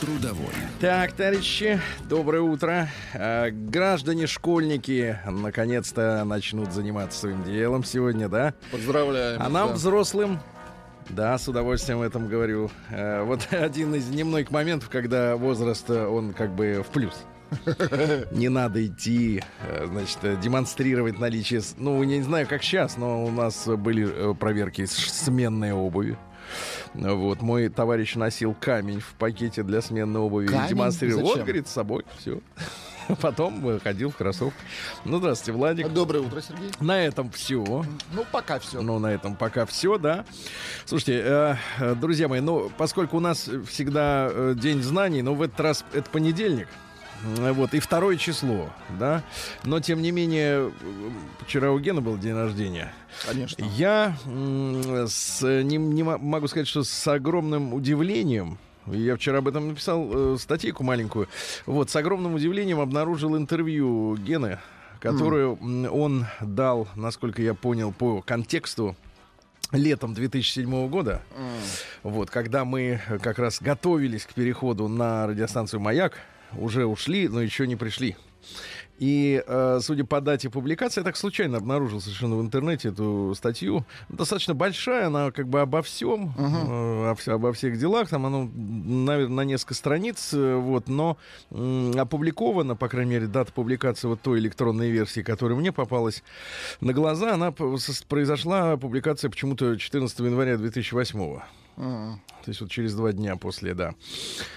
Трудовой. Так, товарищи, доброе утро. Э, граждане школьники наконец-то начнут заниматься своим делом сегодня, да? Поздравляем. А нам, да. взрослым, да, с удовольствием этом говорю. Э, вот один из немногих моментов, когда возраст, э, он как бы в плюс. Не надо идти, э, значит, демонстрировать наличие... Ну, я не знаю, как сейчас, но у нас были э, проверки сменной обуви. Вот, мой товарищ носил камень в пакете для сменной обуви. и Камень? демонстрировал. Вот, Зачем? говорит, с собой, все. Потом ходил в кроссовках. Ну, здравствуйте, Владик. Доброе утро, Сергей. На этом все. Ну, пока все. Ну, на этом пока все, да. Слушайте, э, э, друзья мои, ну, поскольку у нас всегда э, день знаний, но в этот раз это понедельник. Э, Вот, и второе число, да. Но, тем не менее, э, вчера у Гена был день рождения. Конечно. Я с, не, не мо- могу сказать, что с огромным удивлением я вчера об этом написал э, статейку маленькую. Вот, с огромным удивлением обнаружил интервью Гены, которую м, он дал, насколько я понял, по контексту летом 2007 года. Вот, когда мы э, как раз готовились к переходу на радиостанцию «Маяк», уже ушли, но еще не пришли. И, э, судя по дате публикации, я так случайно обнаружил совершенно в интернете эту статью. Достаточно большая, она как бы обо всем, э, о вс- обо всех делах. Там оно, наверное, на несколько страниц, э, вот, но опубликована, по крайней мере, дата публикации вот той электронной версии, которая мне попалась на глаза, она произошла, публикация почему-то 14 января 2008 М. то есть вот через два дня после, да,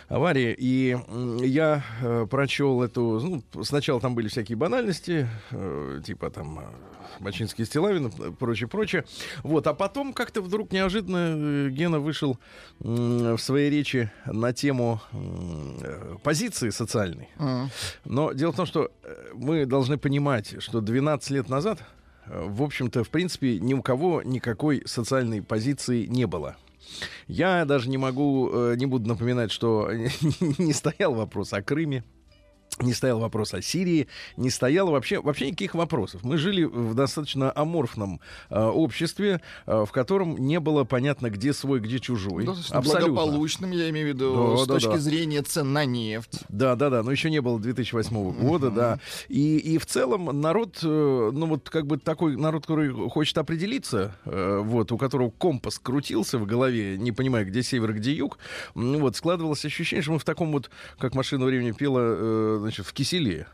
аварии. И я э, прочел эту... Ну, сначала там были всякие банальности, э, типа там э, Бачинский Стилавин, э, прочее, прочее. Вот, а потом как-то вдруг неожиданно э, Гена вышел м, в своей речи на тему э, позиции социальной. М. Но дело в том, что э, мы должны понимать, что 12 лет назад, э, в общем-то, в принципе, ни у кого никакой социальной позиции не было. Я даже не могу, э, не буду напоминать, что не стоял вопрос о Крыме. Не стоял вопрос о Сирии, не стояло вообще, вообще никаких вопросов. Мы жили в достаточно аморфном э, обществе, э, в котором не было понятно, где свой, где чужой. Достаточно благополучным, я имею в виду, Да, с да, точки да. зрения цен на нефть. Да, да, да, но еще не было 2008 года, да. И, и в целом народ, э, ну вот как бы такой народ, который хочет определиться, э, вот, у которого компас крутился в голове, не понимая, где север, где юг, ну вот, складывалось ощущение, что мы в таком вот, как машина времени пела, э, значит, в киселе.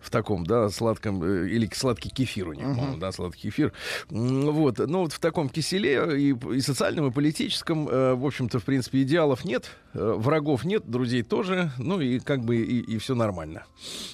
В таком, да, сладком, э, или сладкий кефир у них, по-моему, да, сладкий кефир. Вот, ну вот в таком киселе и, и социальном, и политическом, э, в общем-то, в принципе, идеалов нет, э, врагов нет, друзей тоже, ну и как бы и, все нормально.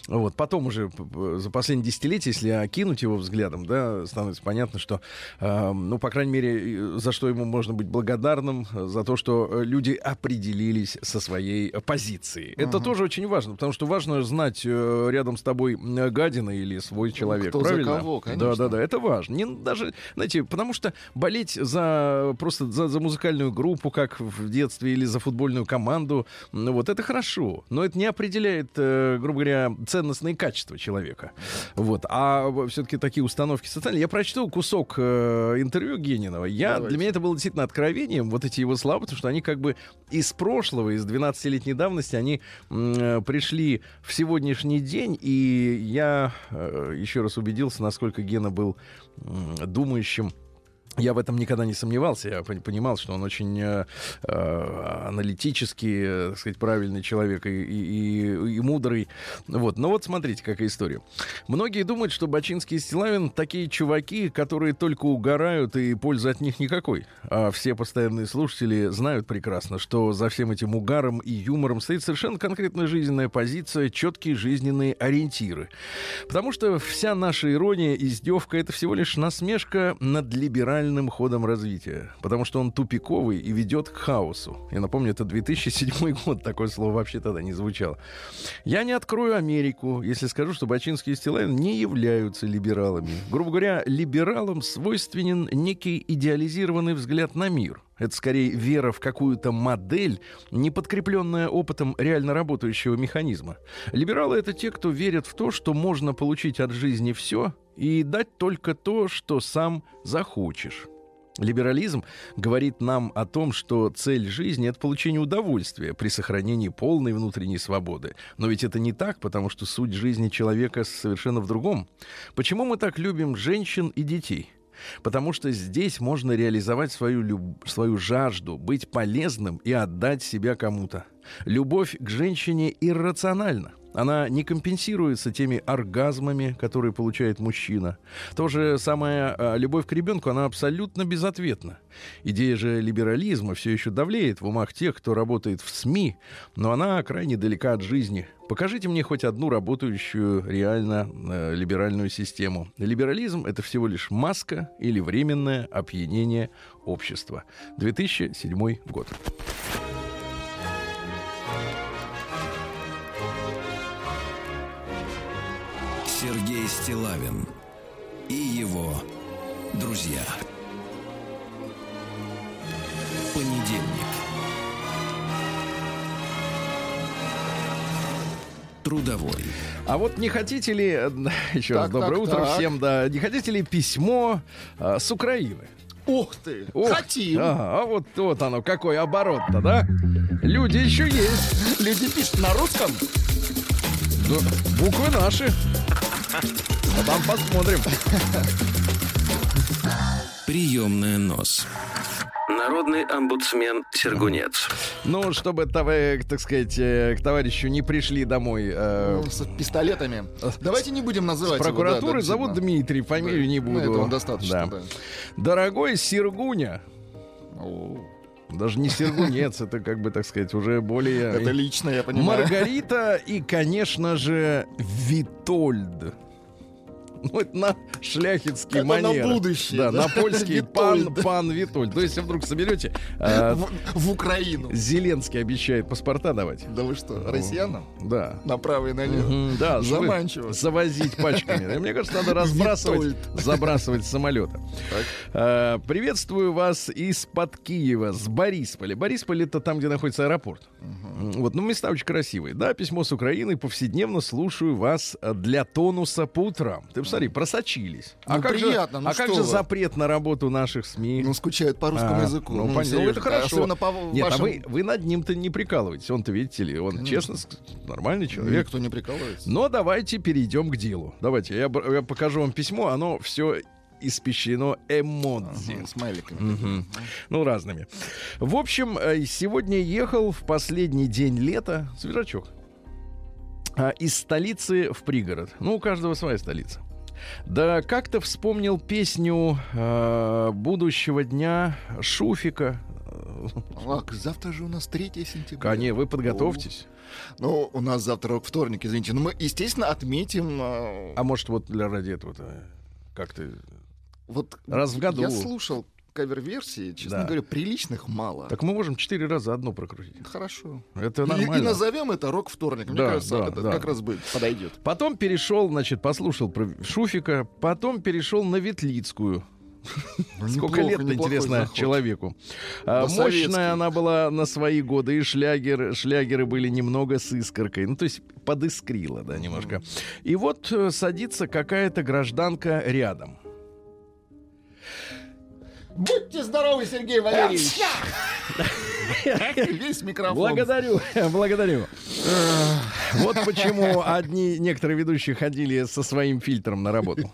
Вот, потом уже за последние десятилетия, если окинуть его взглядом, да, становится понятно, что, э, ну, по крайней мере, и за что ему можно быть благодарным, за то, что люди определились со своей позицией. Это тоже очень важно, потому что важно знать рядом с тобой гадина или свой человек, кто за правильно? кого, конечно. Да, да, да, это важно. Не даже, знаете, потому что болеть за просто за, за музыкальную группу, как в детстве, или за футбольную команду, ну вот это хорошо, но это не определяет, э, грубо говоря, ценностные качества человека. Вот, а все-таки такие установки социальные. Я прочту кусок э, интервью Генинова. Я Давайте. для меня это было действительно откровением, вот эти его слова, потому что они как бы из прошлого, из 12-летней давности, они э, пришли в сегодняшний день, и я э, еще раз убедился, насколько Гена был думающим я в этом никогда не сомневался. Я пон- понимал, что он очень э, э, аналитический, э, так сказать, правильный человек и- и- и мудрый. Вот. Но вот смотрите, какая история. Многие думают, что Бачинский и Стилавин такие чуваки, которые только угорают и пользы от них никакой. А все постоянные слушатели знают прекрасно, что за всем этим угаром и юмором стоит совершенно конкретная жизненная позиция, четкие жизненные ориентиры. Потому что вся наша ирония, издевка — это всего лишь насмешка над либеральным нормальным ходом развития, потому что он тупиковый и ведет к хаосу. Я напомню, это 2007 год, такое слово вообще тогда не звучало. Я не открою Америку, если скажу, что Бачинский и Стилавин не являются либералами. Грубо говоря, либералам свойственен некий идеализированный взгляд на мир. Это скорее вера в какую-то модель, не подкрепленная опытом реально работающего механизма. Либералы — это те, кто верят в то, что можно получить от жизни все и дать только то, что сам захочешь. Либерализм говорит нам о том, что цель жизни — это получение удовольствия при сохранении полной внутренней свободы. Но ведь это не так, потому что суть жизни человека совершенно в другом. Почему мы так любим женщин и детей? Потому что здесь можно реализовать свою, люб... свою жажду, быть полезным и отдать себя кому-то. Любовь к женщине иррациональна. Она не компенсируется теми оргазмами, которые получает мужчина. То же самое а, любовь к ребенку, она абсолютно безответна. Идея же либерализма все еще давлеет в умах тех, кто работает в СМИ, но она крайне далека от жизни. Покажите мне хоть одну работающую реально э, либеральную систему. Либерализм — это всего лишь маска или временное опьянение общества. 2007 год. Сергей Стилавин и его друзья. Понедельник. Трудовой. А вот не хотите ли, э, еще раз Так, доброе так, утро так. всем, да, не хотите ли письмо э, с Украины? Ух ты! Ох, Хотим! ага, а вот, вот оно, какой оборот-то, да? Люди еще есть. Люди пишут на русском. Да, буквы наши. А там посмотрим. Приемная нос. Народный омбудсмен Сергунец. Ну, чтобы, так сказать, э, к товарищу не пришли домой э, Ну, С пистолетами. Давайте не будем называть его, прокуратуры. да, да, Зовут. Дмитрий, фамилию не Ну, буду. этого достаточно, да. Дорогой Сергуня, О, даже не Сергунец, это как бы, так сказать, уже более... Это лично, я понимаю. Маргарита и, конечно же, Витольд. Ну, это на шляхетский Это на манер. будущее, Да, да? на польский пан, пан Витольд. То есть, если вдруг соберете, э, В, в Украину. Зеленский обещает паспорта давать. Да вы что, россиянам? Да. Направо и налево. Мгм, Да, Заманчиво. завозить пачками. Мне кажется, надо разбрасывать, забрасывать самолета. Э, Приветствую вас из-под Киева, с Борисполя. Борисполь это там, где находится аэропорт. М, Вот, ну места очень красивые. Да, письмо с Украины. Повседневно слушаю вас э, для тонуса по утрам. Ты посмотри, просочились. Ну, как приятно, же, ну а как же вы? запрет на работу наших СМИ? Ну, скучают по русскому А, языку. Ну, понятно. Ну, это хорошо. По Нет, вашим... а вы, вы над ним-то не прикалываетесь. Он-то, видите ли, он честно, ск- нормальный человек. Никто не прикалывается. Но давайте перейдем к делу. Давайте, я, я покажу вам письмо. Оно все испещрено эмодзи. Ага, Смайликами. Мгм. Ну, разными. В общем, э, сегодня ехал в последний день лета, свежачок, а, из столицы в пригород. Ну, у каждого своя столица. Да как-то вспомнил песню э, будущего дня Шуфика. Ах, завтра же у нас 3 сентября. Коне, вы подготовьтесь. Ну, у нас завтра вторник, извините. Но мы, естественно, отметим... э, А может, вот для ради этого как-то вот раз в году. Я слушал кавер-версии, честно Да. говоря, приличных мало. Так мы можем четыре раза одно прокрутить. Хорошо. Это И- И, нормально. назовем это рок-вторник. Мне Да, кажется, да, это да. как раз будет, подойдет. Потом перешел, значит, послушал про Шуфика, потом перешел на Ветлицкую. Сколько Неплохо, лет, интересно, человеку. А, мощная она была на свои годы, и шлягер, шлягеры были немного с искоркой. Ну, то есть подыскрила, да, немножко. И вот э, садится какая-то гражданка рядом. Будьте здоровы, Сергей Валерьевич! Весь микрофон. Благодарю, благодарю. Вот почему одни некоторые ведущие ходили со своим фильтром на работу.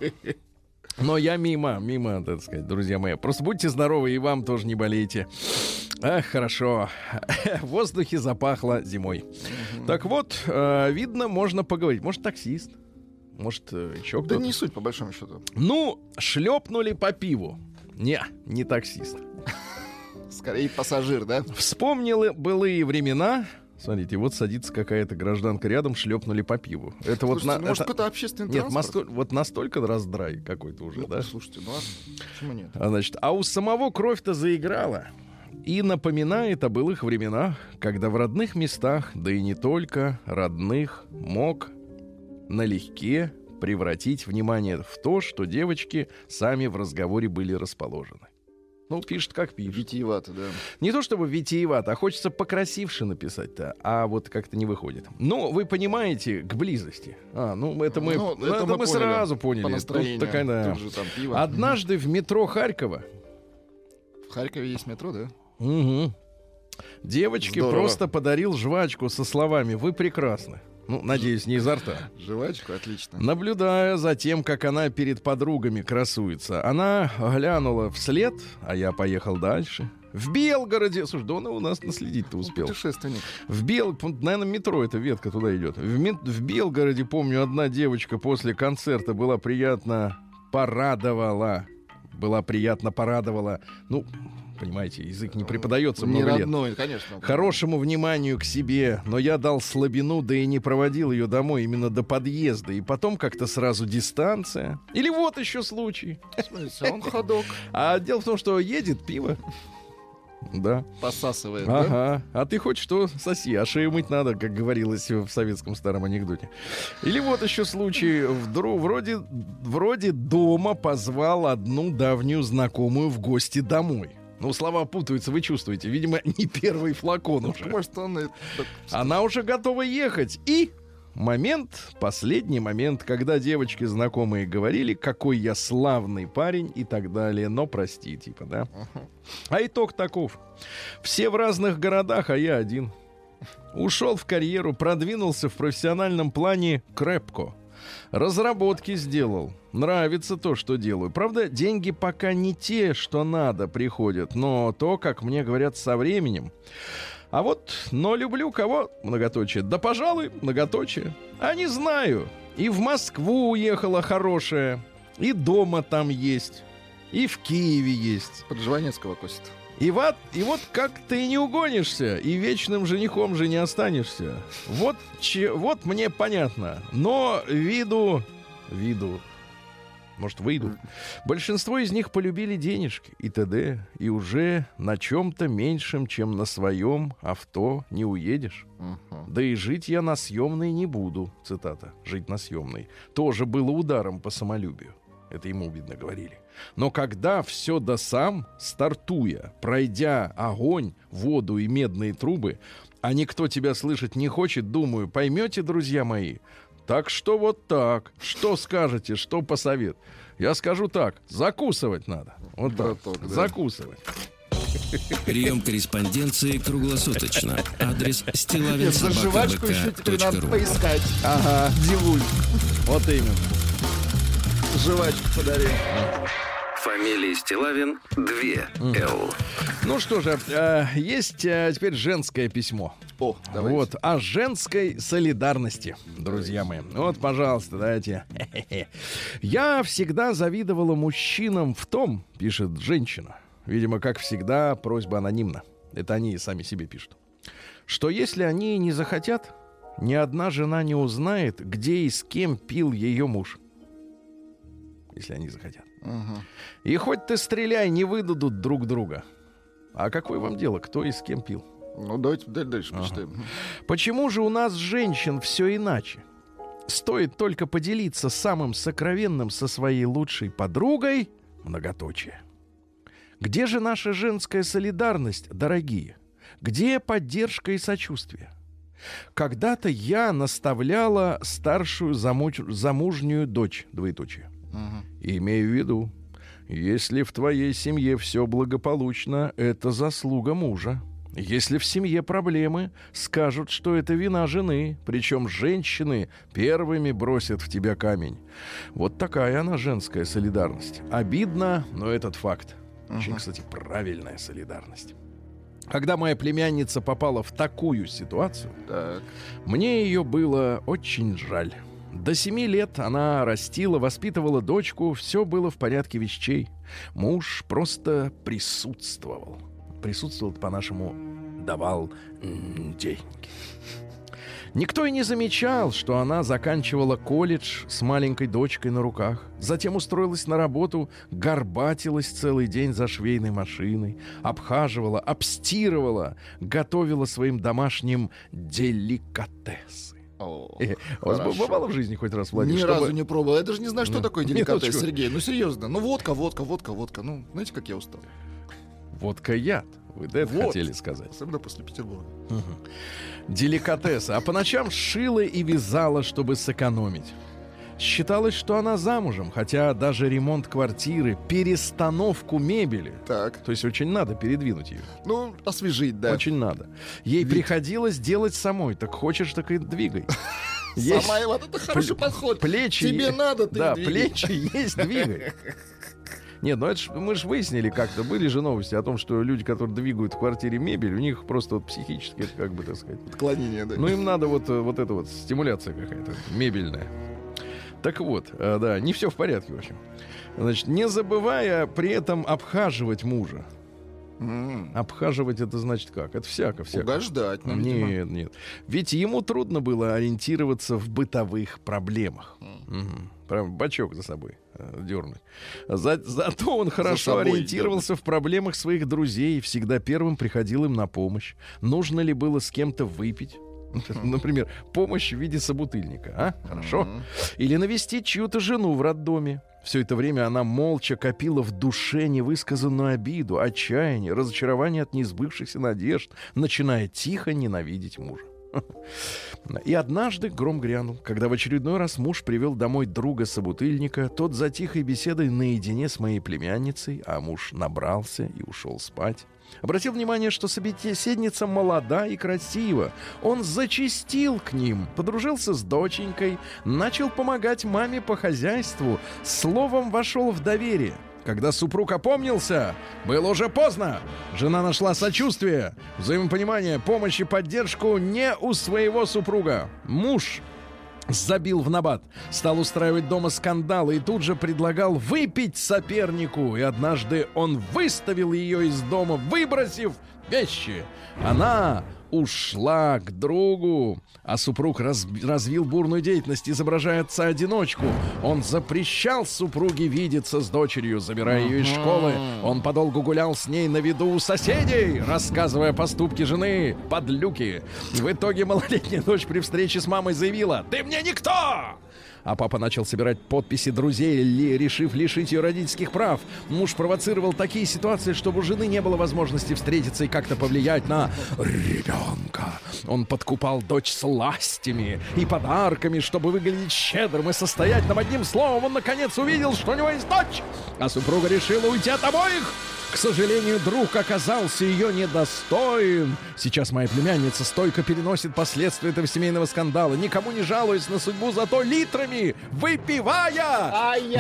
Но я мимо, мимо, так сказать, друзья мои. Просто будьте здоровы и вам тоже не болейте. Ах, хорошо. В воздухе запахло зимой. Так вот, э, видно, можно поговорить. Может, таксист? Может, э, еще Да кто-то? не суть, по большому счету. Ну, шлепнули по пиву. Не, не таксист. Скорее пассажир, да? Вспомнил былые времена, Смотрите, вот садится какая-то гражданка рядом, шлепнули по пиву. Это вот Слушайте, на, ну, может, это- какой-то общественный Нет, транспорт? масто- вот настолько раздрай какой-то уже, Ну, да? Слушайте, ну ладно, почему нет? А, значит, а у самого кровь-то заиграла. И напоминает о былых временах, когда в родных местах, да и не только родных, мог налегке превратить внимание в то, что девочки сами в разговоре были расположены. Ну, пишет как пишет. Витиевато, да. Не то чтобы витиевато, а хочется покрасивше написать-то, а вот как-то не выходит. Ну, вы понимаете, к близости. А, ну, это мы, Ну, это это мы мы поняли. сразу поняли. По Тут настроению. такая, да. Тут же там пиво. Однажды в метро Харькова В Харькове есть метро, да? Мгм. Девочке Здорово. просто подарил жвачку со словами «Вы прекрасны». Ну, надеюсь, не изо рта. Жвачку, отлично. Наблюдая за тем, как она перед подругами красуется, она глянула вслед, а я поехал дальше. В Белгороде... Слушай, да он у нас наследить-то успел. Путешественник. В Бел... Наверное, метро эта ветка туда идет. В, Ми- в Белгороде, помню, одна девочка после концерта была приятно порадовала. Была приятно порадовала. Ну, понимаете, язык не преподается Не много лет. родной, конечно. Хорошему вниманию к себе, но я дал слабину, да и не проводил ее домой именно до подъезда. И потом как-то сразу дистанция. Или вот еще случай. Смотрите, он ходок А дело в том, что едет пиво. Да. посасывает, да? Ага. А ты хоть что соси, а шею мыть надо, как говорилось в советском старом анекдоте. Или вот еще случай. Вдруг, вроде, вроде дома позвал одну давнюю знакомую в гости домой. Ну, слова путаются, вы чувствуете. Видимо, не первый флакон Ну, уже. Может, он... Она уже готова ехать. И момент, последний момент, когда девочки знакомые говорили, какой я славный парень и так далее, но прости, типа, да. А итог таков. Все в разных городах, а я один. Ушел в карьеру, продвинулся в профессиональном плане крепко. Разработки сделал. Нравится то, что делаю. Правда, деньги пока не те, что надо, приходят. Но то, как мне говорят, со временем. А вот, но люблю кого? Многоточие. Да, пожалуй, многоточие. А не знаю. И в Москву уехала хорошая. И дома там есть. И в Киеве есть. Под Жванецкого косит. И вот, и вот как ты не угонишься, и вечным женихом же не останешься. Вот, че, вот мне понятно. Но виду, виду, может, выйду. Большинство из них полюбили денежки и т.д. И уже на чем-то меньшем, чем на своем авто не уедешь. Мгм. Да и жить я на съемной не буду. Цитата. Жить на съемной. Тоже было ударом по самолюбию. Это ему, видно, говорили. Но когда все до сам, стартуя, пройдя огонь, воду и медные трубы, а никто тебя слышать не хочет, думаю, поймете, друзья мои? Так что вот так. Что скажете, что посовет? Я скажу так, закусывать надо. Вот так. Браток, да. Закусывать. Прием корреспонденции круглосуточно. Адрес Нет, за жвачку еще теперь надо стилавин поискать. Ага, Дивуль, вот именно. жвачку подари. Фамилия Стилавин 2 Л. Ну что же, э, есть э, теперь женское письмо. О, давайте. Вот, о женской солидарности, друзья мои. Вот, пожалуйста, давайте. Я всегда завидовала мужчинам в том, пишет женщина. Видимо, как всегда, просьба анонимна. Это они сами себе пишут. Что если они не захотят, ни одна жена не узнает, где и с кем пил ее муж. Если они захотят. Мгм. И хоть ты стреляй, не выдадут друг друга. А какое вам дело, кто и с кем пил? Ну, давайте даль- дальше Ага. почитаем. Почему же у нас, женщин, все иначе? Стоит только поделиться самым сокровенным со своей лучшей подругой, многоточие. Где же наша женская солидарность, дорогие? Где поддержка и сочувствие? Когда-то я наставляла старшую замуж- замужнюю дочь, двоеточие. Мгм. Имею в виду, если в твоей семье все благополучно, это заслуга мужа. Если в семье проблемы, скажут, что это вина жены, причем женщины первыми бросят в тебя камень. Вот такая она женская солидарность. Обидно, но этот факт. Очень, кстати, правильная солидарность. Когда моя племянница попала в такую ситуацию, Так. мне ее было очень жаль. До семи лет она растила, воспитывала дочку, все было в порядке вещей. Муж просто присутствовал. Присутствовал по-нашему давал деньги. Никто и не замечал, что она заканчивала колледж с маленькой дочкой на руках. Затем устроилась на работу, горбатилась целый день за швейной машиной, обхаживала, обстирывала, готовила своим домашним деликатесы. О, Э, У вас бывало в жизни хоть раз, Владимир? Ни чтобы- разу не пробовал. Я даже не знаю, что Ну, такое деликатес, минуточку. Сергей. Ну, серьезно. Ну, водка, водка, водка, водка. Ну, знаете, как я устал? Водка яд. Вы да это Вот. хотели сказать. Особенно после Петербурга. Деликатесы. А по ночам шила и вязала, чтобы сэкономить. Считалось, что она замужем, хотя даже ремонт квартиры, перестановку мебели, Так. то есть очень надо передвинуть ее. Ну, освежить, да. Очень надо. Ей Вид. приходилось делать самой. Так хочешь, так и двигай. Есть Самая вот это хороший подход. плечи. Тебе надо, ты Да, двигай. плечи есть, двигай. Нет, ну это ж, мы же выяснили как-то, были же новости о том, что люди, которые двигают в квартире мебель, у них просто вот психически, как бы так сказать. Отклонение, да. Ну им надо вот, э, вот эта вот стимуляция какая-то мебельная. Так вот, э, да, не все в порядке, в общем. Значит, не забывая при этом обхаживать мужа. Обхаживать это значит как? Это всяко, всяко. Угождать. ну, видимо. Нет, нет. Ведь ему трудно было ориентироваться в бытовых проблемах. Прям бачок за собой дернуть. За- зато он хорошо собой ориентировался в проблемах своих друзей и всегда первым приходил им на помощь. Нужно ли было с кем-то выпить? Например, помощь в виде собутыльника, а? Хорошо. Или навестить чью-то жену в роддоме. Все это время она молча копила в душе невысказанную обиду, отчаяние, разочарование от неизбывшихся надежд, начиная тихо ненавидеть мужа. И однажды гром грянул, когда в очередной раз муж привел домой друга-собутыльника, тот за тихой беседой наедине с моей племянницей, а муж набрался и ушел спать. Обратил внимание, что собеседница молода и красива. Он зачистил к ним, подружился с доченькой, начал помогать маме по хозяйству, словом вошел в доверие. Когда супруг опомнился, было уже поздно. Жена нашла сочувствие, взаимопонимание, помощь и поддержку не у своего супруга. Муж забил в набат, стал устраивать дома скандалы и тут же предлагал выпить сопернику. И однажды он выставил ее из дома, выбросив вещи. Она ушла к другу, а супруг раз- развил бурную деятельность, изображая отца-одиночку. Он запрещал супруге видеться с дочерью, забирая ее из школы. Он подолгу гулял с ней на виду у соседей, рассказывая поступки жены под люки. В итоге малолетняя дочь при встрече с мамой заявила «Ты мне никто!» А папа начал собирать подписи друзей, ли- решив лишить ее родительских прав. Муж провоцировал такие ситуации, чтобы у жены не было возможности встретиться и как-то повлиять на ребенка. Он подкупал дочь сластями и подарками, чтобы выглядеть щедрым и состоятельным. Одним словом, он наконец увидел, что у него есть дочь. А супруга решила уйти от обоих. К сожалению, друг оказался ее недостоин. Сейчас моя племянница стойко переносит последствия этого семейного скандала, никому не жалуясь на судьбу, зато литрами выпивая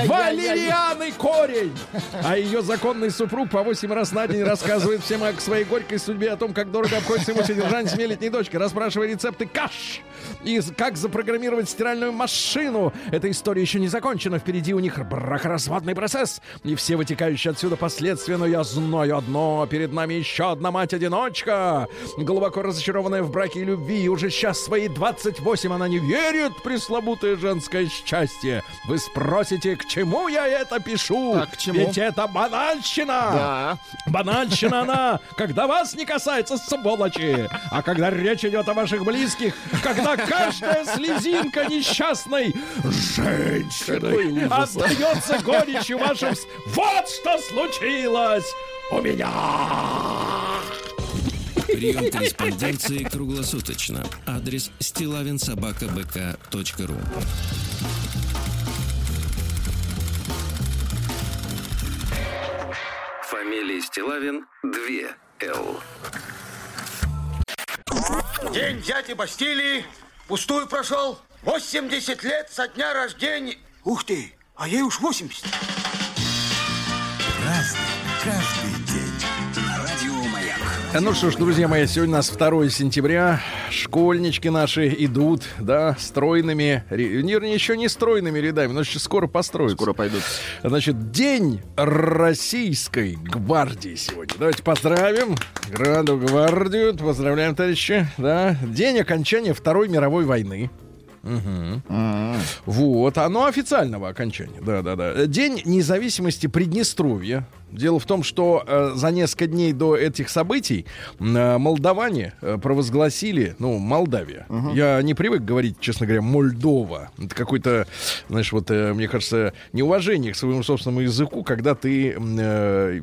валерианы корень. А ее законный супруг по 8 раз на день рассказывает всем о своей горькой судьбе, о том, как дорого обходится ему содержание семилетней дочки, расспрашивая рецепты каш и как запрограммировать стиральную машину. Эта история еще не закончена. Впереди у них бракоразводный процесс и все вытекающие отсюда последствия. Но я знаю одно. Перед нами еще одна мать-одиночка. Глубоко разочарованная в браке и любви. И уже сейчас свои 28 она не верит в пресловутое женское счастье. Вы спросите, к чему я это пишу? А к чему? Ведь это банальщина. Да. Банальщина она, когда вас не касается, сволочи. А когда речь идет о ваших близких, когда каждая слезинка несчастной женщины отдается горечью вашим... Вот что случилось у меня! Прием корреспонденции круглосуточно. Адрес стилавинсобакабк.ру Фамилия Стилавин 2 Л. День дяди Бастилии пустую прошел. 80 лет со дня рождения. Ух ты, а ей уж 80. Ну что ж, друзья мои, сегодня у нас 2 сентября. Школьнички наши идут, да, стройными, вернее, еще не стройными рядами, но скоро построятся. Скоро пойдут. Значит, День Российской гвардии сегодня. Давайте поздравим Гранду гвардию. Поздравляем, товарищи. Да. День окончания Второй мировой войны. Мгм. Вот, оно официального окончания. Да, да, да. День независимости Приднестровья. Дело в том, что э, за несколько дней до этих событий э, молдаване э, провозгласили, ну, Молдавия. Я не привык говорить, честно говоря, Мольдова. Это какой-то, знаешь, вот, э, мне кажется, неуважение к своему собственному языку, когда ты э,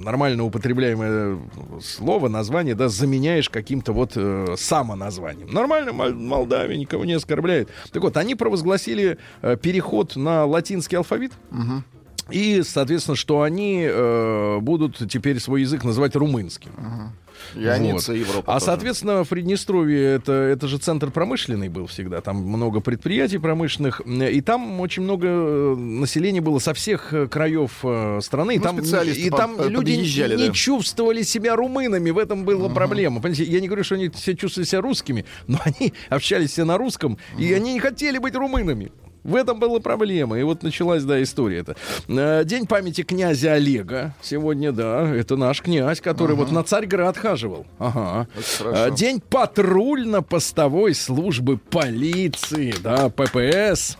нормально употребляемое слово, название, да, заменяешь каким-то вот э, самоназванием. Нормально, Мол- Молдавия никого не оскорбляет. Так вот, они провозгласили э, переход на латинский алфавит. И, соответственно, что они э, будут теперь свой язык называть румынским. Яница Вот. Европа. А, тоже. соответственно, в Приднестровье это, это же центр промышленный был всегда. Там много предприятий промышленных. И там очень много э, населения было со всех э, краев э, страны. И Ну, там, и там люди не да. чувствовали себя румынами. В этом была проблема. Понимаете, я не говорю, что они все чувствовали себя русскими, но они общались все на русском, и они не хотели быть румынами. В этом была проблема. И вот началась, да, история эта. Э, День памяти князя Олега. Сегодня, да, это наш князь, который вот на Царьград хаживал. Ага. Э, День патрульно-постовой службы полиции, да, ППС.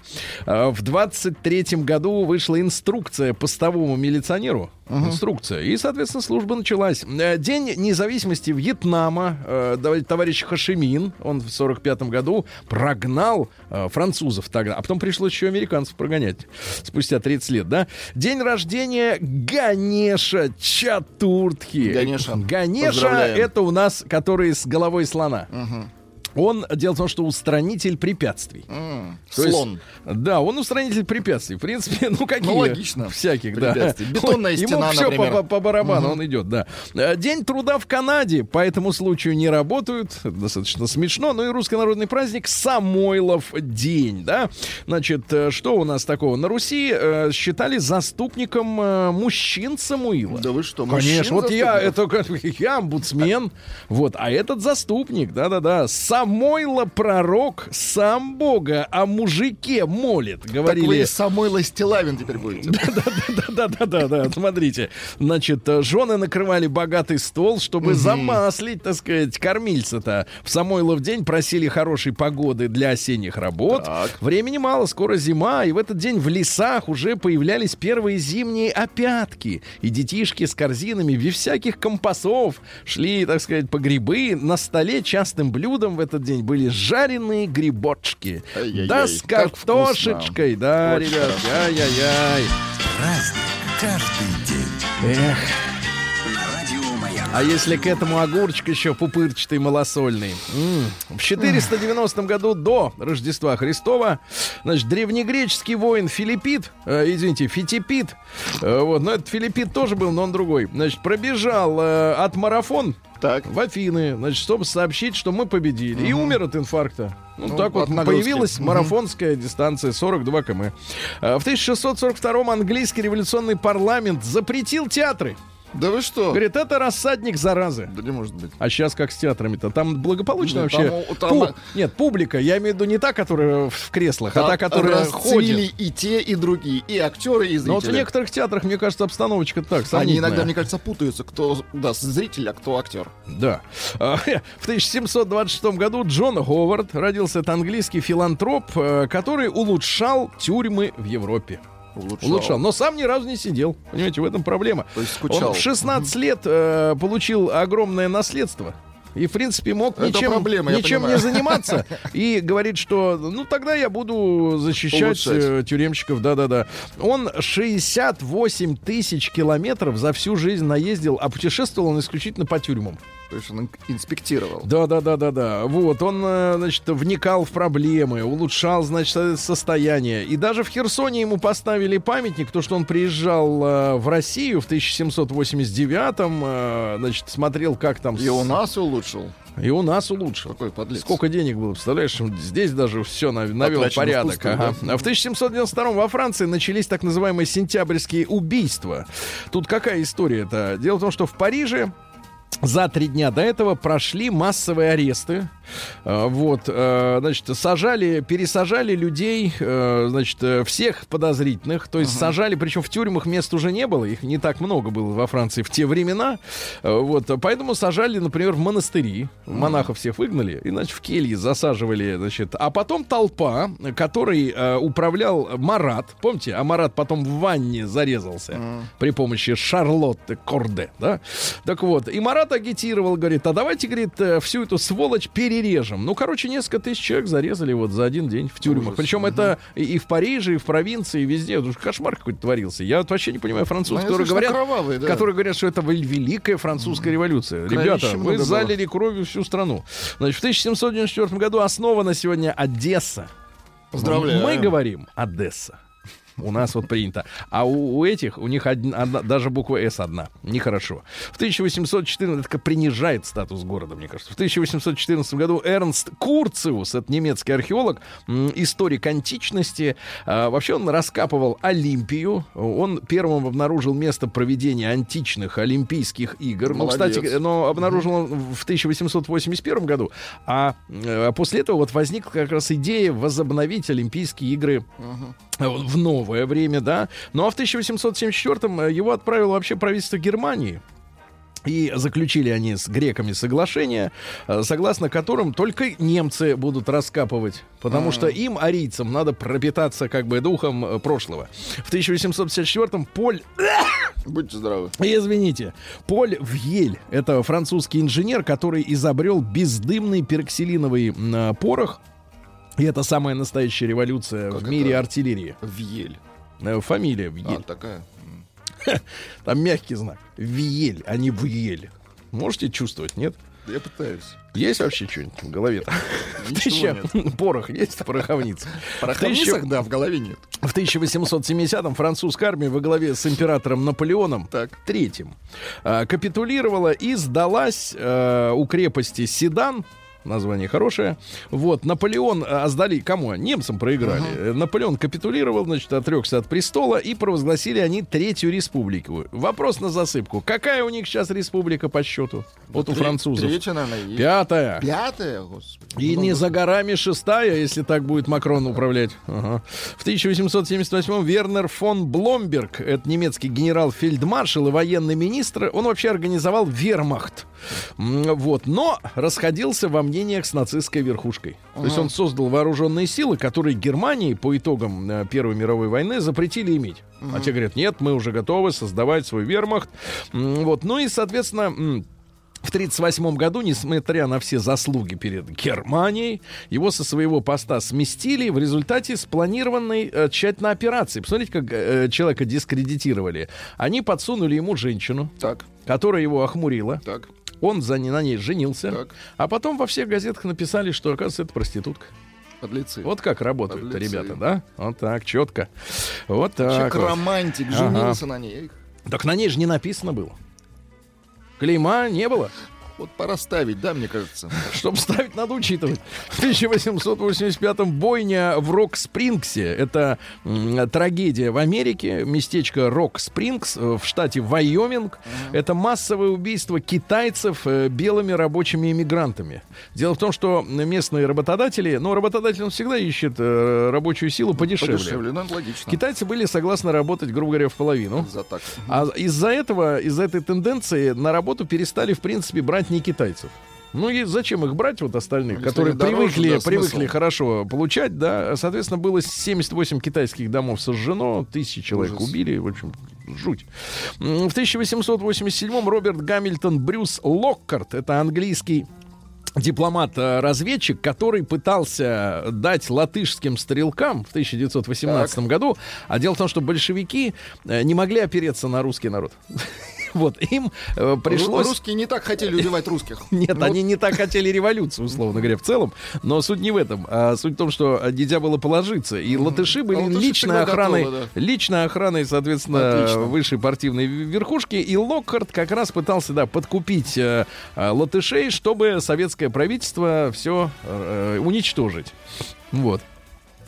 Э, В 23 году вышла инструкция постовому милиционеру. Инструкция. И, соответственно, служба началась. Э, День независимости Вьетнама. Э, Товарищ Хашимин, он в 45 году прогнал э, французов тогда, а потом пришлось еще американцев прогонять спустя 30 лет, да? День рождения Ганеша Чатуртхи. Ганеша. Ганеша это у нас, который с головой слона. Он, дело в том, что устранитель препятствий. М, То есть, Слон. да, он устранитель препятствий. В принципе, ну какие? Ну, логично. Всяких, да. Бетонная Ему стена, все по, например. по- по барабану, он идет, да. Э, День труда в Канаде по этому случаю не работают. Достаточно смешно. Ну и русский народный праздник Самойлов день, да. Значит, э, что у нас такого? На Руси э, считали заступником э, мужчин Самуила. Да вы что, Конечно, вот я, это я омбудсмен, вот, а этот заступник, да-да-да, Самойло пророк, сам Бога о мужике молит, Так говорили. вы Самойло Стилавин теперь будете. Да-да-да-да-да, смотрите. Значит, жены накрывали богатый стол, чтобы замаслить, так сказать, кормильца-то. В Самойлов день просили хорошей погоды для осенних работ. Так. Времени мало, скоро зима, и в этот день в лесах уже появлялись первые зимние опятки. И детишки с корзинами без всяких компасов шли, так сказать, по грибы. На столе частым блюдом в этот день были жареные грибочки. Ай-яй-яй, Да с картошечкой, да, Очень ребят. Ай-яй-яй. Праздник каждый день. Эх. А если к этому огурчик еще пупырчатый, малосольный. В 490 году до Рождества Христова, значит, древнегреческий воин Филиппит, э, извините, Фитипит, э, вот, но этот Филиппит тоже был, но он другой, значит, пробежал э, от марафон Так. в Афины, значит, чтобы сообщить, что мы победили. И умер от инфаркта. Ну, Ну, так вот, от нагрузки. появилась Мгм. марафонская дистанция 42 км. А В 1642 английский революционный парламент запретил театры. Да вы что? Говорит, это рассадник заразы. Да не может быть. А сейчас как с театрами-то? Там благополучно Нет, вообще. там- там- Пу- Нет, публика. Я имею в виду не та, которая в креслах, а та, которая ходит. и те, и другие, и актеры, и Но вот в зрители. некоторых театрах, мне кажется, обстановочка так, Они сомнительная. иногда, мне кажется, путаются, кто да, зритель, а кто актер. Да. А, В 1726 году Джон Говард родился. Это английский филантроп, э, который улучшал тюрьмы в Европе. Улучшал. Улучшал. Но сам ни разу не сидел. Понимаете, в этом проблема. То есть скучал. Он в 16 лет э, получил огромное наследство. И, в принципе, мог Это ничем, проблема, ничем не заниматься. И говорит, что ну тогда я буду защищать Улучшать. э, тюремщиков. Да-да-да. Он 68 тысяч километров за всю жизнь наездил, а путешествовал он исключительно по тюрьмам. То есть он ин- инспектировал. Да, да, да, да, да. Вот, он, э, значит, вникал в проблемы, улучшал, значит, э, состояние. И даже в Херсоне ему поставили памятник, то, что он приезжал в Россию в 1789-м, э, значит, смотрел, как там... И у нас улучшил. И у нас улучшил. Какой подлец. Сколько денег было, представляешь? Здесь даже все навел Потрачено порядок. впустую, ага. да. А в 1792 во Франции начались так называемые сентябрьские убийства. Тут какая история-то? Дело в том, что в Париже за три дня до этого прошли массовые аресты. Э, Вот, э, значит, сажали, пересажали людей, э, значит, э, всех подозрительных. То есть сажали, причем в тюрьмах мест уже не было, их не так много было во Франции в те времена. Вот, поэтому сажали, например, в монастыри. Монахов всех выгнали, и, значит, в кельи засаживали, значит. А потом толпа, которой э, управлял Марат. Помните, а Марат потом в ванне зарезался при помощи Шарлотты Корде, да? Так вот, и Марат агитировал, говорит, а давайте, говорит, э, всю эту сволочь перережем. Ну, короче, несколько тысяч человек зарезали вот за один день в тюрьмах. Причем это и в Париже, и в провинции, и везде. Это уж кошмар какой-то творился. Я вот вообще не понимаю французов, Ну, которые говорят, кровавые, да. которые говорят, что это вел- великая французская революция. Ребята, Кровища вы много было. залили кровью всю страну. Значит, в 1794 году основана сегодня Одесса. Поздравляю. Мы говорим Одесса. У нас вот принято. А у, у этих, у них одна- одна- даже буква «С» одна. Нехорошо. В 1814, это принижает статус города, мне кажется. В 1814 году Эрнст Курциус, это немецкий археолог, историк античности, а, вообще он раскапывал Олимпию. Он первым обнаружил место проведения античных Олимпийских игр. Ну, Молодец. кстати, но обнаружил он в 1881 году. А э, после этого вот возникла как раз идея возобновить Олимпийские игры э, в новое время, да. Ну а в 1874-м э, его отправило вообще правительство Германии. И заключили они с греками соглашение, э, согласно которым только немцы будут раскапывать, потому что им, арийцам, надо пропитаться как бы духом э, прошлого. В 1854-м Поль Будьте здравы. Извините, Поль Вьель, это французский инженер, который изобрел бездымный пероксилиновый порох. И это самая настоящая революция Как в мире артиллерии. Вьель. Э, Фамилия А, Вьель. такая. Там мягкий знак. Вьель, а не Вьель. Можете чувствовать, нет? Я пытаюсь. Есть вообще что-нибудь в? Ничего Тысяча- Порох есть, пороховница. Тысячу- Хамисах, да, в голове нет. В 1870-м французская армия во главе с императором Наполеоном Так. третьим а, капитулировала и сдалась а, у крепости Седан. Название хорошее. Вот, Наполеон а, сдали кому? Немцам проиграли. Э, Наполеон капитулировал, значит, отрекся от престола, и провозгласили они Третью Республику. Вопрос на засыпку. Какая у них сейчас республика по счету? Вот у Тре- французов. Третья, наверное. Пятая. Пятая, господи. И не за горами шестая, если так будет Макрон управлять. Ага. В 1878-м Вернер фон Бломберг, это немецкий генерал-фельдмаршал и военный министр, он вообще организовал вермахт. Вот. Но расходился во мнениях с нацистской верхушкой. То есть он создал вооруженные силы, которые Германии по итогам э, Первой мировой войны запретили иметь. А те говорят, нет, мы уже готовы создавать свой вермахт. Вот. Ну и, соответственно... в 1938 году, несмотря на все заслуги перед Германией, его со своего поста сместили в результате спланированной э, тщательной операции. Посмотрите, как э, человека дискредитировали. Они подсунули ему женщину, Так, которая его охмурила. так. Он за, на ней женился. Так. А потом во всех газетах написали, что, оказывается, это проститутка. Подлецы. Вот как работают ребята, да? Вот так, четко. Вот Человек так. вот. романтик, Ага. женился на ней. Так на ней же не написано было. Клейма не было. Вот пора ставить, да, мне кажется. Чтобы ставить, надо учитывать. В 1885-м бойня в Рок-Спрингсе. Это трагедия в Америке. Местечко Рок-Спрингс в штате Вайоминг. Это массовое убийство китайцев э, белыми рабочими иммигрантами. Дело в том, что местные работодатели... Ну, работодатель он всегда ищет э, рабочую силу подешевле. Подешевле, ну, логично. Китайцы были согласны работать, грубо говоря, в половину. За так. А из-за этого, из-за этой тенденции на работу перестали, в принципе, брать не китайцев. Ну и зачем их брать, вот остальных, Если которые дороже, привыкли, да, привыкли смысл? хорошо получать, да. Соответственно, было 78 китайских домов сожжено, тысячи человек Ужас. убили, в общем, жуть. В 1887-м Роберт Гамильтон Брюс Локкарт, это английский дипломат-разведчик, который пытался дать латышским стрелкам в 1918 году. А дело в том, что большевики э, не могли опереться на русский народ. Вот, им э, пришлось... Ру- Русские не так хотели убивать русских. Нет, Ну, они не так хотели революцию, условно говоря, в целом. Но суть не в этом. А суть в том, что нельзя было положиться. И латыши были А латыши личной охраной, готовы, личной охраной, соответственно, Отлично. высшей партийной верхушки. И Локхарт как раз пытался, да, подкупить э, э, латышей, чтобы советское правительство все уничтожить. Вот.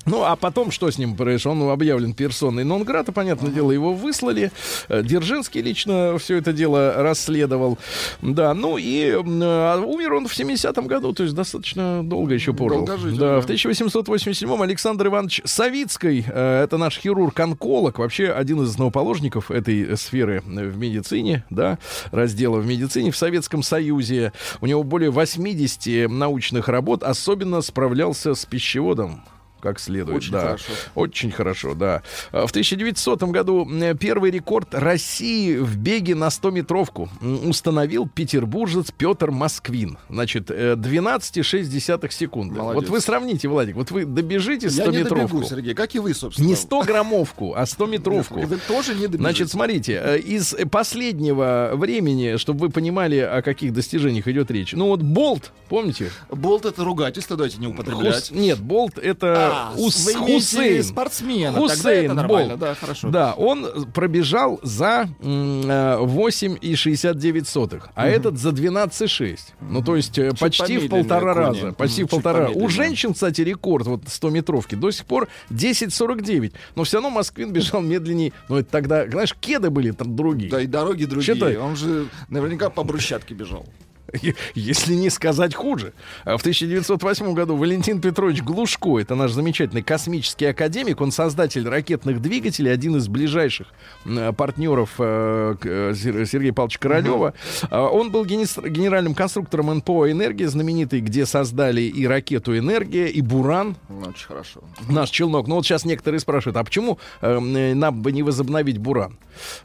Ну, а потом что с ним произошло? Он объявлен персоной нон-грата, понятное дело, его выслали. Э, Дзержинский лично все это дело расследовал. Да, ну и э, умер он в 70-м году, то есть достаточно долго еще. Долгожитель, да, в 1887-м Александр Иванович Савицкий, э, это наш хирург-онколог, вообще один из основоположников этой сферы в медицине, да, раздела в медицине в Советском Союзе. У него более 80 научных работ, особенно справлялся с пищеводом как следует. Очень да. хорошо. Очень хорошо, да. А В 1900 году м, первый рекорд России в беге на 100-метровку м, установил петербуржец Петр Москвин. Значит, э, 12,6 секунды. Молодец. Вот вы сравните, Владик, вот вы добежите Я не 100-метровку. добегу, Сергей, как и вы, собственно. Не 100-граммовку, а 100-метровку. Вы тоже не добежите. Значит, смотрите, э, из последнего времени, чтобы вы понимали, о каких достижениях идет речь. Ну вот Болт, помните? Болт это ругательство, давайте не употреблять. Хус- Нет, Болт это А, Ус- вы Хусейн. спортсмена, тогда Хусейн нормально, Болт. да, хорошо. Да, он пробежал за м, э, 8,69, а этот за 12,6. Ну, то есть э, почти в полтора кони. раза. Почти в полтора. У женщин, кстати, рекорд вот 100-метровки до сих пор 10,49. Но все равно Москвин бежал медленнее. Но это тогда, знаешь, кеды были там другие. Да и дороги другие. Считай. Он же наверняка по брусчатке бежал. Если не сказать хуже. А В 1908 году Валентин Петрович Глушко, это наш замечательный космический академик, он создатель ракетных двигателей, один из ближайших м, партнеров э, э, Сер- Сергея Павловича Королева. А, Он был генеральным конструктором НПО «Энергия», знаменитый, где создали и ракету «Энергия», и «Буран», Ну, Очень хорошо. наш челнок. Ну вот сейчас некоторые спрашивают, а почему э, м, нам бы не возобновить Буран?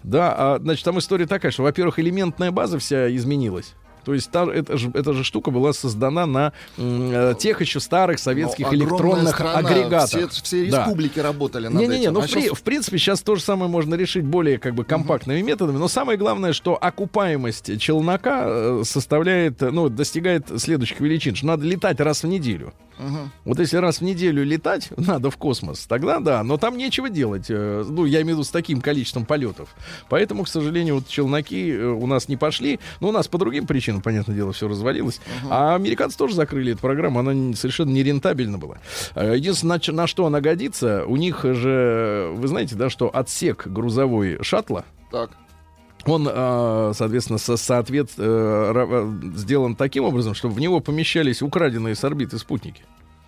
Да, а, значит, там история такая, что, во-первых, элементная база вся изменилась. То есть та, эта, же, эта же штука была создана на э, тех еще старых советских Но огромная электронных страна, агрегатах. Все, все Да. республики работали над Не-не-не, этим. ну А в, щас- в принципе сейчас то же самое можно решить более как бы компактными методами, но самое главное, что окупаемость челнока э, составляет, э, ну, достигает следующих величин, что надо летать раз в неделю. Мгм. Вот если раз в неделю летать надо в космос, тогда да, но там нечего делать. э, Ну, я имею в виду с таким количеством полетов. Поэтому, к сожалению, вот челноки э, у нас не пошли. Но у нас по другим причинам, понятное дело, все развалилось. А американцы тоже закрыли эту программу, она не- совершенно нерентабельна была. Э, Единственное, на что она годится, у них же, вы знаете, да, что отсек грузовой шаттла, Так. Он, э, соответственно, со- соответ, э, э, сделан таким образом, чтобы в него помещались украденные с орбиты спутники.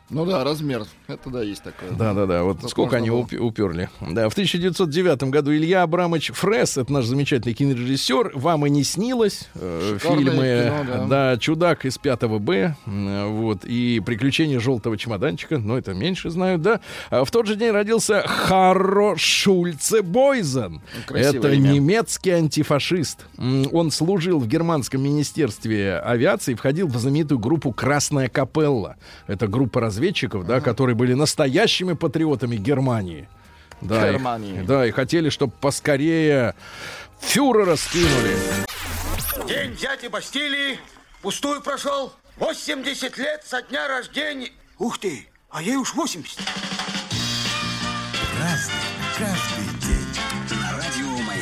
Ну да, размер. Это да, есть такое. Да, да, да. Вот Тут сколько они было. упе- уперли. Да, в 1909 году Илья Абрамович Фрес, это наш замечательный кинорежиссер, вам и не снилось. э, Шикарное фильмы, кино, да. Чудак из 5 Б, вот, и Приключения желтого чемоданчика, но это меньше знают, да. А в тот же день родился Харро Шульце Бойзен. Красивое это имя. немецкий антифашист. Он служил в германском министерстве авиации, входил в знаменитую группу Красная Капелла. Это группа разведчиков, да, которые были настоящими патриотами Германии. Да, и- Германии. да, и хотели, чтобы поскорее фюрера скинули. День дяди Бастилии пустую прошел. 80 лет со дня рождения. Ух ты, а ей уж 80. Праздник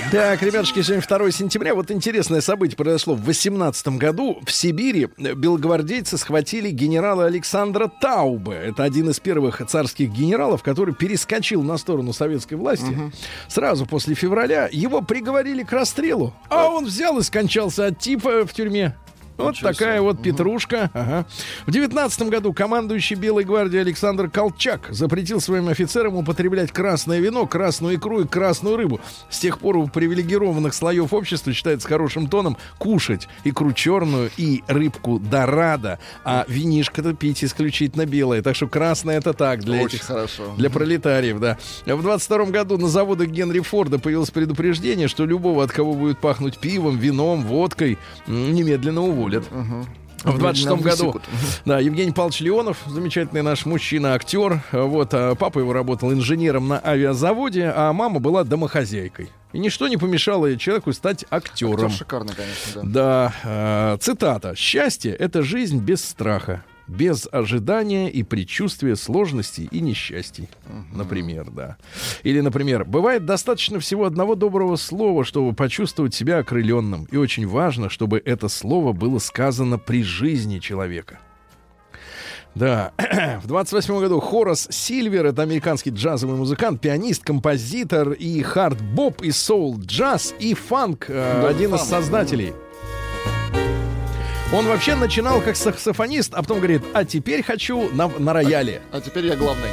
Так, ребятушки, сегодня 2 сентября. Вот интересное событие произошло в 18 году. В Сибири белогвардейцы схватили генерала Александра Таубе. Это один из первых царских генералов, который перескочил на сторону советской власти. Сразу после февраля его приговорили к расстрелу. А он взял и скончался от типа в тюрьме. Вот Ничего такая себе. вот петрушка. Ага. В девятнадцатом году командующий Белой гвардией Александр Колчак запретил своим офицерам употреблять красное вино, красную икру и красную рыбу. С тех пор у привилегированных слоев общества считается хорошим тоном кушать икру черную и рыбку дорадо, а винишко-то пить исключительно белое. Так что красное это так для Очень этих хорошо. для пролетариев, да. В 22 году на заводах Генри Форда появилось предупреждение, что любого, от кого будет пахнуть пивом, вином, водкой, немедленно уволят. В 26 году, да, Евгений Павлович Леонов, замечательный наш мужчина, актер. Вот, а папа его работал инженером на авиазаводе, а мама была домохозяйкой. И ничто не помешало человеку стать актером. Актер шикарный, конечно, да. Да, э, цитата. «Счастье — это жизнь без страха, без ожидания и предчувствия сложностей и несчастий». Например, да. Или, например, «Бывает достаточно всего одного доброго слова, чтобы почувствовать себя окрыленным, и очень важно, чтобы это слово было сказано при жизни человека». Да, в 28 году Хорас Сильвер, это американский джазовый музыкант, пианист, композитор и хард-боп, и соул-джаз, и фанк, э, Да, один из создателей. Он вообще начинал как саксофонист, а потом говорит, а теперь хочу на, на рояле. А теперь я главный.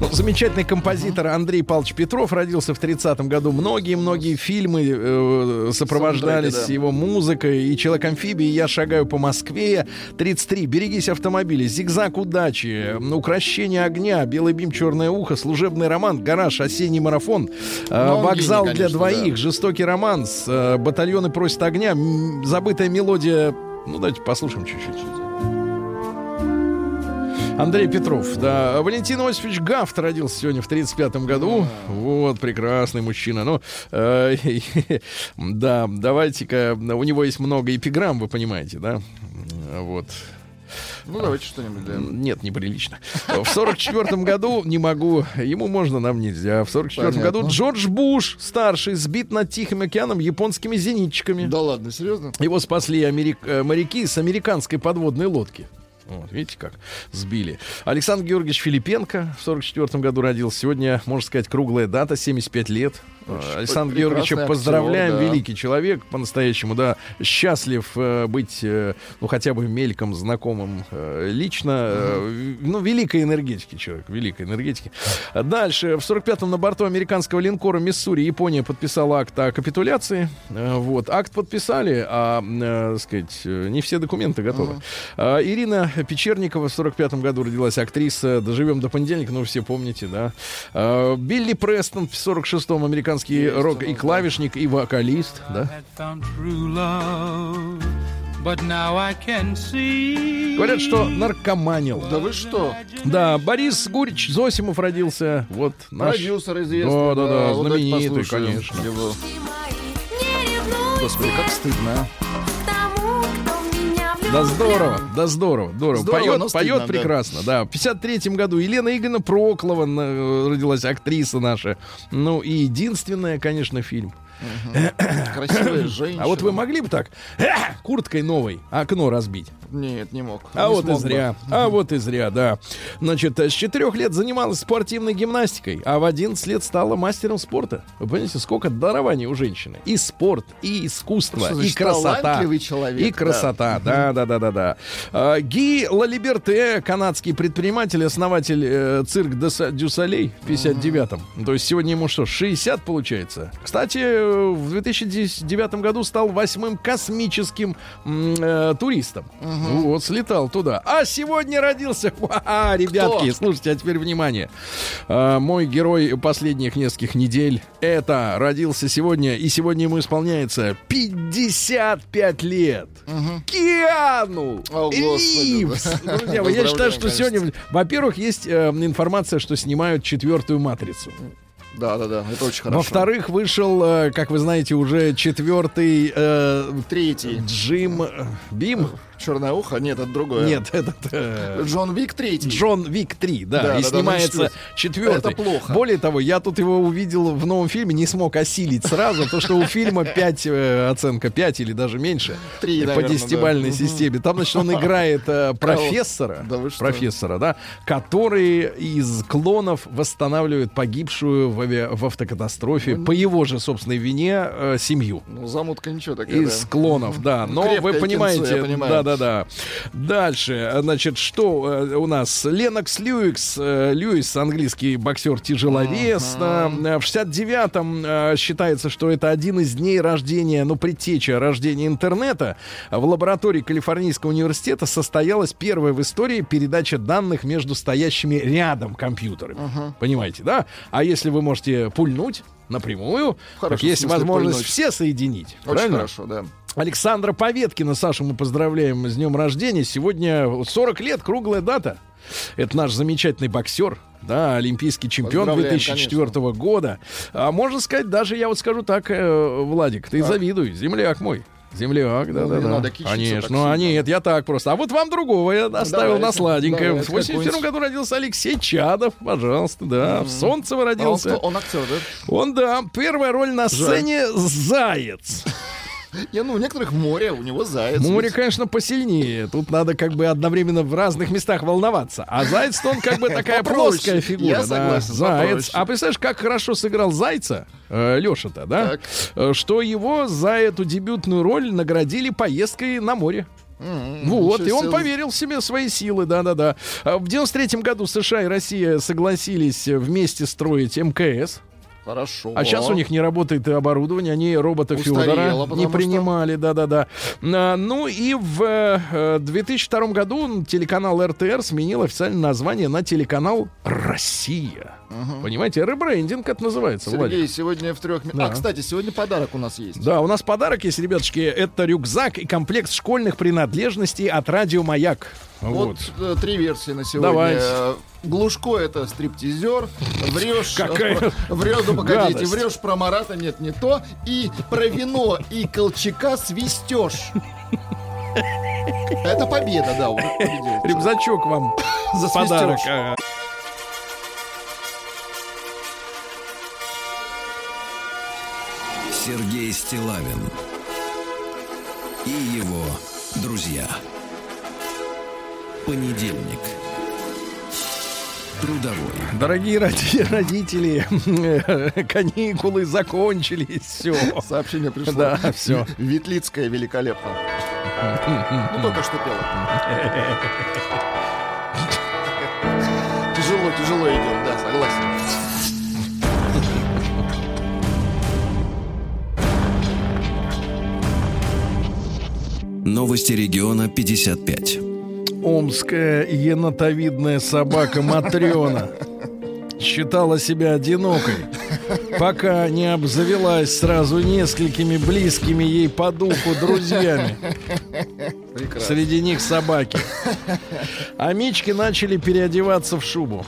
Ну, замечательный композитор Андрей Павлович Петров родился в 30-м году. Многие-многие фильмы э, сопровождались Саундтреки, да. его музыкой. И «Человек-амфибия», «Я шагаю по Москве», 33, «Берегись автомобиля», «Зигзаг удачи», «Укращение огня», «Белый бим, черное ухо», «Служебный роман», «Гараж», «Осенний марафон», э, «Вокзал гений, для конечно, двоих», да. «Жестокий романс», э, «Батальоны просят огня», «Забытая мелодия». Ну, давайте послушаем чуть-чуть. Андрей Петров, да. Валентин Осипович Гафт родился сегодня в 35-м году. Вот, прекрасный мужчина. Ну, э, да, давайте-ка, у него есть много эпиграмм, вы понимаете, да? Вот. Ну, давайте что-нибудь, да. Нет, неприлично. В 44 году не могу, ему можно, нам нельзя. В 44 Понятно. году Джордж Буш, старший, сбит над Тихим океаном японскими зенитчиками. Да ладно, серьезно? Его спасли америк- э, моряки с американской подводной лодки. Вот, видите как сбили. Александр Георгиевич Филипенко в 44 году родился. Сегодня, можно сказать, круглая дата, 75 лет. Очень Александр прекрасный Георгиевича актер, поздравляем, да. великий человек, по-настоящему, да, счастлив э, быть, э, ну, хотя бы мельком знакомым э, лично. Э, ну, великой энергетики человек, великой энергетики. Дальше, в 45-м на борту американского линкора Миссури Япония подписала акт о капитуляции. Э, вот, акт подписали, а, э, сказать, э, не все документы готовы. А, Ирина Печерникова в 45-м году родилась актриса «Доживем до понедельника», ну, все помните, да. А, Билли Престон в 46-м американский рок и клавишник, и вокалист, да. had found true love, but now I can see. Говорят, что наркоманил. Да вы что? Да, Борис Гурич Зосимов родился. Вот наш... Продюсер известный. Да, да, да, вот давайте знаменитый, послушаем конечно. его. Господи, как стыдно, а. Да здорово, да здорово, здорово. Здорово, поет, но поет стыдно, да. прекрасно, да. В 53 году Елена Игоревна Проклова э, родилась, актриса наша. Ну и единственная, конечно, фильм. Красивая женщина. А вот вы могли бы так курткой новой окно разбить? Нет, не мог. А Не вот и смог бы. зря. А вот и зря, да. Значит, с четырех лет занималась спортивной гимнастикой, а в 11 лет стала мастером спорта. Вы понимаете, сколько дарований у женщины? И спорт, и искусство, Что и значит красота. талантливый человек, И красота, да, да, да, да, да. А, Ги Лалиберте, канадский предприниматель, основатель э, цирк де Са- дю Солей в 59-м. То есть сегодня ему что, 60 получается? Кстати, в 2009 году стал восьмым космическим э, туристом. Вот, слетал туда. А сегодня родился... Ха-ха, ребятки, Кто? слушайте, а теперь внимание. А, мой герой последних нескольких недель это родился сегодня, и сегодня ему исполняется 55 лет. Киану О, Ривз. да. Друзья я считаю, что Поздравляем, сегодня, во-первых, есть э, информация, что снимают четвертую матрицу. Да, да, да, это очень хорошо. Во-вторых, вышел, э, как вы знаете, уже четвертый э, Третий. Джим Бим. Черное ухо? Нет, это другое. Нет, этот э, Джон Вик третий. Джон Вик 3, да, Да, и да, да, снимается значит, четвертый. это плохо. Более того, я тут его увидел в новом фильме, не смог осилить сразу, то что у фильма 5, оценка 5 или даже меньше Три, по наверное, десятибальной да. системе. Там, значит, он играет э, профессора, Да вы что? профессора, да, который из клонов восстанавливает погибшую в, авиа- в автокатастрофе по его же собственной вине э, семью. Ну, замутка ничего такая, Из да. клонов, да. Ну, Но вы понимаете, кинцо, я да-да-да. Дальше, значит, что э, у нас? Ленокс Льюикс, э, Льюис, английский боксер-тяжеловес. э, В 69-м э, считается, что это один из дней рождения, ну, предтеча рождения интернета. В лаборатории Калифорнийского университета состоялась первая в истории передача данных между стоящими рядом компьютерами. Понимаете, да? А если вы можете пульнуть напрямую, так есть возможность пульнуть. все соединить. Очень правильно? хорошо, да. Александра Поветкина, Сашу мы поздравляем с днем рождения. Сегодня 40 лет, круглая дата. Это наш замечательный боксер, да, олимпийский чемпион Поздравляем, 2004 года. А можно сказать, даже я вот скажу так, э, Владик, ты завидуй, земляк мой. Земляк, да, Ну, да, да. надо Конечно. так Ну, а нет, я так просто. А вот вам другого я оставил на давайте, сладенькое. давайте, В 81 какой-нибудь. году родился Алексей Чадов, пожалуйста, да. В Солнцево А он, родился. кто? он актер, да? Он, да, первая роль на сцене «Заяц». Не, ну, у некоторых море, у него заяц. Море, конечно, посильнее. Тут надо как бы одновременно в разных местах волноваться. А заяц он как бы такая плоская фигура. Я согласен, Заяц. А представляешь, как хорошо сыграл зайца Леша-то, да? Э, Что его за эту дебютную роль наградили поездкой на море. Вот, ничего и он себе. поверил в себе, в свои силы, да-да-да. А В 93 году США и Россия согласились вместе строить мкс. Хорошо. А сейчас у них не работает и оборудование, они робота Устарело, Федора не что- принимали, да-да-да. А, Ну и в э, 2002 году телеканал РТР сменил официальное название на телеканал «Россия». Понимаете, ребрендинг это называется, Сергей, Владик. сегодня в трех... Да. А, кстати, сегодня подарок у нас есть. Да, у нас подарок есть, ребятушки. Это рюкзак и комплект школьных принадлежностей от «Радио Маяк». Вот, Вот. э, три версии на сегодня. Давайте. Глушко это стриптизер. Врешь. Какая э, Врешь, ну погодите, гадость. врешь про Марата, нет, не то. И про вино и Колчака свистешь. Это победа, да, он победил. Рюкзачок вам за подарок. Сергей Стилавин и его друзья. Понедельник. Трудовой. Дорогие роди- родители, каникулы закончились, все. Сообщение пришло. Да, всё. Ветлицкая великолепно. Ну, только что пела. Тяжело, тяжело идет, да, согласен. Новости региона 55. Омская енотовидная собака Матрена считала себя одинокой, пока не обзавелась сразу несколькими близкими ей по духу друзьями. Прекрасно. Среди них собаки. А Мички начали переодеваться в шубу.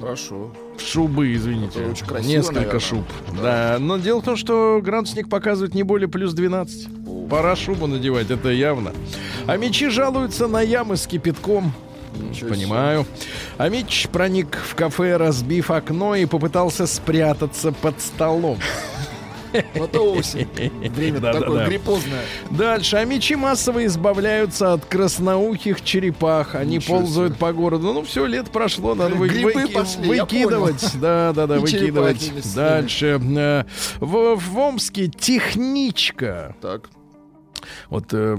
Хорошо. Шубы, извините. Это очень красиво, Несколько наверное. шуб. Да. Но дело в том, что градусник показывает не более плюс 12. Пора шубу надевать, это явно. А мечи жалуются на ямы с кипятком. Ничего Понимаю. А Мич проник в кафе, разбив окно и попытался спрятаться под столом. Вот осень. Время Да, да, такое да. гриппозное. Дальше. А мечи массово избавляются от красноухих черепах. Они Ничего ползают себе. по городу. Ну, все, лето прошло, надо вы- Грибы выки- пошли, выкидывать. Да, да, да, И выкидывать. Дальше. Э, В, в Омске техничка. Так. Вот, э,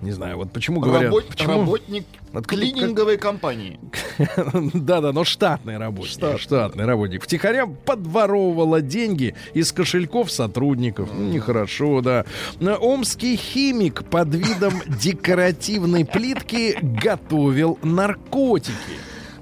не знаю, вот почему говорят... Работ- почему- Работник Откуда- клининговой компании. Да-да, но штатный работник. Штатный, Штатный, работник. Втихаря подворовывала деньги из кошельков сотрудников. Ну, Нехорошо, да. Омский химик под видом декоративной плитки готовил наркотики.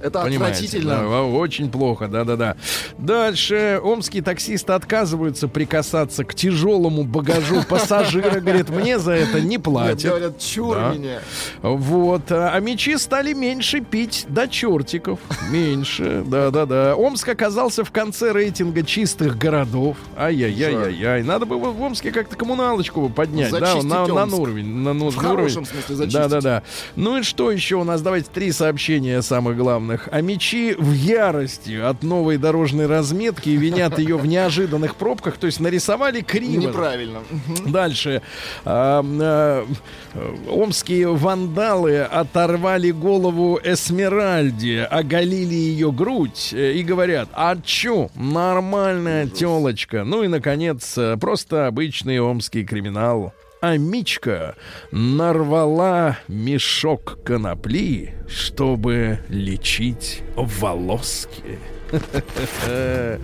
Это Понимаете, отвратительно. да, очень плохо, да-да-да. Дальше омские таксисты отказываются прикасаться к тяжелому багажу пассажира. Говорит, мне за это не Нет, платят. говорят, чур Да. меня. Вот. А мечи стали меньше пить до чертиков. Меньше. Да-да-да. Омск оказался в конце рейтинга чистых городов. Ай-яй-яй-яй-яй. Надо бы в Омске как-то коммуналочку поднять. Да, на, на уровень. На нужный В хорошем уровень. смысле зачистить. Да-да-да. Ну и что еще у нас? Давайте три сообщения самых главных. А мечи в ярости от новой дорожной разметки и винят ее в неожиданных пробках. То есть нарисовали криво. Неправильно. Дальше. А, а, омские вандалы оторвали голову Эсмеральде, оголили ее грудь э, и говорят, а чё, нормальная телочка. Ну и, наконец, э, просто обычный омский криминал. А Мичка нарвала мешок конопли, чтобы лечить волоски.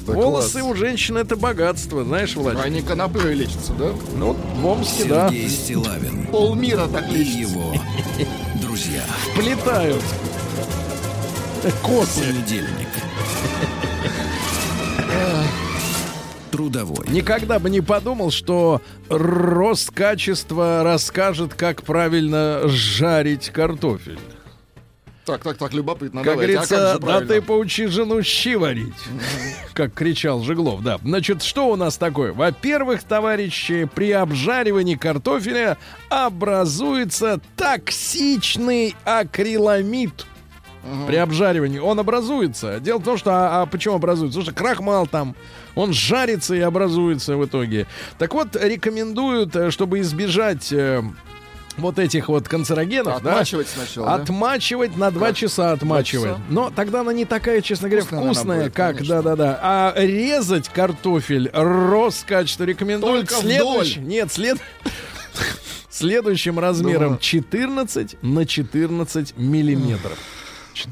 Волосы у женщин это богатство, знаешь, Владимир? Они коноплей лечатся, да? Ну, в Омске, да, Сергей Стилавин Полмира так и лечится. его друзья. плетают косы. Понедельник. Трудовой. Никогда бы не подумал, что рост качества расскажет, как правильно жарить картофель. Так, так, так, любопытно. Как Давайте. А как говорится, же да правильно? ты поучи жену щи варить. Как кричал Жеглов, да. Значит, что у нас такое? Во-первых, товарищи, при обжаривании картофеля образуется токсичный акриламид. при обжаривании, он образуется. Дело в том, что а, а почему образуется? Потому что крахмал там, он жарится и образуется в итоге. Так вот, рекомендуют, э, чтобы избежать э, вот этих вот канцерогенов, да, Отмачивать сначала, да? отмачивать на 2 часа отмачивать. Но тогда она не такая, честно говоря, Вкусная вкусная, будет, как, да-да-да. А резать картофель Роскач, что рекомендуют Только следующий, вдоль. нет, след следующим размером Да. 14 на 14 миллиметров.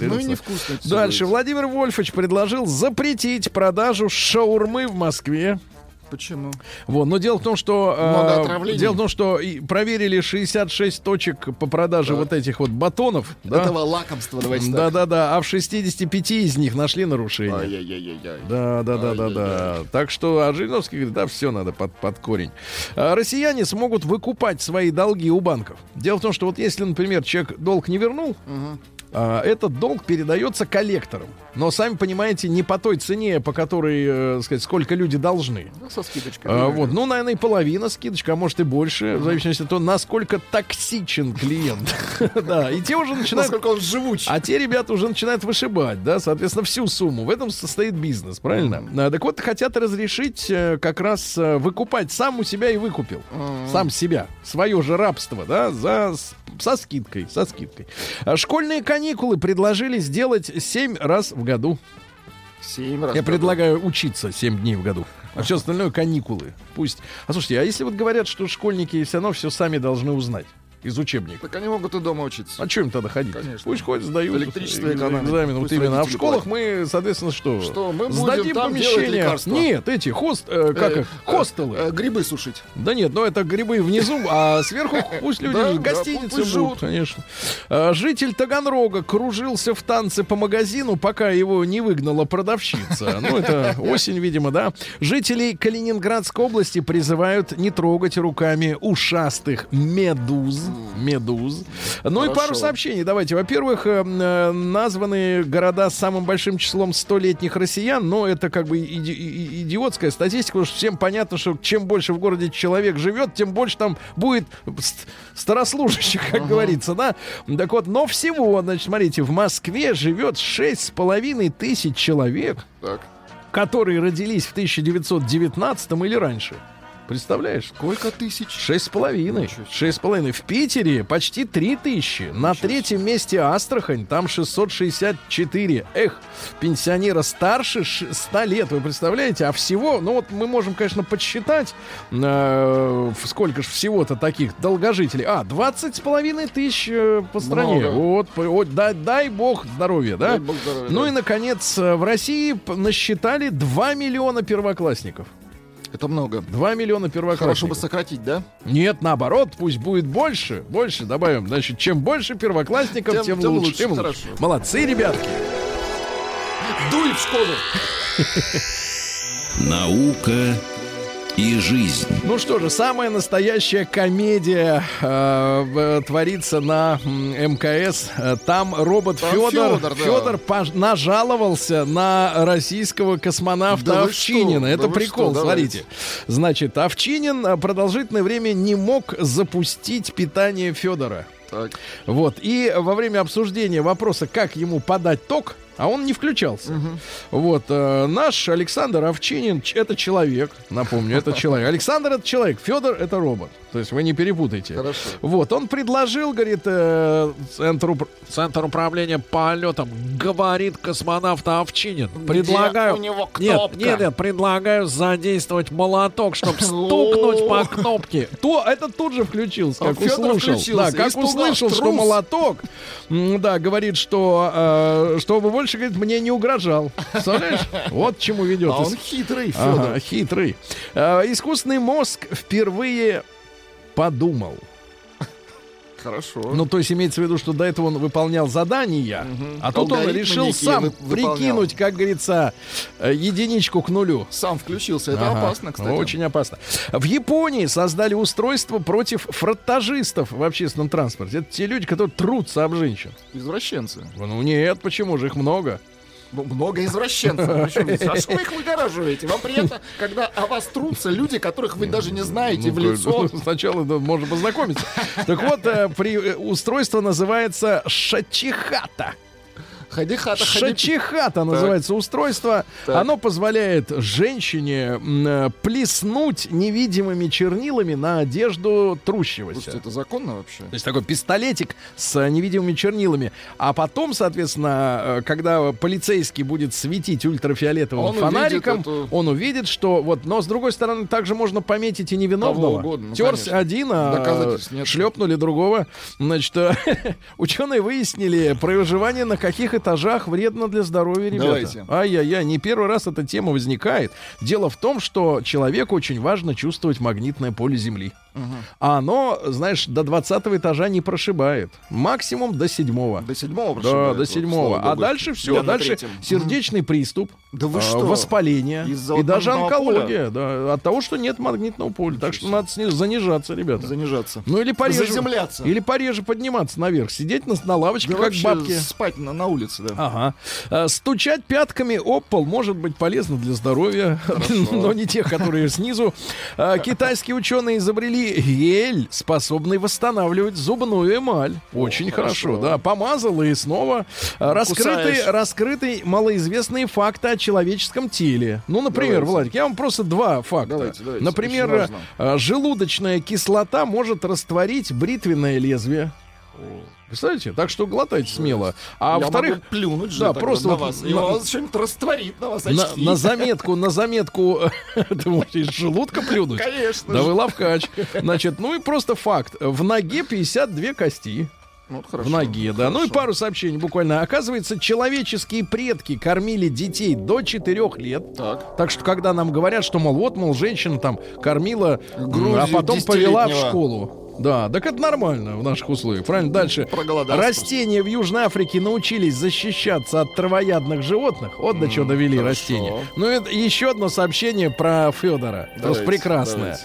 Ну и 14. невкусно. это всё Дальше будет. Владимир Вольфович предложил запретить продажу шаурмы в Москве. Почему? Вот, но дело в том, что э, дело в том, что проверили 66 точек по продаже вот этих вот батонов, да, Этого лакомства, давайте да, так. да, да, а в 65 из них нашли нарушения. Ай-яй-яй-яй. Да, да, да, да, да. Так что, а Жириновский говорит, да, все надо под, под корень. А россияне смогут выкупать свои долги у банков. Дело в том, что вот если, например, человек долг не вернул, а, этот долг передается коллекторам. Но, сами понимаете, не по той цене, по которой, э, сказать, сколько люди должны. Ну, со скидочкой. А, вот, ну, наверное, и половина скидочка, а может и больше, в зависимости от того, насколько токсичен клиент. Да, и те уже начинают... Насколько он живуч. А те ребята уже начинают вышибать, да, соответственно, всю сумму. В этом состоит бизнес, правильно? А, Так вот, хотят разрешить э, как раз э, выкупать. Сам у себя и выкупил. Сам себя. Свое же рабство, да, за, со скидкой, со скидкой. А Школьные каникулы предложили сделать 7 раз в году. Семь раз. Я предлагаю учиться 7 дней в году. А все остальное каникулы. Пусть. А слушайте, а если вот говорят, что школьники все равно все сами должны узнать из учебника? Так они могут и дома учиться. А что им тогда ходить? Конечно. Пусть ходят, сдают Электричество э, экономят. экзамен. Вот именно. А в школах мы, соответственно, что? Что, мы будем Сдадим там делать помещение. Нет, эти хост, э, как Э, их, хостелы. э, Грибы сушить. Да нет, ну это грибы внизу, а сверху пусть люди гостиницы живут. конечно. А, Житель Таганрога кружился в танце по магазину, пока его не выгнала продавщица. Ну, это осень, видимо, да. Жителей Калининградской области призывают не трогать руками ушастых медуз. Медуз. Ну и пару сообщений. Давайте. Во-первых, э, э, названы города с самым большим числом столетних россиян, но это как бы иди- идиотская статистика, потому что всем понятно, что чем больше в городе человек живет, тем больше там будет ст- старослужащих, как говорится, да? Так вот, но всего, значит, смотрите, в Москве живет шесть с половиной тысяч человек, Так. которые родились в 1919 или раньше. Представляешь? Сколько тысяч? Шесть с половиной. Шесть с половиной. В Питере почти три тысячи. На третьем месте Астрахань. Там 664. Эх, пенсионера старше ш- 100 лет. Вы представляете? А всего, ну вот мы можем, конечно, подсчитать, э, сколько же всего-то таких долгожителей. А, 20 с половиной тысяч э, по стране. Много. Вот, вот, дай, дай бог здоровья, да? Дай бог здоровья, ну да. и, наконец, э, в России насчитали 2 миллиона первоклассников. Это много. 2 миллиона первоклассников. Хорошо бы сократить, да? Нет, наоборот, пусть будет больше. Больше добавим. Значит, чем больше первоклассников, тем, Тем- тем лучше. лучше, Тем лучше. Молодцы, ребятки. Дуй в школу. Наука и жизнь. Ну что же, самая настоящая комедия э, в- творится на МКС. Э, Там робот Там Федор, Фёдор, Федор, да. пож- нажаловался на российского космонавта Да Овчинина. что? Это Да прикол, что? смотрите. Значит, Овчинин э, продолжительное время не мог запустить питание Федора. Так. Вот. И во время обсуждения вопроса, как ему подать ток, а он не включался. Вот. э, наш Александр Овчинин, это человек, напомню, это человек. Александр это человек, Федор это робот. То есть вы не перепутайте. Хорошо. Вот. Он предложил, говорит, э, Центр, упр- Центр управления полетом, говорит космонавт Овчинин. Предлагаю... у него Нет, кнопка? нет, нет, предлагаю задействовать молоток, чтобы стукнуть по кнопке. То, это тут же включился, как услышал. Да, как услышал, что молоток, да, говорит, что э, чтобы больше, говорит, мне не угрожал. Представляешь? Вот чему ведет. А он хитрый, Ага, Федор. хитрый. Э, искусственный мозг впервые подумал. Хорошо. Ну, то есть имеется в виду, что до этого он выполнял задания, а тут он решил сам вы- выполнял. прикинуть, как говорится, э, единичку к нулю. Сам включился. Это Ага, опасно, кстати. Очень опасно. В Японии создали устройство против фронтажистов в общественном транспорте. Это те люди, которые трутся об женщин. Извращенцы. Ну нет, почему же их много? Ну, Много извращенцев. Причем? А что вы их выгораживаете? Вам приятно, когда о вас трутся люди, которых вы даже не знаете в Ну, лицо. Сначала да, можно познакомиться. Так вот, э, при, э, устройство называется шачихата. Ходи хата, ходи. Шачихата называется устройство. Так. Оно позволяет женщине э, плеснуть невидимыми чернилами на одежду трущегося. Слушайте, это законно вообще? То есть такой пистолетик с э, невидимыми чернилами. А потом, соответственно, э, когда полицейский будет светить ультрафиолетовым Он фонариком, увидит эту- он увидит, что вот, но с другой стороны, также можно пометить и Кого невиновного. угодно, ну, Терся конечно. один, а шлепнули другого. Значит, ученые выяснили, проживание на каких этажах вредно для здоровья, ребята. Давайте. Ай-яй-яй, не первый раз эта тема возникает. Дело в том, что человеку очень важно чувствовать магнитное поле Земли. А оно, знаешь, до 20 этажа не прошибает. Максимум до седьмого. До седьмого Да, прошибает, до вот, седьмого. слава А богу. дальше все. Я Дальше сердечный приступ. Да вы а, что? Воспаление. И даже поля? онкология. Да, от того, что нет магнитного поля. Так что надо занижаться, ребята. Занижаться. Ну или пореже. Заземляться. Или пореже подниматься наверх. Сидеть на, на лавочке, Да как бабки. спать на, на улице, да. Ага. А, Стучать пятками об пол может быть полезно для здоровья, но не тех, которые снизу. А, Китайские ученые изобрели гель, способный восстанавливать зубную эмаль. Очень хорошо, да. Помазал и снова. Раскрыты, Кусаешь. раскрыты малоизвестные факты о человеческом теле. Ну, например, Давайте. Владик, я вам просто два факта. Давайте, давайте, Например, а, желудочная кислота может растворить бритвенное лезвие. Представляете? Так что глотайте смело. А во-вторых, плюнуть же да, просто на вот вас. И на- вас что-нибудь растворит на вас на, очки. на заметку, на заметку, ты можешь из желудка плюнуть? Конечно Да же. вы лавкач. Значит, ну и просто факт. В ноге 52 кости. Ну, вот хорошо, В ноге, да. Ну и хорошо. пару сообщений буквально. Оказывается, человеческие предки кормили детей до 4 лет. Так. Так что, когда нам говорят, что, мол, вот, мол, женщина там кормила, м, Грудью а потом повела в школу. Да, так это нормально в наших условиях. Правильно? Дальше. Растения в Южной Африке научились защищаться от травоядных животных. Вот до чего довели хорошо. растения. Ну и еще одно сообщение про Федора. Просто прекрасное.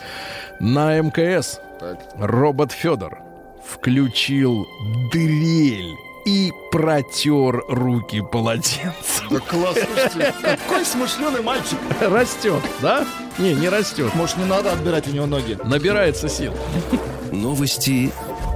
давайте. На мкс Так. робот Федор включил дрель и протер руки полотенцем. Да класс, слушайте, какой смышленый мальчик. Растет, да? Не, не растет. Может, не надо отбирать у него ноги? Набирается сил. Новости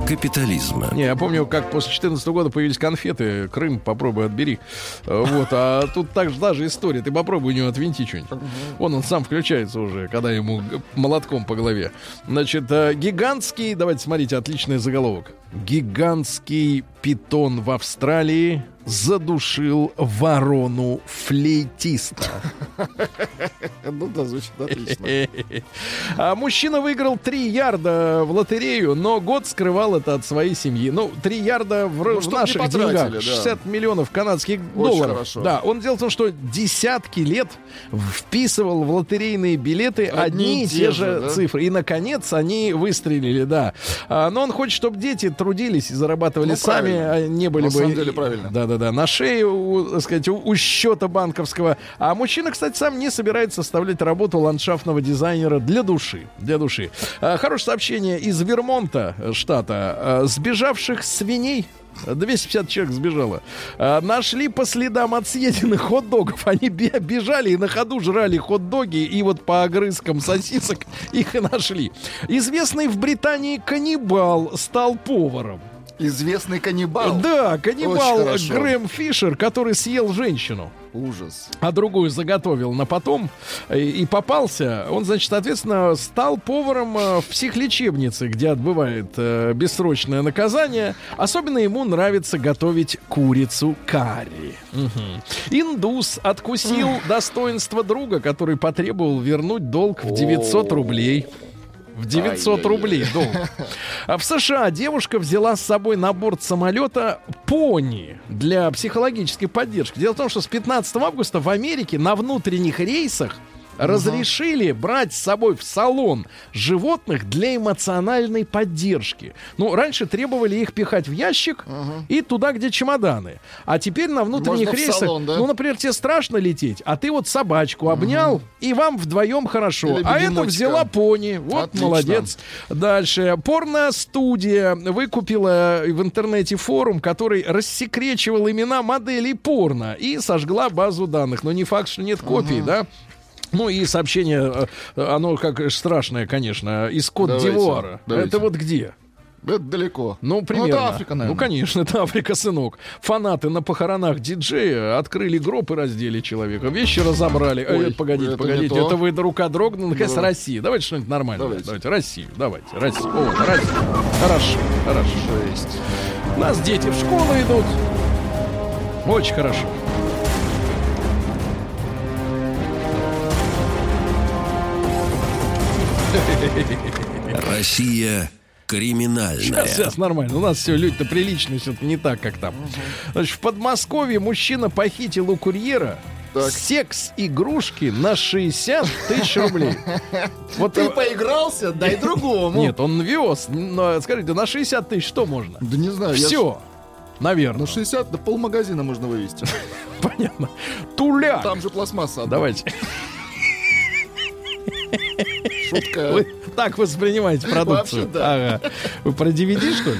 капитализма. Не, я помню, как после 2014 года появились конфеты. Крым, попробуй отбери. Э, Вот, а тут также даже история. Ты попробуй у него отвинти что-нибудь. Вон он сам включается уже, когда ему молотком по голове. Значит, э, гигантский, давайте смотрите, отличный заголовок. Гигантский питон в Австралии задушил ворону флейтиста. Ну да, звучит отлично. А мужчина выиграл 3 ярда в лотерею, но год скрывал это от своей семьи. Ну, 3 ярда в, Ну, в наших деньгах. да. 60 миллионов канадских долларов. хорошо. Да, он дело в том, что десятки лет вписывал в лотерейные билеты одни, и те же да? цифры. И, наконец, они выстрелили, да. А, но он хочет, чтобы дети трудились и зарабатывали Ну, сами, правильно. а не были На бы... самом деле правильно. Да-да-да, на шее, у, так сказать, у, у счета банковского. А мужчина, кстати, сам не собирается составлять работу ландшафтного дизайнера для души. Для души. А, хорошее сообщение из Вермонта, э, штата. А, сбежавших свиней 250 человек сбежало. А, нашли по следам от съеденных хот-догов. Они бе- бежали и на ходу жрали хот-доги, и вот по огрызкам сосисок их и нашли. Известный в Британии каннибал стал поваром. Известный каннибал. Да, каннибал. Грэм Фишер, который съел женщину, Ужас. а другую заготовил на потом и, и попался. Он, значит, соответственно, стал поваром э, в психлечебнице, где отбывает э, бессрочное наказание. Особенно ему нравится готовить курицу карри. Мгм. Индус откусил достоинство друга, который потребовал вернуть долг в 900 рублей. В 900 Ай-яй-яй. рублей долг. А в США девушка взяла с собой на борт самолета пони для психологической поддержки. Дело в том, что с 15 августа в Америке на внутренних рейсах разрешили брать с собой в салон животных для эмоциональной поддержки. Ну, раньше требовали их пихать в ящик и туда, где чемоданы. А теперь на внутренних Можно рейсах, салон, да? ну, например, тебе страшно лететь, а ты вот собачку обнял, и вам вдвоем хорошо. Или а это взяла пони. Вот Отлично. молодец. Дальше. Порно-студия выкупила в интернете форум, который рассекречивал имена моделей порно и сожгла базу данных. Но не факт, что нет копий, да? Ну и сообщение, э, оно как страшное, конечно, из Кот-Дивуара. Это вот где? Это далеко. Ну, примерно. это Африка, наверное. Ну, конечно, это Африка, сынок. Фанаты на похоронах диджея открыли гроб и раздели человека. Вещи разобрали. Э, Ой, погодите, это погодите. Это вы до рука дрогнули. Наконец, Да. Россия. Давайте что-нибудь нормальное. Давайте. Давайте. Россию. Давайте. Россию. О, Россия. Хорошо. Хорошо. У нас дети в школу идут. Очень хорошо. Россия криминальная. Сейчас, сейчас нормально. У нас все люди-то приличные, все-таки не так, как там. Значит, в Подмосковье мужчина похитил у курьера Так. секс-игрушки на 60 тысяч рублей. Вот Ты поигрался, дай другому. Нет, он вез. Но, скажите, на 60 тысяч что можно? Да не знаю. Все. Наверное. На 60 до полмагазина можно вывести. Понятно. Туляк. Там же пластмасса. Давайте. Шутка. Вы так воспринимаете продукцию. Вообще, да. Ага. Вы про DVD, что ли?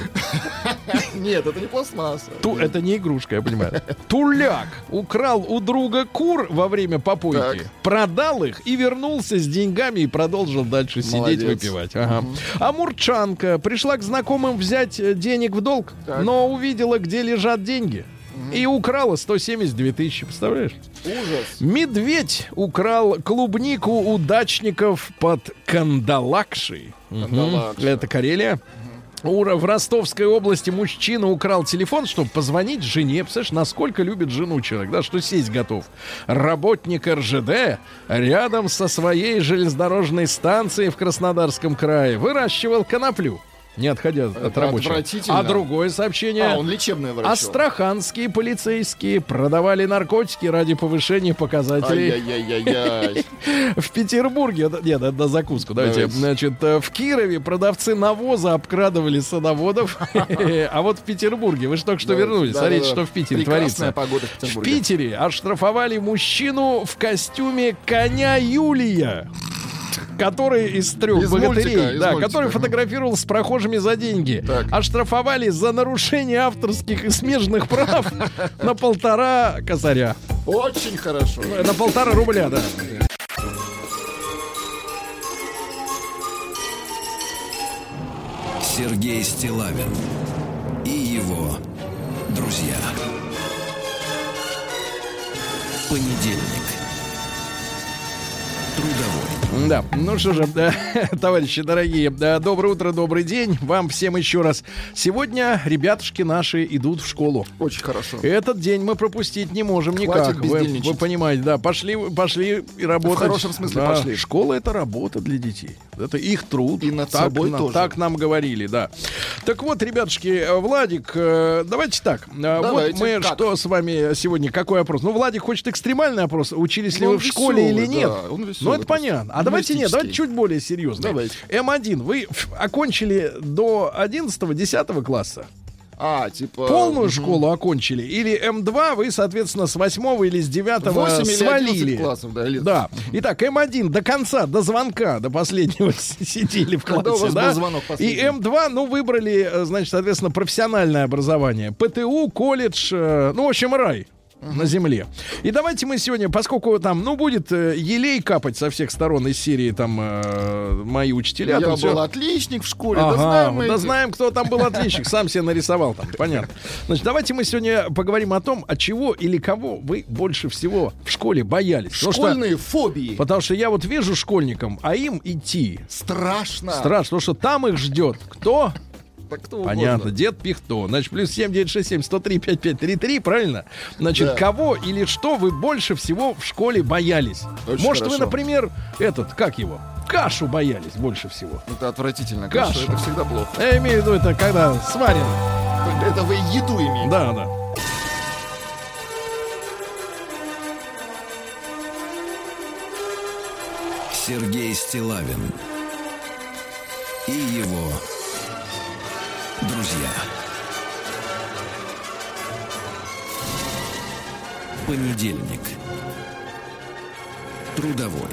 Нет, это не пластмасса. Ту, это не игрушка, я понимаю. Туляк украл у друга кур во время попойки, Так. продал их и вернулся с деньгами и продолжил дальше сидеть Молодец. выпивать. Ага. А Мурчанка пришла к знакомым взять э, денег в долг, Так. но увидела, где лежат деньги. И украла 172 тысячи, представляешь? Ужас. Медведь украл клубнику у дачников под Кандалакшей. Кандалакша. Это Карелия. Ура, в Ростовской области мужчина украл телефон, чтобы позвонить жене. Представляешь, насколько любит жену человек, да, что сесть готов. Работник РЖД рядом со своей железнодорожной станцией в Краснодарском крае выращивал коноплю, не отходя от отвратительно. А другое сообщение. А, он лечебное врач. Астраханские полицейские продавали наркотики ради повышения показателей. Ай-яй-яй-яй-яй. В Петербурге, нет, это на закуску, давайте. Значит, э, в Кирове продавцы навоза обкрадывали садоводов. А вот в Петербурге, вы же только что вернулись, смотрите, что в Питере творится. погода в. Питере оштрафовали мужчину в костюме коня Юлия. Который из трех Из богатырей, мультика, из да, мультика. который фотографировал с прохожими за деньги. Так. Оштрафовали за нарушение авторских и смежных прав на полтора косаря. Очень хорошо. На полтора рубля, да. Сергей Стилавин и его друзья. Понедельник. Трудовой. Да, ну что же, да, товарищи дорогие, да, доброе утро, добрый день вам всем еще раз. Сегодня ребятушки наши идут в школу. Очень хорошо. Этот день мы пропустить не можем Хватит никак. Вы, вы понимаете, да, пошли, пошли и работать. В хорошем смысле Да, пошли. Школа это работа для детей. Это их труд. И над так, собой на- тоже. Так нам говорили, да. Так вот, ребятушки, э, Владик, э, давайте так. Э, Вот Давайте. мы Как? что с вами сегодня, какой опрос? Ну, Владик хочет экстремальный опрос. Учились ли Ну, вы он в школе или нет? да, ну, это просто. понятно. А давайте нет, давайте чуть более серьезно. Давайте. М1, вы окончили до 11-10 класса? А, типа... Полную мгм. школу окончили? Или М2 вы, соответственно, с 8 или с 9 8 или 11 свалили? классов, да, лет. Да. Итак, М1 до конца, до звонка, до последнего сидели в Когда у классе, вас да? был звонок И последний? М2, ну, выбрали, э, значит, соответственно, профессиональное образование. ПТУ, колледж, э, ну, в общем, рай на земле. И давайте мы сегодня, поскольку там, ну, будет э, елей капать со всех сторон из серии, там, э, мои учителя. Я там был всё. отличник в школе, Ага, да знаем мы да этих. знаем, кто там был отличник, сам себе нарисовал там, понятно. Значит, давайте мы сегодня поговорим о том, от чего или кого вы больше всего в школе боялись. Потому что- Школьные фобии. Потому что я вот вижу школьникам, а им идти Страшно. страшно, потому что там их ждет кто? Так кто Понятно, угодно. дед Пихто. Значит, плюс 7967 103 5533, правильно? Значит, Да. кого или что вы больше всего в школе боялись? Очень Может, вы, хорошо. например, этот, как его? Кашу боялись больше всего. Это отвратительно. Каша. Каша. Это всегда плохо. Я имею в виду это когда сварено. Это вы еду имеете. Да, да. Сергей Стилавин Понедельник. Трудовой.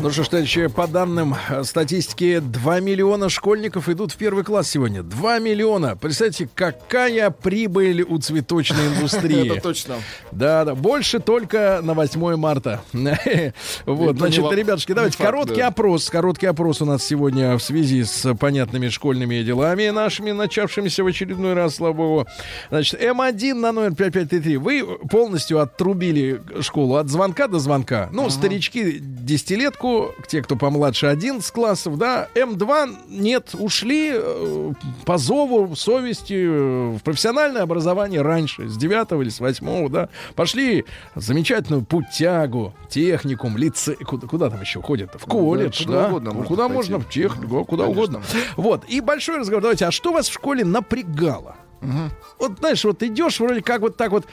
Ну что ж, товарищи, по данным э, статистики, 2 миллиона школьников идут в первый класс сегодня. 2 миллиона. Представьте, какая прибыль у цветочной индустрии. Это точно. Да, да, больше только на 8 марта. Вот, значит, ребятушки, давайте короткий опрос. Короткий опрос у нас сегодня в связи с понятными школьными делами нашими, начавшимися в очередной раз, слава богу. Значит, М1 на номер 5533. Вы полностью отрубили школу от звонка до звонка. Ну, старички десятилетку, те, кто помладше 11 классов, да. М2 нет, ушли э, по зову совести э, в профессиональное образование раньше, с 9 или с 8, да. Пошли замечательную путягу, техникум, лице... Куда, куда там еще ходят? В колледж, куда да. угодно Ну, можно куда пойти. можно? В технику, куда Конечно. угодно. Вот. И большой разговор. Давайте, а что вас в школе напрягало? Вот, знаешь, вот идешь вроде как вот так вот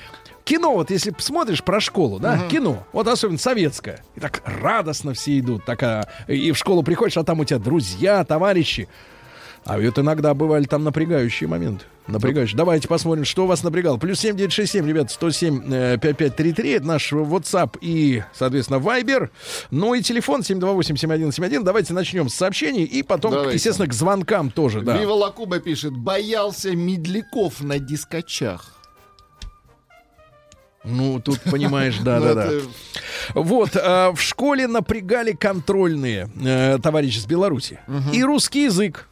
Кино, вот если посмотришь про школу, да, кино, вот особенно советское, и так радостно все идут, такая, и в школу приходишь, а там у тебя друзья, товарищи. А вот иногда бывали там напрягающие моменты. Напрягающие. Давайте посмотрим, что вас напрягало. Плюс 7967, ребят, 107 э, 5533. Это наш WhatsApp и, соответственно, Viber. Ну и телефон 728-7171. Давайте начнем с сообщений и потом, Давайте. естественно, к звонкам тоже. Да. Вива Лакуба пишет, боялся медляков на дискочах. Ну, тут понимаешь, Ну, да-да-да. это- Вот, э, в школе напрягали контрольные э, товарищи с Беларуси. И русский язык.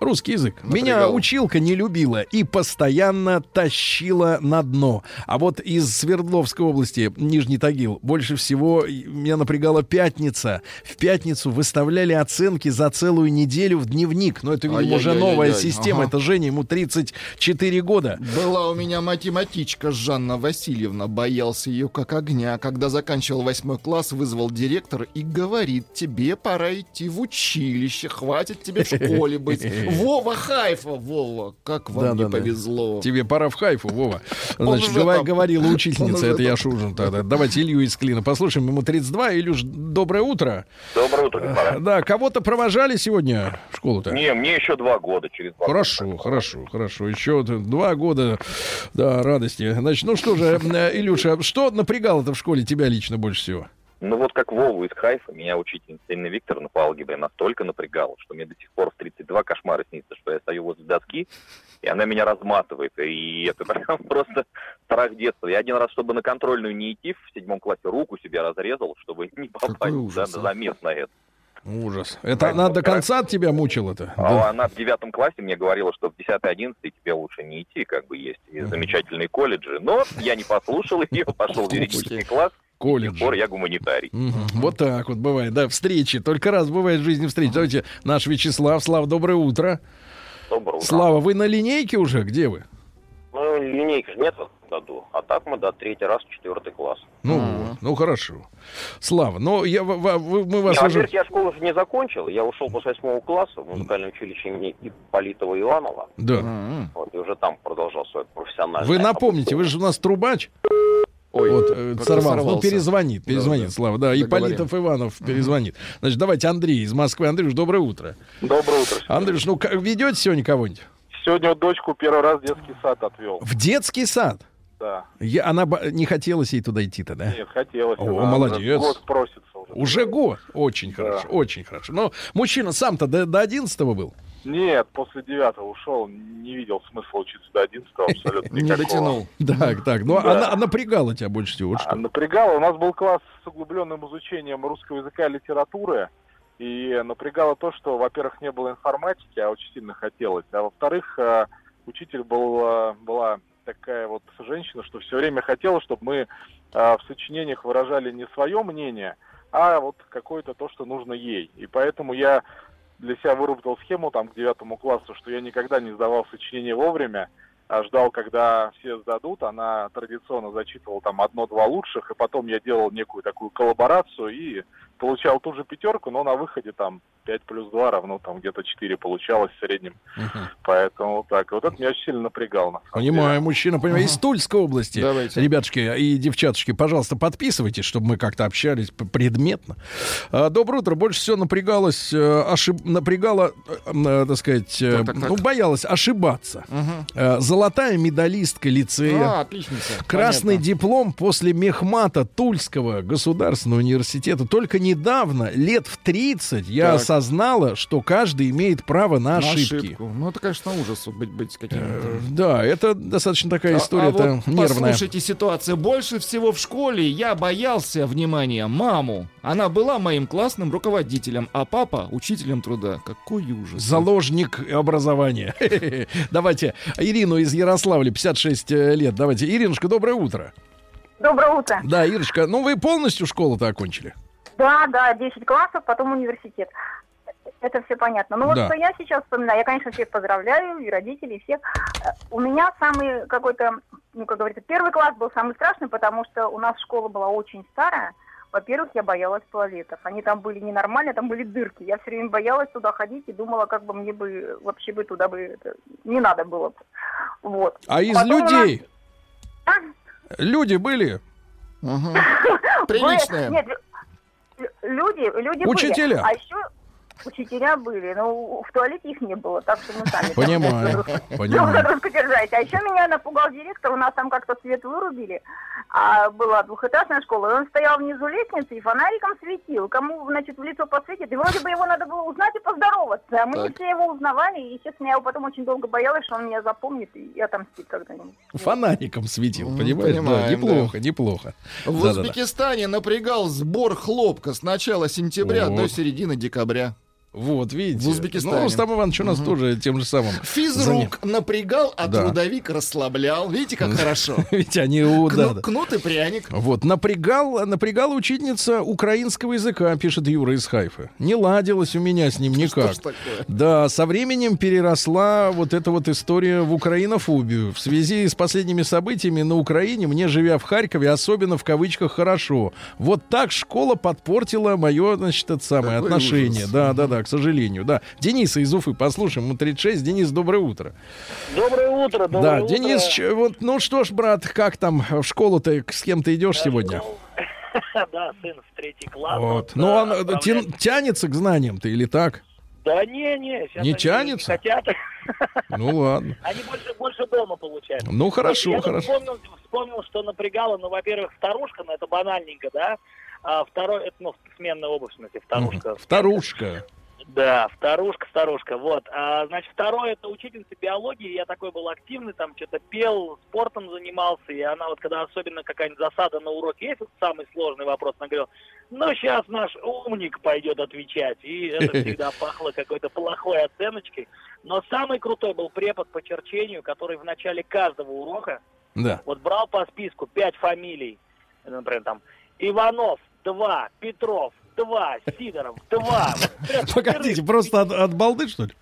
Русский язык. Меня Напрягал. училка не любила и постоянно тащила на дно. А вот из Свердловской области, Нижний Тагил, больше всего меня напрягала пятница. В пятницу выставляли оценки за целую неделю в дневник. Но это, видимо, уже новая система. Ага. Это Женя, ему 34 года. Была у меня математичка Жанна Васильевна, боялся ее как огня. Когда заканчивал восьмой класс, вызвал директор и говорит, тебе пора идти в училище, хватит тебе в школе быть. Вова Хайфа, Вова, как вам не Да-да-да. повезло. Тебе пора в Хайфу, Вова. Значит, говор- там. говорила учительница, это я там. шужен тогда. Давайте Илью из Клина послушаем. Ему 32. Илюш, доброе утро. Доброе утро, господа. Да, кого-то провожали сегодня в школу-то? Не, мне еще два года, через два Хорошо, года. хорошо, хорошо. Еще два года, да, радости. Значит, ну что же, э, Илюша, что напрягало-то в школе тебя лично больше всего? Ну вот как Вову из Хайфа, меня учительница Инна Викторовна по алгебре настолько напрягала, что мне до сих пор в 32 кошмары снится, что я стою возле доски, и она меня разматывает. И это прям просто страх детства. Я один раз, чтобы на контрольную не идти, в седьмом классе руку себе разрезал, чтобы не попасть да, ужас, на а. замес на это. Ужас. Это она до конца от тебя мучила-то? А Да. она в девятом классе мне говорила, что в 10-11 тебе лучше не идти, как бы есть и замечательные колледжи. Но я не послушал ее, пошел в юридический класс. С тех Колледж. пор я гуманитарий. Мгм. Вот так вот бывает, да, встречи. Только раз бывает в жизни встречи. Давайте наш Вячеслав. Слава, доброе утро. Доброе утро. Слава, вы на линейке уже? Где вы? Ну, линейки же нет в этом году. А так мы, да, третий раз, четвертый класс. Ну, вот, ну хорошо. Слава, ну я, в- в- вы- мы Не, вас уже... я школу же не закончил. Я ушел после восьмого класса в музыкальное училище имени Ипполитова Иванова. Да. Вот, и уже там продолжал свое профессиональное Вы напомните, вы же у нас трубач. Ой, вот, э, сорвался. Ну, перезвонит, перезвонит, да. Слава. Да, Договорим. Ипполитов Иванов перезвонит. Значит, давайте Андрей из Москвы. Андрюш, доброе утро. Доброе утро. Андрюш, ну как, ведете сегодня кого-нибудь? Сегодня вот дочку первый раз в детский сад отвел. В детский сад? Да. Я, она не хотелось ей туда идти-то, да? Нет, хотелось. О, она молодец. уже Год просится уже. Уже год. Очень Да. хорошо, очень хорошо. Но мужчина сам-то до, до 11 был. Нет, после девятого ушел. Не видел смысла учиться до одиннадцатого абсолютно Не никакого. дотянул. Так, так. Ну, Да. она, напрягала тебя больше всего. А что. напрягало. У нас был класс с углубленным изучением русского языка и литературы. И напрягало то, что, во-первых, не было информатики, а очень сильно хотелось. А во-вторых, э, учитель был, э, была такая вот женщина, что все время хотела, чтобы мы э, в сочинениях выражали не свое мнение, а вот какое-то то, что нужно ей. И поэтому я для себя выработал схему там к девятому классу, что я никогда не сдавал сочинение вовремя, а ждал, когда все сдадут. Она традиционно зачитывала там одно-два лучших, и потом я делал некую такую коллаборацию и получал ту же пятерку, но на выходе там 5 плюс 2 равно там где-то 4 получалось в среднем. Поэтому вот так. Вот это меня очень сильно напрягало. на самом деле. Понимаю, мужчина, понимаю. Из Тульской области. Давайте. Ребятушки и девчаточки, пожалуйста, подписывайтесь, чтобы мы как-то общались предметно. А, Доброе утро. Больше всего напрягалась, э, ошиб... напрягала, э, э, так сказать, Так, так, так. ну, боялась ошибаться. Э, Золотая медалистка лицея. А, отличница. Красный Понятно. диплом после мехмата Тульского государственного университета. Только недавно, лет в 30, я Так. осознала, что каждый имеет право на, На ошибки. ошибку. Ну, это, конечно, ужас вот быть, быть каким-то. Э, Да, это достаточно такая А- история а вот нервная. Послушайте ситуацию. Больше всего в школе я боялся, внимания, маму. Она была моим классным руководителем, а папа — учителем труда. Какой ужас. Заложник образования. Давайте Ирину из Ярославля, 56 лет. Давайте. Иринушка, доброе утро. Доброе утро. Да, Ирочка, ну вы полностью школу-то окончили? Да, да, 10 классов, потом университет. Это все понятно. Ну вот Да. что я сейчас вспоминаю, я, конечно, всех поздравляю, и родителей, и всех. Э, У меня самый какой-то, ну, как говорится, первый класс был самый страшный, потому что у нас школа была очень старая. Во-первых, я боялась туалетов. Они там были ненормальные, там были дырки. Я все время боялась туда ходить и думала, как бы мне бы вообще бы туда бы это, не надо было. бы. Вот. А из Потом у нас- людей А? люди были? Мгм. Вы- Приличная. Нет, лю- люди, люди были. Учителя. А еще учителя были, но в туалете их не было, так что мы сами. там Понимаю, понимаю. А еще меня напугал директор, у нас там как-то свет вырубили, а была двухэтажная школа, и он стоял внизу лестницы и фонариком светил. Кому, значит, в лицо посветит, и вроде бы его надо было узнать и поздороваться. А мы не все его узнавали, и, честно, я его потом очень долго боялась, что он меня запомнит и отомстит когда-нибудь. Фонариком светил, понимаешь? Да, неплохо, неплохо. В. Узбекистане напрягал сбор хлопка с начала сентября Вот. до середины декабря. Вот, видите. В Узбекистане. Ну, Рустам Иванович у нас тоже тем же самым. Физрук напрягал, а Да. трудовик расслаблял. Видите, как хорошо. Ведь они. Кнут и пряник. Вот, напрягал, напрягала учительница украинского языка, пишет Юра из Хайфы. Не ладилось у меня с ним никак. Да, со временем переросла вот эта вот история в украинофобию. В связи с последними событиями на Украине, мне, живя в Харькове, особенно в кавычках хорошо. Вот так школа подпортила мое, значит, это самое отношение. Да, да, да, к сожалению. Да. Дениса из Уфы, послушаем, ему 36. Денис, доброе утро. Доброе утро, доброе да, утро. Денис, вот, ну что ж, брат, как там в школу-то, с кем ты идешь сегодня? Да, сын в третий класс. Вот. Ну, он э, тянется к знаниям-то или так? Да не, не. сейчас Не тянется? хотят. Ну ладно. Они больше, больше дома получают. Ну хорошо, Я хорошо. Вспомнил, вспомнил, что напрягало, ну, во-первых, старушка, ну, это банальненько, да. А второй, это, ну, сменная обувь, в смысле, вторушка. Мгм. Вторушка. Да, вторушка, старушка, вот. А, значит, второе, это учительница биологии, я такой был активный, там что-то пел, спортом занимался, и она вот, когда особенно какая-нибудь засада на уроке есть, вот самый сложный вопрос, она говорила, ну, сейчас наш умник пойдет отвечать, и это всегда пахло какой-то плохой оценочкой. Но самый крутой был препод по черчению, который в начале каждого урока Да. вот брал по списку пять фамилий, например, там, Иванов, два, Петров, два, Сидоров, два. Погодите, просто от, от балды, что ли?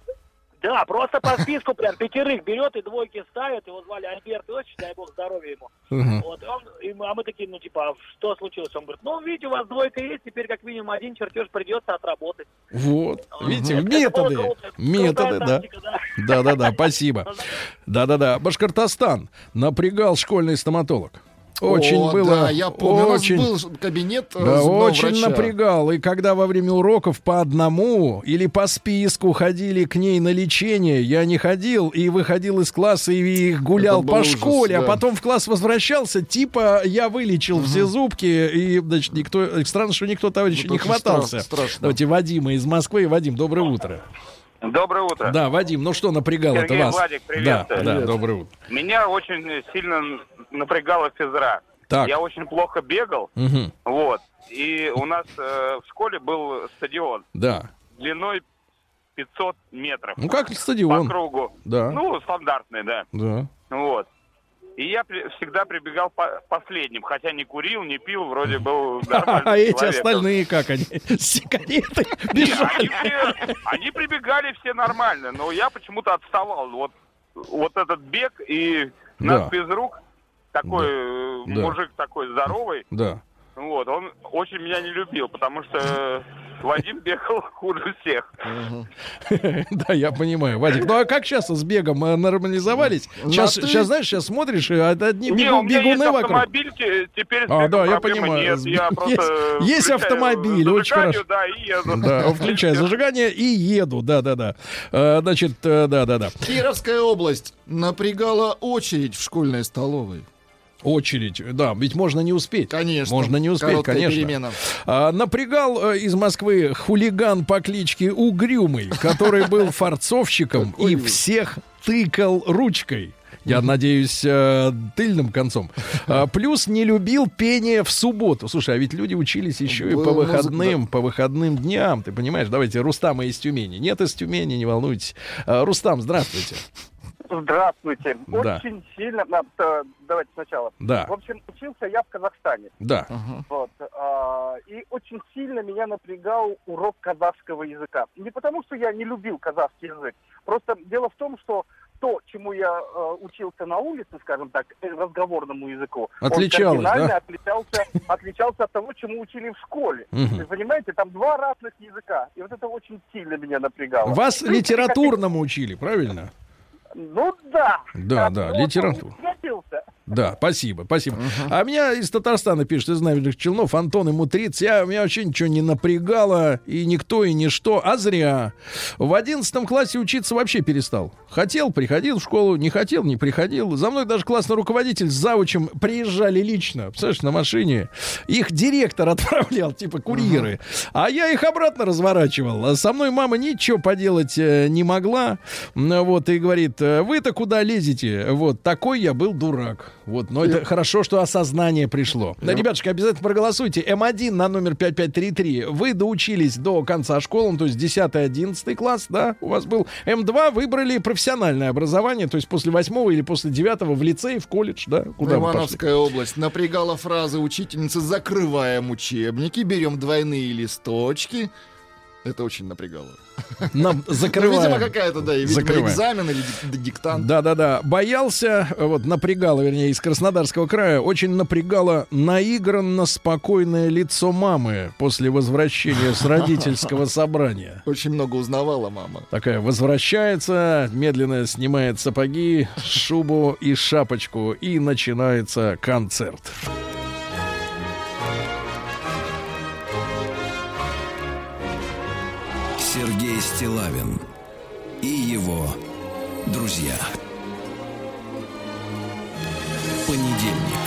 Да, просто по списку прям пятерых берет и двойки ставит. Его звали Альберт Иосифович, дай бог здоровья ему. Мгм. Вот, он, и а мы такие, ну, типа, а что случилось? Он говорит, ну, видите, у вас двойка есть, теперь как минимум один чертеж придется отработать. Вот. Видите, Это- это методы. Методы, тактика, да. Да-да-да, спасибо. Да-да-да. Башкортостан напрягал школьный стоматолог. Очень О, было... Да, я помню, очень... у нас был кабинет э, Да, очень врача. напрягал. И когда во время уроков по одному или по списку ходили к ней на лечение, я не ходил и выходил из класса и гулял по ужас, школе, а да. потом в класс возвращался, типа я вылечил все зубки, и, значит, никто... Странно, что никто, товарищ, Ну, не хватался. стра- страшно. Давайте Вадима из Москвы. Вадим, доброе утро. Доброе утро. Да, Вадим, ну что напрягало это Сергей вас? Владик, да, приветствую. да, Привет. доброе утро. Меня очень сильно напрягала физра. Так. Я очень плохо бегал, Мгм. вот. И у нас э, в школе был стадион Да. длиной 500 метров. Ну как По стадион? кругу. Да. Ну, стандартный, да. Да. Вот. И я при- всегда прибегал по- последним, хотя не курил, не пил, вроде был нормальным А эти остальные как они? С сигаретой бежали. они, прибегали все нормально, но я почему-то отставал. Вот, вот этот бег и нас без рук, такой э, мужик такой здоровый, Да. Вот, он очень меня не любил, потому что Вадим бегал хуже всех. Да, я понимаю, Вадик. Ну а как сейчас с бегом э, нормализовались? Сейчас, ты- сейчас, знаешь, сейчас смотришь, и од- одни бегуны вокруг. автомобиль, те- теперь А, да, я понимаю. Есть- просто есть включаю автомобиль, очень хорошо. Да, и еду. Да, включай зажигание и еду, да-да-да. Э, Значит, э, да-да-да. Кировская область напрягала очередь в школьной столовой. Очередь, да, ведь можно не успеть. Конечно. Можно не успеть, Короткая конечно. перемена. А, напрягал э, из Москвы хулиган по кличке Угрюмый, который был форцовщиком и всех тыкал ручкой. Я надеюсь, э, тыльным концом. А, плюс не любил пение в субботу. Слушай, а ведь люди учились еще и по выходным, по выходным дням. Ты понимаешь? Давайте Рустама из Тюмени. Нет из Тюмени, не волнуйтесь. А, Рустам, здравствуйте. Здравствуйте. Да. Очень сильно... э, Давайте сначала. Да. В общем, учился я в Казахстане. Да. Вот. а, И очень сильно меня напрягал урок казахского языка. Не потому, что я не любил казахский язык. Просто дело в том, что то, чему я э, учился на улице, скажем так, э, разговорному языку, Отличалось, он кардинально да? отличался, отличался от того, чему учили в школе. Вы понимаете, там два разных языка. И вот это очень сильно меня напрягало. Вас принципе, литературному учили, правильно? Ну да. Да, да, он литература. Да, спасибо, спасибо. А меня из Татарстана пишет, из Набережных Челнов, Антон, ему 30, я, меня вообще ничего не напрягало, и никто, и ничто, а зря. В одиннадцатом классе учиться вообще перестал. Хотел, приходил в школу, не хотел, не приходил. За мной даже классный руководитель с завучем приезжали лично, представляешь, на машине. Их директор отправлял, типа курьеры. А я их обратно разворачивал. А Со мной мама ничего поделать э, не могла. Вот, и говорит, э, вы-то куда лезете? Вот, такой я был дурак. Вот, но это хорошо, что осознание пришло. Да, ребятушки, обязательно проголосуйте. М1 на номер 5533. Вы доучились до конца школы, ну, то есть 10-11 класс, да, у вас был. М2 выбрали профессиональное образование, то есть после 8 или после 9 в лицей, в колледж, да, куда? Ивановская область напрягала фразы учительницы «закрываем учебники, берем двойные листочки». Это очень напрягало. Нам Ну, закрываем. видимо, какая-то, да, видимо, Закрываем. экзамен или дик- диктант. Да-да-да. Боялся, вот напрягало, вернее, из Краснодарского края, очень напрягало наигранно спокойное лицо мамы после возвращения с родительского собрания. Очень много узнавала мама. Такая возвращается, медленно снимает сапоги, шубу и шапочку, и начинается концерт. Сергей Стилавин и его друзья. Понедельник.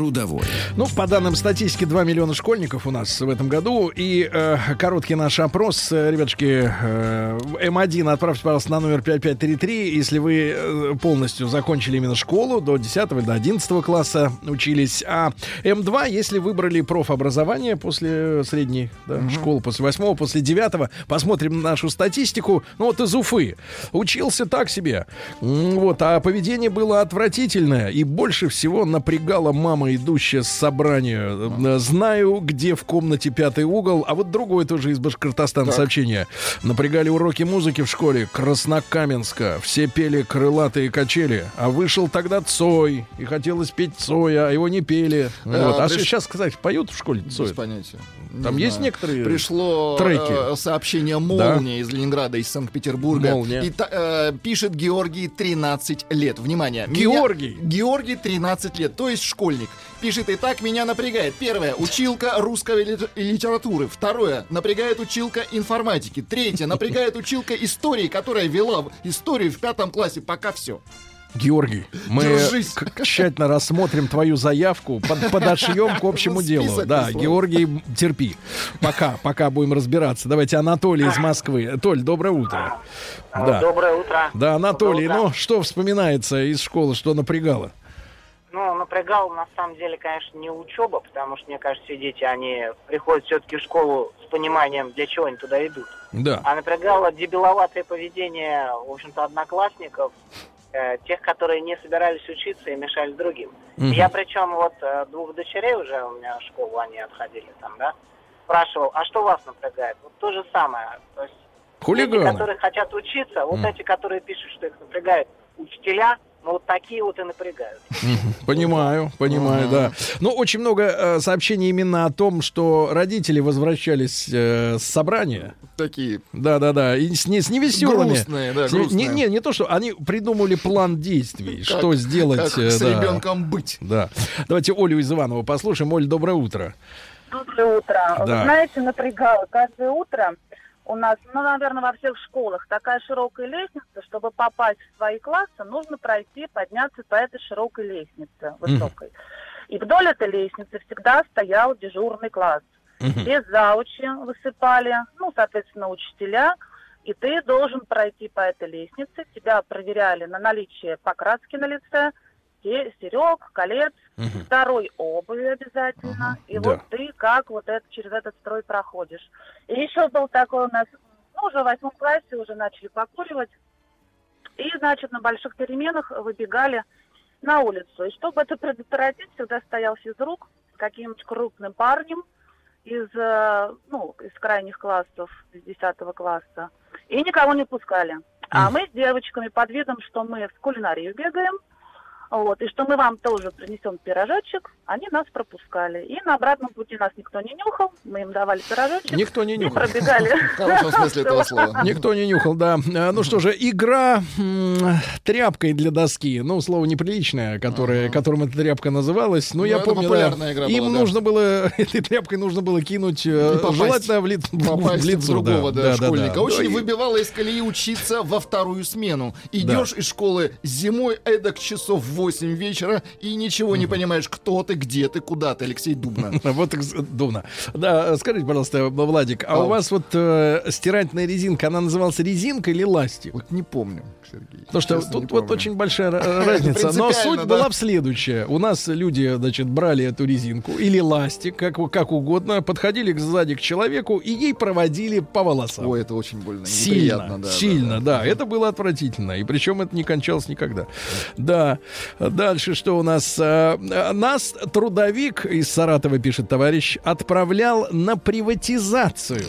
Трудовой. Ну, по данным статистики, 2 миллиона школьников у нас в этом году. И э, короткий наш опрос. Э, Ребятушки, э, М1 отправьте, пожалуйста, на номер 5533. Если вы э, полностью закончили именно школу, до 10 или до 11 класса учились. А М2, если выбрали профобразование после средней да, школы, после 8 после 9 посмотрим нашу статистику. Ну, вот из Уфы. Учился так себе. Вот, а поведение было отвратительное. И больше всего напрягала мама, идущая с собрания. Э, Знаю, где в комнате пятый угол. А вот другое тоже из Башкортостана Так. сообщение. Напрягали уроки музыки в школе Краснокаменска. Все пели крылатые качели. А вышел тогда Цой. И хотелось петь Цоя, а его не пели. Э, Вот. А приш- сейчас, кстати, поют в школе Цоя? Без понятия. Не Там есть знаю. некоторые Пришло треки? э, сообщение «Молния» из Ленинграда, из Санкт-Петербурга. «Молния». И э, пишет Георгий 13 лет. Внимание. меня- Георгий? Георгий 13 лет, то есть школьник. Пишет, и так меня напрягает. Первое, училка русской лит- литературы. Второе, напрягает училка информатики. Третье, напрягает училка истории, которая вела историю в пятом классе. Пока все. Георгий, мы Держись. к- тщательно рассмотрим твою заявку, под- подошьем к общему делу. Список Да, прислал. Георгий, терпи. Пока, пока будем разбираться. Давайте Анатолий из Москвы. Толь, доброе утро. Да. Доброе утро. Да, Анатолий, Доброе утро. ну что вспоминается из школы, что напрягало? Ну, напрягал на самом деле, конечно, не учеба, потому что, мне кажется, все дети, они приходят все-таки в школу с пониманием, для чего они туда идут. Да. А напрягало дебиловатое поведение, в общем-то, одноклассников, э, тех, которые не собирались учиться и мешали другим. Мгм. Я причем вот э, двух дочерей уже у меня в школу, они отходили там, да, спрашивал, а что вас напрягает? Вот то же самое. То есть дети, Хулиганы. которые хотят учиться, вот М. эти, которые пишут, что их напрягают учителя, Ну, вот такие вот и напрягают. Понимаю, понимаю, да. Но очень много э, сообщений именно о том, что родители возвращались э, с собрания. Такие. Да, да, да. И с, не, с невеселыми. Грустные, да, С не- грустные. Не, не, не то, что они придумали план действий, Как- что сделать. как э, с да. ребенком быть. Да. Давайте Олю из Иванова послушаем. Оль, доброе утро. Доброе утро. Да. Вы знаете, напрягало. Каждое утро у нас, ну, наверное, во всех школах такая широкая лестница, чтобы попасть в свои классы, нужно пройти, подняться по этой широкой лестнице, высокой. И вдоль этой лестницы всегда стоял дежурный класс. Все заучи высыпали, ну, соответственно, учителя, и ты должен пройти по этой лестнице. Тебя проверяли на наличие покраски на лице, серег, колец, второй обуви обязательно. И Да. вот ты как вот это, через этот строй проходишь. И еще был такой у нас, ну, уже в восьмом классе уже начали покуривать. И, значит, на больших переменах выбегали на улицу. И чтобы это предотвратить, всегда стоял физрук с каким-нибудь крупным парнем из, э, ну, из крайних классов, из 10 класса. И никого не пускали. А мы с девочками под видом, что мы в кулинарию бегаем, вот, и что мы вам тоже принесем пирожочек, они нас пропускали. И на обратном пути нас никто не нюхал, мы им давали пирожочек. Никто не нюхал. пробегали. В хорошем смысле этого слова. Никто не нюхал, да. А, Ну что же, игра тряпкой для доски. Ну, слово неприличное, которое, которым эта тряпка называлась. Ну, Ну, я помню, да, популярная игра им нужно было, этой тряпкой нужно было кинуть, э, желательно в, лицо. другого школьника. Очень и- выбивало из колеи учиться во вторую смену. Идешь из школы зимой эдак часов в 8 вечера и ничего не понимаешь, кто ты, где ты, куда ты, Алексей Дубна. Вот, Дубна. Да, скажите, пожалуйста, Владик, а у вас вот э, стирательная резинка, она называлась резинка или ластик? Вот не помню, Сергей. Потому что тут вот очень большая ра- разница. Но суть да. была в следующее. У нас люди, значит, брали эту резинку или ластик, как, как угодно, подходили сзади к человеку и ей проводили по волосам. Ой, это очень больно. Сильно, да, сильно, да, Это было отвратительно. И причем это не кончалось никогда. Да. Дальше что у нас? А, Нас трудовик из Саратова, пишет товарищ, отправлял на приватизацию.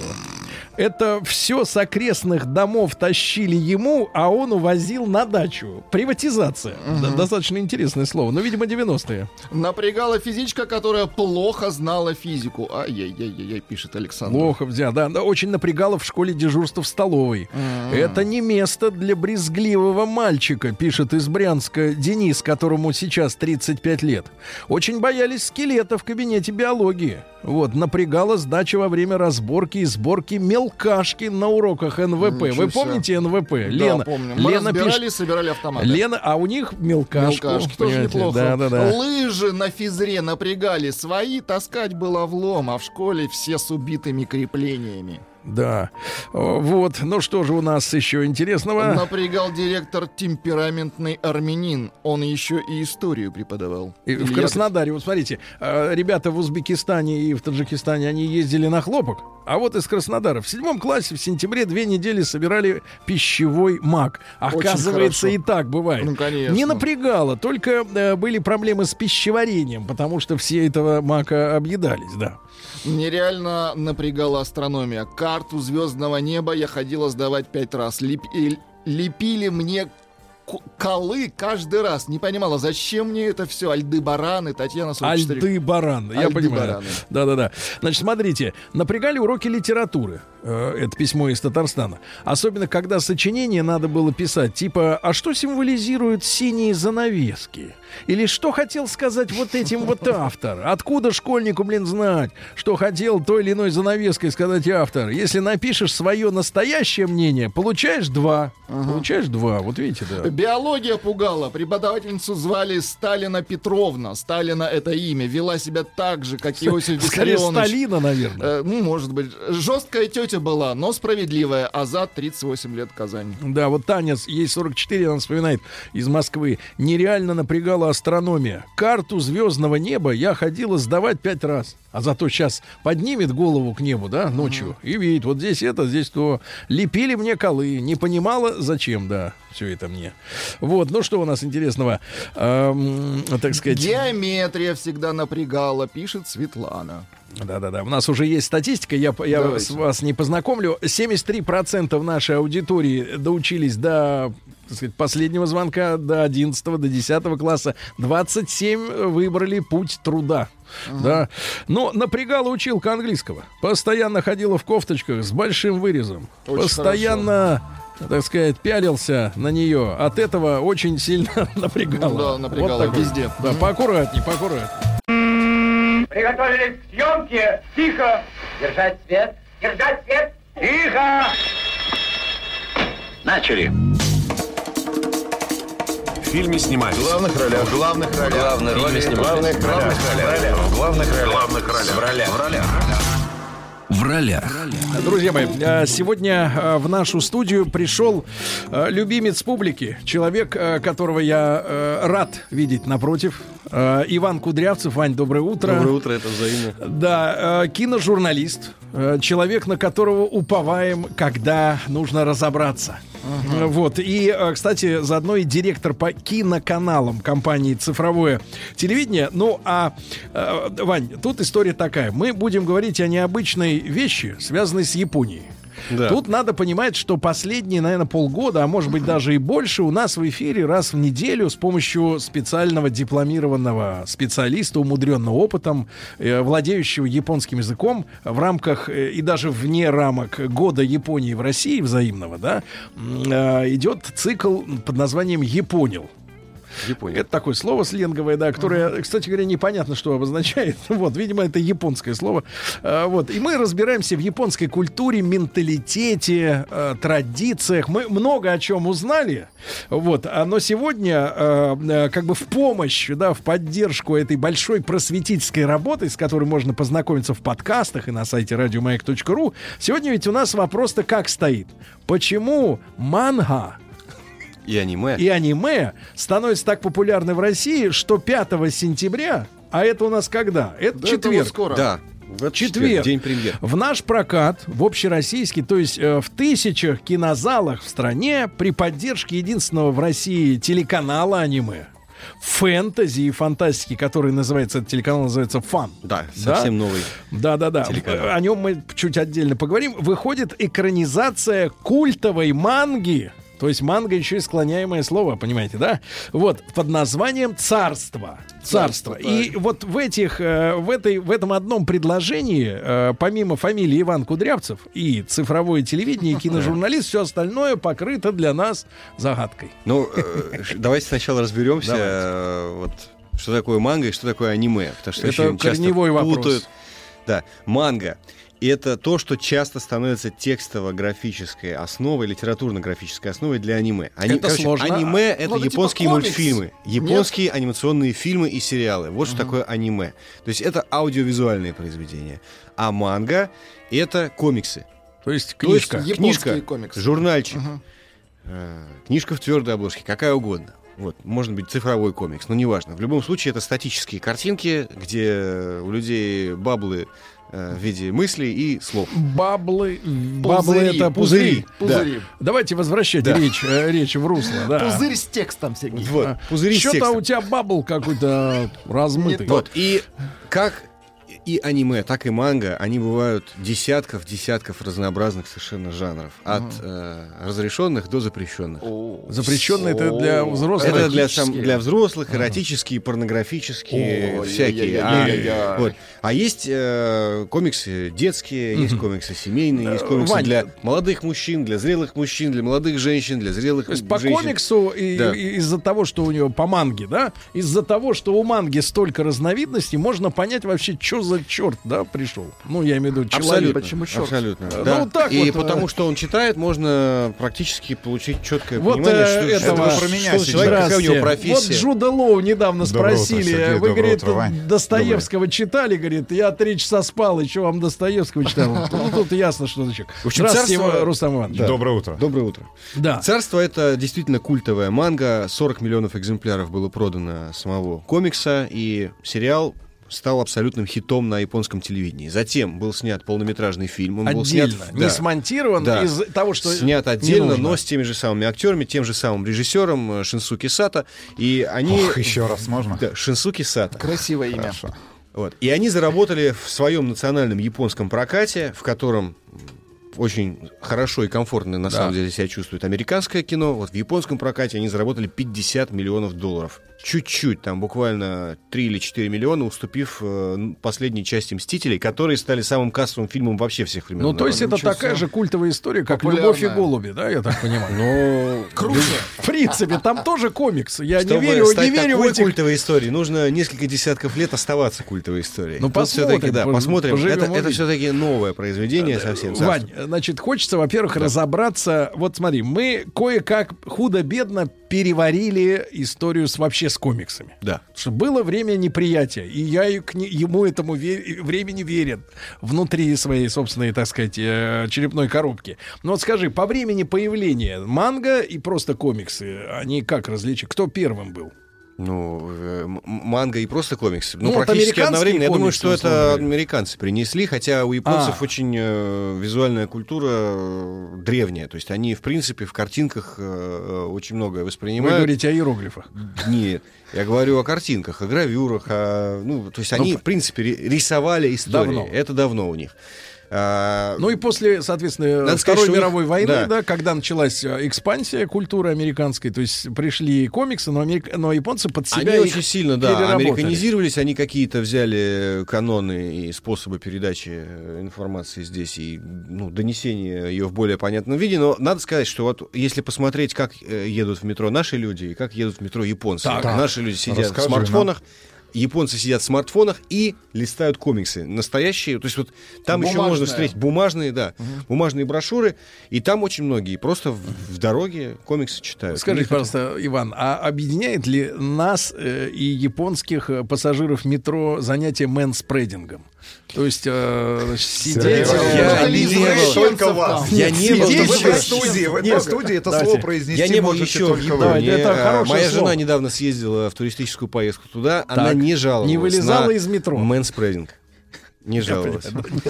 Это все с окрестных домов тащили ему, а он увозил на дачу. Приватизация. Да, достаточно интересное слово. Ну, видимо, 90-е. Напрягала физичка, которая плохо знала физику. Ай-яй-яй-яй, пишет Александр. Плохо взял, да, да, очень напрягало в школе дежурство в столовой. Это не место для брезгливого мальчика, пишет из Брянска Денис, которому сейчас 35 лет. Очень боялись скелета в кабинете биологии. Вот, напрягала сдача во время разборки и сборки мелкашки на уроках НВП. Ничего Вы себе. помните НВП? Да, Лена, помню. Мы Лена разбирали и собирали автоматы. Лена, а у них мелкашку. Мелкашки тоже неплохо. Да, да, да. Лыжи на физре напрягали. Свои таскать было влом, а в школе все с убитыми креплениями. Да. Вот. Ну что же у нас еще интересного? Напрягал директор темпераментный армянин. Он еще и историю преподавал. И в Краснодаре, вот смотрите, э, ребята в Узбекистане и в Таджикистане, они ездили на хлопок, а вот из Краснодара в седьмом классе в сентябре две недели собирали пищевой мак. Оказывается, и так бывает. Ну, конечно. Не напрягало, только э, были проблемы с пищеварением, потому что все этого мака объедались, да. Нереально напрягала астрономия. Карту звездного неба я ходила сдавать пять раз. И Лепили мне колы каждый раз. Не понимала, зачем мне это все? Альды-бараны, Татьяна 44. Альды-баран, я понимаю. Альды-бараны. Да-да-да. Значит, смотрите, напрягали уроки литературы. Э, Это письмо из Татарстана. Особенно, когда сочинение надо было писать, типа, а что символизируют синие занавески? Или что хотел сказать вот этим вот автор? Откуда школьнику, блин, знать, что хотел той или иной занавеской сказать автор? Если напишешь свое настоящее мнение, получаешь два. Получаешь два. Вот видите, да. Биология пугала. Преподавательницу звали Сталина Петровна. Сталина это имя. Вела себя так же, как Иосиф Скорее, Виссарионович. Сталина, наверное. Ну, может быть. Жесткая тетя была, но справедливая. Азат 38 лет Казань. Да, вот Таня, ей 44, она вспоминает, из Москвы. Нереально напрягала астрономия. Карту звездного неба я ходила сдавать пять раз. А зато сейчас поднимет голову к небу, да, ночью, и видит, вот здесь это, здесь то. Лепили мне колы, не понимала, зачем, да, все это мне. Вот, ну что у нас интересного, Эм, так сказать... Геометрия всегда напрягала, пишет Светлана. Да-да-да. У нас уже есть статистика, я, я Давайте. с вас не познакомлю. 73% нашей аудитории доучились до так сказать, последнего звонка до 11 до 10 класса 27 выбрали путь труда. Да. Но напрягала училка английского. Постоянно ходила в кофточках с большим вырезом. Очень Постоянно, так сказать, пялился на нее. От этого очень сильно напрягало. Ну да, напрягало Вот так везде. Да, поаккуратней, поаккуратней. Приготовились к съемке. Тихо. Держать свет. Держать свет. Тихо. Начали. В фильме снимались. В главных ролях. В главных ролях. Главные роли В снимались. главных ролях. В главных ролях. В главных ролях. В ролях. В ролях. В ролях. Друзья мои, э, сегодня э, в нашу студию пришел э, любимец публики, человек, которого я рад видеть напротив. Иван Кудрявцев. Вань, доброе утро. Доброе утро, это взаимно. Да, киножурналист, человек, на которого уповаем, когда нужно разобраться. Э, Вот. И, э, кстати, заодно и директор по киноканалам компании «Цифровое телевидение». Ну, а, э, Вань, тут история такая. Мы будем говорить о необычной вещи, связанной с Японией. Да. Тут надо понимать, что последние, наверное, полгода, а может быть даже и больше, у нас в эфире раз в неделю с помощью специального дипломированного специалиста, умудренного опытом, э, владеющего японским языком в рамках э, и даже вне рамок года Японии в России взаимного, да, э, идет цикл под названием «Японил». Япония. Это такое слово сленговое, да, которое, кстати говоря, непонятно, что обозначает. Вот, видимо, это японское слово. А, Вот. И мы разбираемся в японской культуре, менталитете, э, традициях. Мы много о чем узнали. Вот. А, Но сегодня, э, э, как бы в помощь, да, в поддержку этой большой просветительской работы, с которой можно познакомиться в подкастах и на сайте радиомаяк.ру, сегодня ведь у нас вопрос-то как стоит. Почему манга И аниме. и аниме становится так популярны в России, что 5 сентября, а это у нас когда? Это Да, это четверг. вот скоро. Да. В этот Четверг. День премьер. В наш прокат, в общероссийский, то есть э, в тысячах кинозалах в стране при поддержке единственного в России телеканала аниме, фэнтези и фантастики, который называется, этот телеканал называется «Фан». Да, совсем новый. Да-да-да. телеканал. О нем мы чуть отдельно поговорим. Выходит экранизация культовой манги. То есть манга еще и склоняемое слово, понимаете, да? Вот, под названием «Царство». Царство. Царство, И вот в этих, э, в этой, в этом одном предложении, э, помимо фамилии Иван Кудрявцев и цифровое телевидение, и киножурналист, все остальное покрыто для нас загадкой. Ну, э, давайте сначала разберемся, вот, что такое манга и что такое аниме. Потому что Это корневой вопрос. Да, манга. Это то, что часто становится текстово-графической основой, литературно-графической основой для аниме. Ани- Это сложно. Аниме — это Ну, типа японские комикс. мультфильмы, японские анимационные фильмы и сериалы. Вот что такое аниме. То есть это аудиовизуальные произведения. А манга — это комиксы. То есть То есть книжка. Книжка, комиксы. журнальчик, э, книжка в твердой обложке, какая угодно. Вот, может быть, цифровой комикс, но неважно. В любом случае, это статические картинки, где у людей баблы в виде мыслей и слов. Баблы, баблы Пузыри, это пузыри. пузыри. Да. Давайте возвращать Да. речь, э, речь в русло. Да. Пузырь с текстом, Сергей. Вот, пузыри с Что-то у тебя бабл какой-то размытый. Вот, и как и аниме, так и манга, они бывают десятков, десятков разнообразных совершенно жанров. От э, разрешенных до запрещенных. Запрещенный это для взрослых. Это для, сам- для взрослых, эротические, порнографические, всякие. А, вот. А есть э, комиксы детские, есть комиксы семейные, есть комиксы для молодых мужчин, для зрелых мужчин, для молодых женщин, для зрелых То есть по комиксу и, Да. и из-за того, что у него по манге, да, из-за того, что у манги столько разновидностей, можно понять вообще, что за черт, да, пришел. Ну, я имею в виду человек. Абсолютно, Почему черт? абсолютно. Ну, да. вот так и вот, потому э, что он читает, можно практически получить четкое Вот, понимание, э, что, этого- что, про что меня за человек, какая у него профессия. Вот Джуда Лоу недавно Доброе утро, спросили, Сергей, вы, доброе говорит, утро. Достоевского читали, говорит, я три часа спал, еще вам Достоевского читал. Ну, тут ясно, что за человек. Здравствуйте, царство- Рустам Иванович. Да. Доброе утро. Доброе утро. Да. Царство это действительно культовая манга. 40 миллионов экземпляров было продано самого комикса, и сериал стал абсолютным хитом на японском телевидении. Затем был снят полнометражный фильм. Он был снят, Отдельно, не да, смонтирован да. из того, что снят не отдельно, нужно. но с теми же самыми актерами, тем же самым режиссером э, Шинсуки Сата. И они... Ох, еще раз можно? Да, Шинсуки Сата. Красивое имя. Хорошо. Вот. И они заработали в своем национальном японском прокате, в котором очень хорошо и комфортно на Да. самом деле себя чувствует американское кино. Вот в японском прокате они заработали 50 миллионов долларов. Чуть-чуть, там буквально 3 или 4 миллиона, уступив э, последней части «Мстителей», которые стали самым кассовым фильмом вообще всех времен. Ну, то есть это Ничего такая себе. же культовая история, как Популярная. «Любовь и голуби», да, я так понимаю? Ну, Круче. В принципе, там тоже комикс. Я не верю, стать не верю в этих... культовой историей, нужно несколько десятков лет оставаться культовой историей. Ну, посмотрим, да, посмотрим. Это, все-таки новое произведение совсем. Вань, значит, хочется, во-первых, разобраться. Вот смотри, мы кое-как худо-бедно переварили историю с вообще с комиксами. Да. Что было время неприятия, и я к ему этому ве- времени верен внутри своей собственной, так сказать, э, черепной коробки. Но вот скажи, по времени появления манга и просто комиксы, они как различить? Кто первым был? Ну, э, манга и просто комиксы. Ну, Ну, практически одновременно. Я думаю, что это говоря. американцы принесли, хотя у японцев А. очень э, визуальная культура э, древняя. То есть они, в принципе, в картинках э, э, очень многое Вы воспринимают. говорите о иероглифах. Нет, я говорю о картинках, о гравюрах, о, ну, то есть они, Ну, в принципе, ри- рисовали истории. Давно. Это давно у них. А, Ну и после, соответственно, Надо Второй сказать, мировой войны, да. да. когда началась э, экспансия культуры американской, то есть пришли комиксы, но, америк- но японцы под себя Они их очень сильно, да, американизировались, они какие-то взяли каноны и способы передачи э, информации здесь и ну, донесения ее в более понятном виде. Но надо сказать, что вот если посмотреть, как э, едут в метро наши люди и как едут в метро японцы. Так. Наши люди сидят Расскажи в смартфонах. Японцы сидят в смартфонах и листают комиксы. Настоящие. То есть вот там еще можно Бумажные. встретить бумажные, да, бумажные брошюры. И там очень многие просто в, в дороге комиксы читают. Скажите, это- пожалуйста, Иван, а объединяет ли нас э, и японских э, пассажиров метро занятие мэнспредингом? То есть э, значит, сидеть... Я э, не лизать был. Только вас. Я не был в этой студии, в этой студии это слово произнести Я не был еще хорошее Моя слово. жена недавно съездила в туристическую поездку туда. Она не жаловалась. Не вылезала на из метро. Мэнспрединг. Не жаловалась.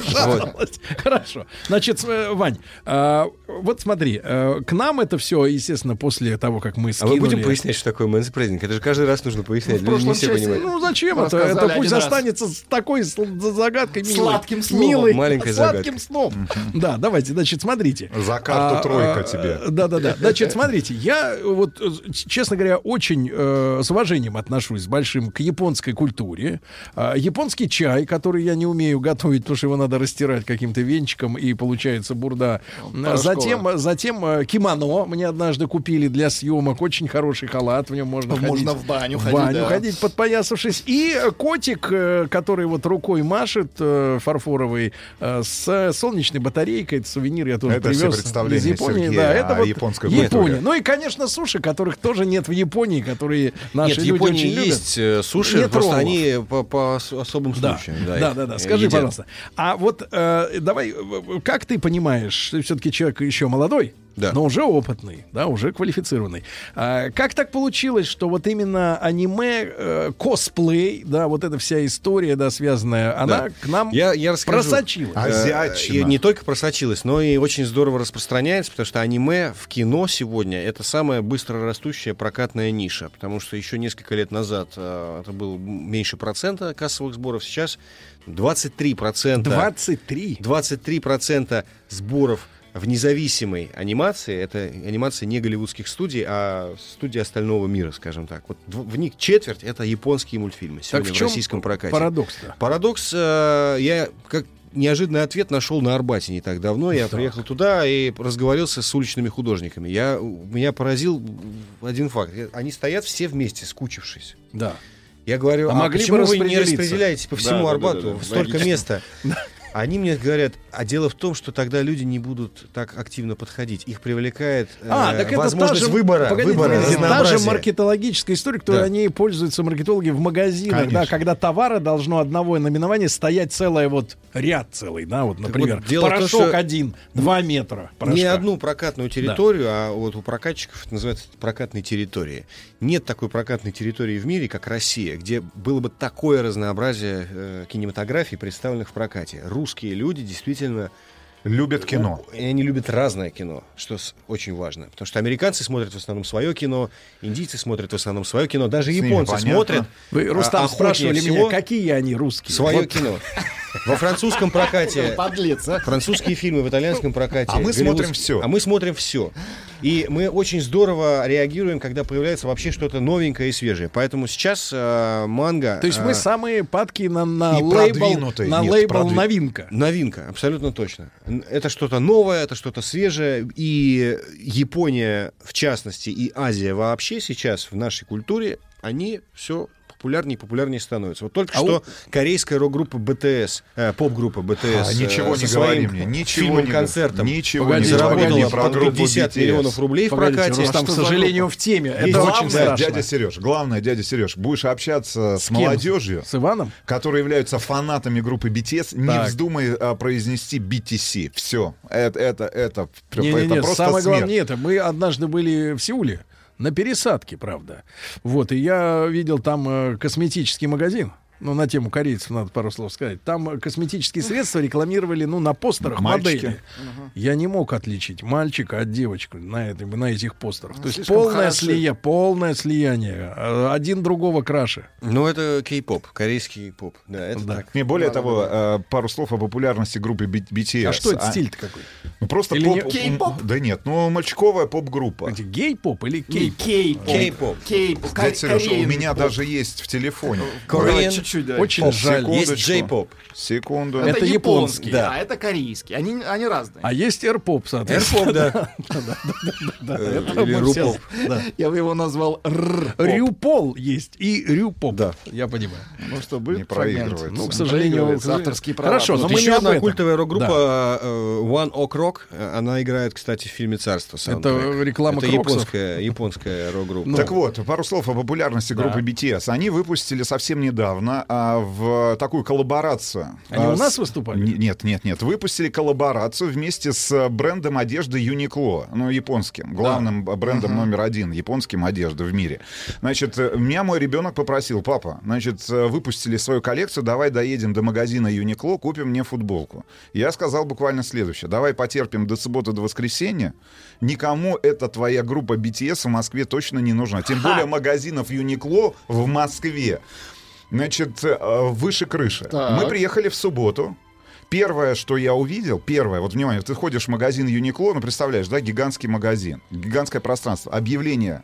Жаловалась. Хорошо. Значит, э, Вань, а, вот смотри, э, к нам это все, естественно, после того, как мы А скинули... мы будем пояснять, что такое мэнспрединг? Это же каждый раз нужно пояснять. Люди не все понимают. Ну зачем это? Это пусть останется с такой загадкой милой. Сладким словом. Милой, Маленькой сладким сном. Да, давайте, значит, смотрите. За карту А, тройка а, тебе. Да, да, да. Значит, смотрите, я вот, э, честно говоря, очень с уважением отношусь с большим к японской культуре. А, японский чай, который я не умею готовить, потому что его надо растирать каким-то венчиком, и получается бурда. Порошковая. Затем, затем э, кимоно мне однажды купили для съемок. Очень хороший халат, в нем можно ходить. Можно в баню В ходить, баню да. ходить, подпоясавшись. И э, котик, э, который вот рукой машет, э, фарфоровый, э, с солнечной батарейкой. Это сувенир я тоже Это все привез представления из Японии. Сергея да, это вот японской Япония. Ну и, конечно, суши, которых тоже нет в Японии, которые наши Нет, в люди Японии очень есть любят. э, суши, Нет просто роллов. они по, по ос- особым Да, случаям. да, да, да. э, Скажи, едят. пожалуйста, а вот э, давай, э, как ты понимаешь, ты все-таки человек еще молодой, Да. но уже опытный, да, уже квалифицированный. А, как так получилось, что вот именно аниме, э, косплей, да, вот эта вся история, да, связанная, она Да. к нам Я, я расскажу. просочилась? Э, Азиатчина. не только просочилась, но и очень здорово распространяется, потому что аниме в кино сегодня это самая быстро растущая прокатная ниша, потому что еще несколько лет назад э, это был меньше процента кассовых сборов, сейчас 23 процента. 23. 23 процента сборов в независимой анимации, это анимация не голливудских студий, а студии остального мира, скажем так. Вот в них четверть это японские мультфильмы Так сегодня в в, чем российском прокате. Парадокс-то. Парадокс, э, я как неожиданный ответ нашел на Арбате не так давно. Я приехал туда и разговаривался с уличными художниками. Я, меня поразил один факт. Я- Они стоят все вместе, скучившись. Да. Я говорю, А а, могли почему бы вы не распределиться?» распределяете по Да, всему да, да, Арбату да, да. столько Логично. места? Они мне говорят, а дело в том, что тогда люди не будут так активно подходить. Их привлекает э, А, так возможность же, выбора, погодите, выбора погодите, та же маркетологическая история, которой Да. они пользуются маркетологи в магазинах, Конечно. да, когда товара должно одного наименования стоять целое вот ряд целый, да, вот, например, вот дело порошок что один, два метра порошка. Не одну прокатную территорию, а вот у прокатчиков это называется прокатной территории. Нет такой прокатной территории в мире, как Россия, где было бы такое разнообразие э, кинематографий, представленных в прокате. Русские люди действительно Любят кино. И они любят разное кино, что очень важно. Потому что американцы смотрят в основном свое кино, индийцы смотрят в основном свое кино, даже С японцы смотрят. Вы, а, Рустам, охотнее спрашивали меня, какие они русские? Свое Вот. кино. Во французском прокате... Подлец, а. Французские фильмы в итальянском прокате. А мы смотрим всё. А мы смотрим все. И мы очень здорово реагируем, когда появляется вообще что-то новенькое и свежее. Поэтому сейчас э, манга... То есть мы э, самые падки на, на лейбл, на Нет, лейбл продви- новинка. Новинка, абсолютно точно. Это что-то новое, это что-то свежее. И Япония, в частности, и Азия вообще сейчас в нашей культуре, они все популярнее и популярнее становятся. Вот только А что корейская рок-группа BTS, э, поп-группа BTS, А, ничего э, не со говори своим мне, ничего фильмом, не- концертом ничего Погодите, не заработала группу 50 BTS. миллионов рублей Погодите, в прокате. Рустам, к Что за сожалению, в теме. Это И очень главное, страшно. дядя Сереж, главное, дядя Сереж, будешь общаться с, кем? молодежью, С Иваном? которые являются фанатами группы BTS, не Так. вздумай а, произнести BTC. Все. Это, это, это, это Не-не-не, просто самое главное смерть. не это. Мы однажды были в Сеуле, на пересадке, правда. Вот, и я видел там э, косметический магазин. Ну, на тему корейцев надо пару слов сказать. Там э, косметические средства рекламировали, ну, на постерах Мальчики. модели. Я не мог отличить мальчика от девочки на, этой, на этих постерах. То есть полное, слия, полное слияние. Э, Один другого краше. Ну, это кей-поп, корейский поп. Да, это Да. так. Не, более того, э, пару слов о популярности группы BTS. А что это стиль-то какой? Ну, просто Или поп... не- Кей-поп? Да нет, ну, мальчиковая поп-группа. Гей-поп или Не, кей? Кей-поп. Кей-поп. Кей-поп. Дядя Сереж, у Кореен меня поп. даже есть в телефоне. Korean. Чуть-чуть, да. Очень Поп, жаль. Есть джей-поп. Секунду. Это Это японский. японский, а это корейский. Они, они разные. А есть эрпоп, соответственно. Эрпоп, да. Да, Э, это или рупоп. да. Я бы его назвал. Рюпол есть и рюпоп. Да. Я понимаю. Ну что, будет Не проигрывается. Ну, к сожалению, авторские права. Хорошо, но мы еще не одна культовая рок-группа э, One Ok Rock. Она играет, кстати, в фильме «Царство». саундтрек. реклама Это японская, японская рок-группа. Ну, Так вот, пару слов о популярности группы Да. BTS. Они выпустили совсем недавно а, в такую коллаборацию. Они а, у нас с- выступали? Нет, нет, нет. Выпустили коллаборацию вместе с брендом одежды Uniqlo, ну, японским, главным брендом номер один, японским одежды в мире. Значит, э, меня мой ребенок попросил, папа, значит, э, выпустили свою коллекцию, давай доедем до магазина Uniqlo, купим мне футболку. Я сказал буквально следующее, давай потерпим до субботы, до воскресенья, никому эта твоя группа BTS в Москве точно не нужна. Тем более магазинов Uniqlo в Москве. Значит, э, выше крыши. Так. Мы приехали в субботу. Первое, что я увидел, первое, вот внимание, ты ходишь в магазин Uniqlo, ну представляешь, да, гигантский магазин, гигантское пространство, объявление.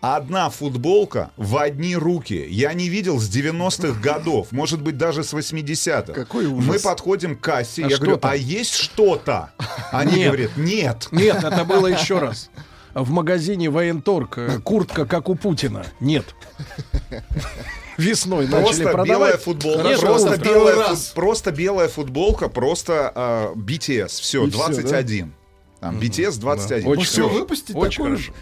Одна футболка в одни руки. Я не видел с 90-х годов, может быть, даже с 80-х. Какой ужас. Мы подходим к кассе, А я говорю, там? а есть что-то? Они Нет. говорят, нет. Нет, это было еще раз. В магазине Военторг э, куртка, как у Путина. Нет. Весной начали Просто продавать. белая футболка, Нет, просто, белая, раз. фут- просто белая футболка, просто а, BTS, все, И всё, 21. Там, BTS 21. Очень Всё. хорошо. выпустить Очень такую хорошо.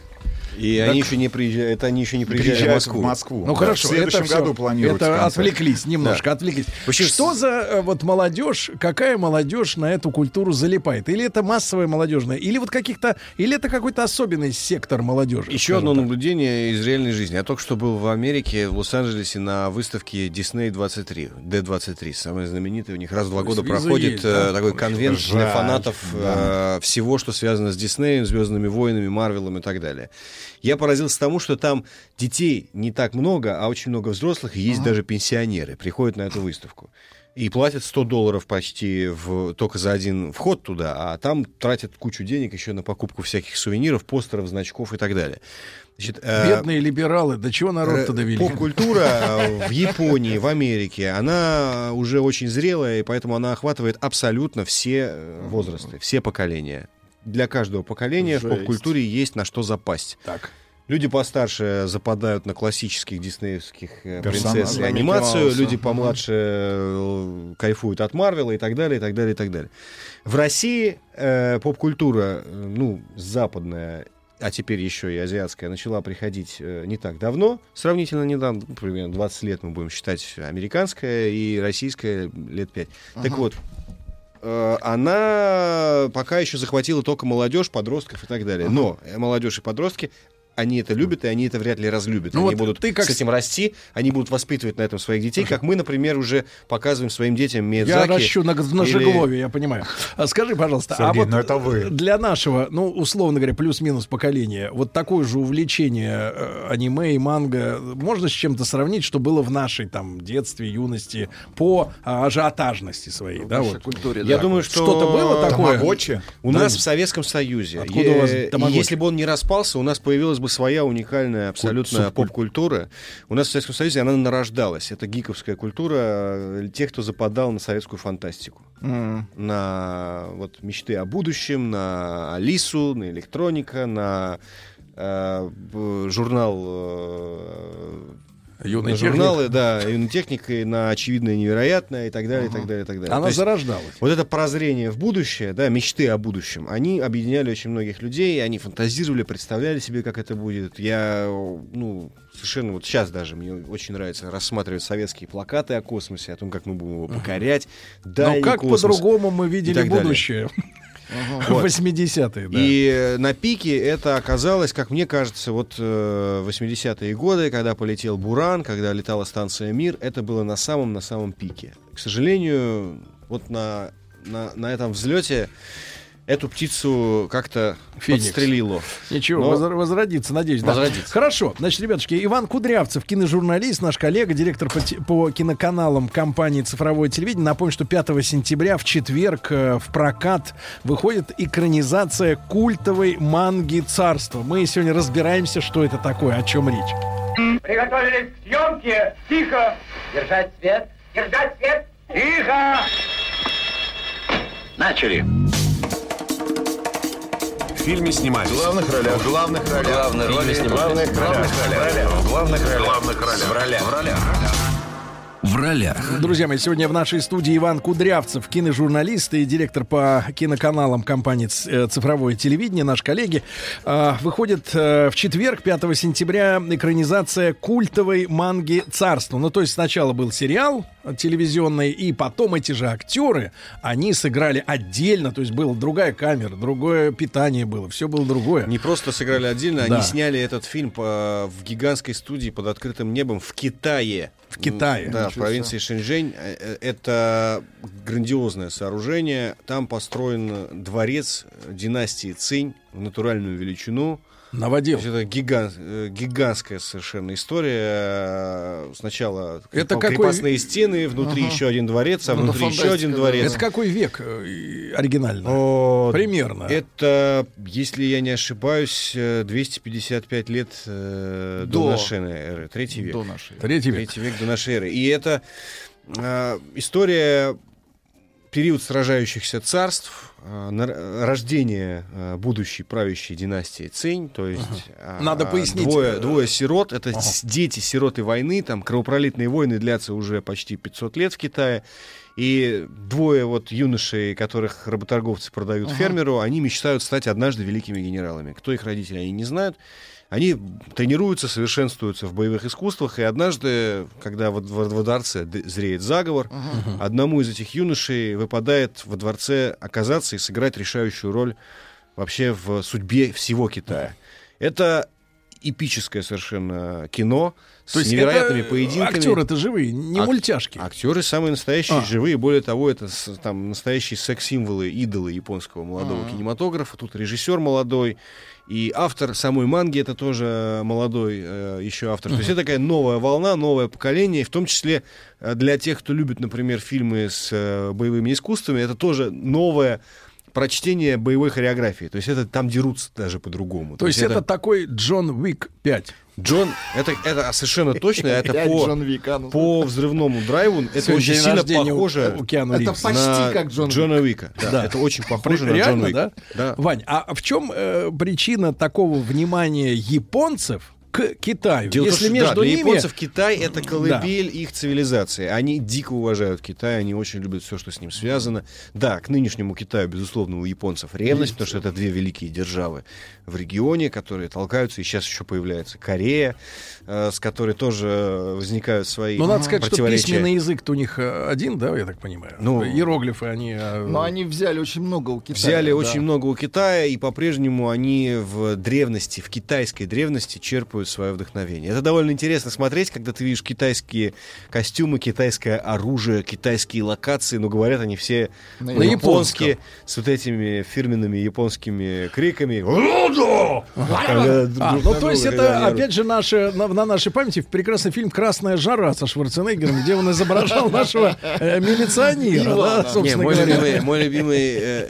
И они еще не приезжают, это они еще не приезжали в Приезжают Москву. в Москву. Ну Да, хорошо, в следующем это году планируется Это отвлеклись немножко, отвлеклись. общем, Что за э, вот молодежь, какая молодежь на эту культуру залипает? Или это массовая молодежная, или вот каких-то, или это какой-то особенный сектор молодежи? Еще одно так? наблюдение из реальной жизни. Я только что был в Америке, в Лос-Анджелесе на выставке Disney 23, D23, самая знаменитая у них раз в два года проходит есть, э, да? такой конвент для фанатов э, всего, что связано с Диснеем, Звездными войнами, Марвелом и так далее. Я поразился тому, что там детей не так много, а очень много взрослых, и есть даже пенсионеры, приходят на эту выставку. И платят 100 долларов почти в, только за один вход туда, а там тратят кучу денег еще на покупку всяких сувениров, постеров, значков и так далее. Значит, э, Бедные либералы, до чего народ-то Э, довели? Поп-культура э, в Японии, в Америке, она уже очень зрелая, и поэтому она охватывает абсолютно все э, возрасты, все поколения. Для каждого поколения в Жесть. поп-культуре есть на что запасть. Так. Люди постарше западают на классических диснеевских э, принцесс и анимацию, люди помладше э, кайфуют от Марвела и так далее, и так далее, и так далее. В России э, поп-культура, э, ну, западная, а теперь еще и азиатская, начала приходить э, не так давно, сравнительно недавно, ну, примерно 20 лет мы будем считать американская и российская лет 5. Так вот, она пока еще захватила только молодежь, подростков и так далее. Но э, молодежь и подростки они это любят, и они это вряд ли разлюбят. Ну они вот будут ты как с этим расти, они будут воспитывать на этом своих детей, как мы, например, уже показываем своим детям Я Миядзаки. ращу на, на или- Жиглове, я понимаю. А скажи, пожалуйста, а Сергей, вот ну это вы. для нашего, ну, условно говоря, плюс-минус поколения, вот такое же увлечение э, аниме и манго можно с чем-то сравнить, что было в нашей там детстве, юности по а, ажиотажности своей, да, вот. культуре, Я да. думаю, что Что-то было такое? Тамагочи? У Да. нас в Советском Союзе. Откуда у вас тамагочи? Если бы он не распался, у нас появилась бы своя уникальная абсолютно поп-культура. У нас в Советском Союзе она нарождалась. Это гиковская культура э, тех, кто западал на советскую фантастику. М. На вот мечты о будущем, на Алису, на электроника, на э, журнал на журналы, да, юной техникой, на очевидное невероятное и так далее, и так далее, и так далее. Она То есть зарождалась. вот это прозрение в будущее, да, мечты о будущем, они объединяли очень многих людей, они фантазировали, представляли себе, как это будет. Я, ну, совершенно вот сейчас даже мне очень нравится рассматривать советские плакаты о космосе, о том, как мы будем его покорять. Но дальний как по-другому мы видели так далее. Вот. 80-е, да. И э, на пике это оказалось, как мне кажется, вот э, 80-е годы, когда полетел Буран, когда летала станция Мир, это было на самом на самом пике. К сожалению, вот на, на, на этом взлете эту птицу как-то Феникс. подстрелило. Ничего, Но- возр- возродится, надеюсь. да. Возродится. Хорошо. Значит, ребятушки, Иван Кудрявцев, киножурналист, наш коллега, директор по, те- по киноканалам компании «Цифровое телевидение». Напомню, что 5 сентября в четверг э, в прокат выходит экранизация культовой манги «Царство». Мы сегодня разбираемся, что это такое, о чем речь. Приготовились к съемке. Тихо. Держать свет. Держать свет. Тихо. Начали. В фильме снимались. В главных ролях. В главных ролях. Главные роли снимались. главных ролях. В главных ролях. В главных ролях. В ролях. В ролях. В ролях. Друзья мои, сегодня в нашей студии Иван Кудрявцев, киножурналист и директор по киноканалам компании «Ц- э, «Цифровое телевидение», наш коллеги. А, Выходит э, в четверг, 5 сентября, экранизация культовой манги «Царство». Ну, то есть сначала был сериал телевизионный, и потом эти же актеры, они сыграли отдельно, то есть была другая камера, другое питание было, все было другое. Не просто сыграли отдельно, Да. они сняли этот фильм по- в гигантской студии под открытым небом в Китае. В Китае. Да, в провинции Шэньчжэнь. Э, э, Это грандиозное сооружение. Там построен дворец династии Цинь в натуральную величину. Новодел. То есть это гигант- э, гигантская совершенно история. Э, Сначала Это какой- крепостные стены, внутри Ага. еще один дворец, а Ну, внутри еще один да. дворец. Это какой век э, оригинально? О, Примерно. Это, если я не ошибаюсь, э, 255 лет э, до, До. нашей эры, третий век. До нашей. Третий век. Третий век до нашей эры. И это э, история период сражающихся царств, рождение э, будущей правящей династии Цинь, то есть э, Надо пояснить. Двое, Э, двое сирот, это ага. дети сироты войны, там кровопролитные войны длятся уже почти 500 лет в Китае. И двое вот юношей, которых работорговцы продают Ага. фермеру, они мечтают стать однажды великими генералами. Кто их родители, они не знают. Они тренируются, совершенствуются в боевых искусствах, и однажды, когда во, во- во дворце зреет заговор, Ага. одному из этих юношей выпадает во дворце оказаться и сыграть решающую роль вообще в судьбе всего Китая. Это эпическое совершенно кино с То есть невероятными это поединками. актеры-то живые, не Ак- мультяшки. Актеры самые настоящие, А. живые. Более того, это с- там настоящие секс-символы, идолы японского молодого А. кинематографа. Тут режиссер молодой. И автор самой манги это тоже молодой э, еще автор. То есть это такая новая волна, новое поколение, в том числе э, для тех, кто любит, например, фильмы с э, боевыми искусствами, это тоже новое прочтение боевой хореографии. То есть это там дерутся даже по-другому. То есть это такой Джон Уик 5. Джон, это, это совершенно точно, это по, Джон Вика, ну. по взрывному драйву, это Сегодня очень сильно рождения у- похоже у Киану Это почти на как Джон Джона Уика. Да, Да. Это очень похоже на Джона Уика. да? Вань, а в чем э, причина такого внимания японцев к Китаю. Дело Если что, между да, для ними... японцев Китай это колыбель их цивилизации. Они дико уважают Китай, они очень любят все, что с ним связано. Да, к нынешнему Китаю, безусловно, у японцев ревность, потому что это две великие державы в регионе, которые толкаются, и сейчас еще появляется Корея, э, с которой тоже возникают свои Ну, надо сказать, что письменный язык-то у них э, один, да, я так понимаю? Ну, Иероглифы, они... э, Но они взяли очень много у Китая. Взяли да. очень много у Китая, и по-прежнему они в древности, в китайской древности черпают свое вдохновение. Это довольно интересно смотреть, когда ты видишь китайские костюмы, китайское оружие, китайские локации, но говорят они все На на японском. японски, с вот этими фирменными японскими криками. А, на ну, то есть это, опять же, наше, на, на нашей памяти прекрасный фильм «Красная жара» со Шварценеггером, где он изображал нашего э, милиционера, да, Не, собственно мой, любимый, мой любимый э,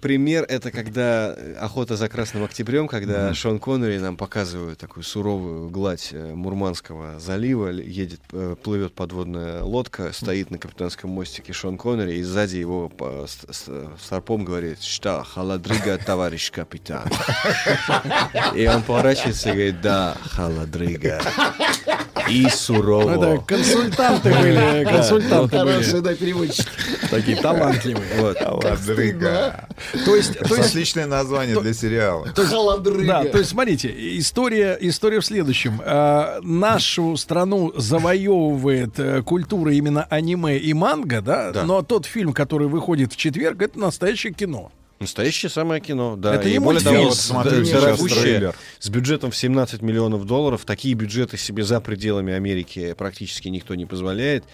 пример это когда охота за красным октябрем, когда Шон Коннери нам показывают такую суровую гладь э, Мурманского залива, едет, э, плывет подводная лодка, стоит на капитанском мостике Шон Коннери, и сзади его по- с, с- старпом говорит, что холодрыга, товарищ капитан. И он поворачивается и говорит, да, холодрыга. И сурово. Ну, Это консультанты были, консультанты Хорошие, были. да, переводчики. Такие талантливые. Вот. Холодрыга. То есть, то есть Отличное название для сериала. Холодрыга. Да, то есть, смотрите, история, история в следующем. А, нашу страну завоевывает э, культура именно аниме и манга, да? Да. Но тот фильм, который выходит в четверг, это настоящее кино. Настоящее самое кино, да. Это и более того, вот смотрю дорогущее, с бюджетом в 17 миллионов долларов. Такие бюджеты себе за пределами Америки практически никто не позволяет.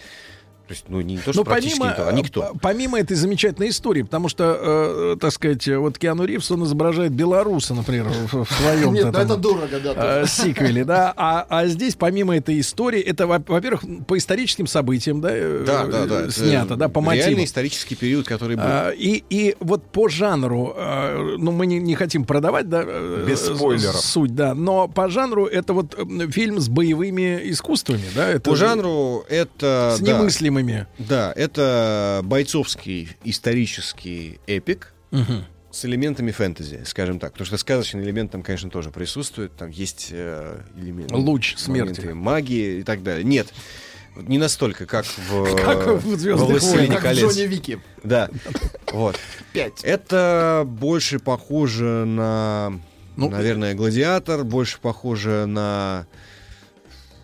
То есть, ну, не то, что Но практически помимо, никто, а никто. п- помимо этой замечательной истории, потому что, э, так сказать, вот Киану Ривз, он изображает белоруса, например, в, в своем Нет, ну это дорого, да. тоже. сиквеле, да. А, а здесь, помимо этой истории, это, во- во-первых, по историческим событиям, да, э, Да, да, да. э, это снято, да, по Реальный мотивам. исторический период, который был. А, и, и вот по жанру, а, ну, мы не, не хотим продавать, да, э, Без э, спойлеров. суть, да, но по жанру это вот э, фильм с боевыми искусствами, да, это По жанру это... с да, немыслимыми. Да, это бойцовский исторический эпик. Мгм. с элементами фэнтези, скажем так. Потому что сказочный элемент там, конечно, тоже присутствует. Там есть э, элементы... Луч смерти. магии и так далее. Нет, не настолько, как в, Как в «Звездных во «Властелине войнах», Как в колец». Джонни Вики. Да, вот. Пять. Это больше похоже на, Ну, наверное, «Гладиатор», больше похоже на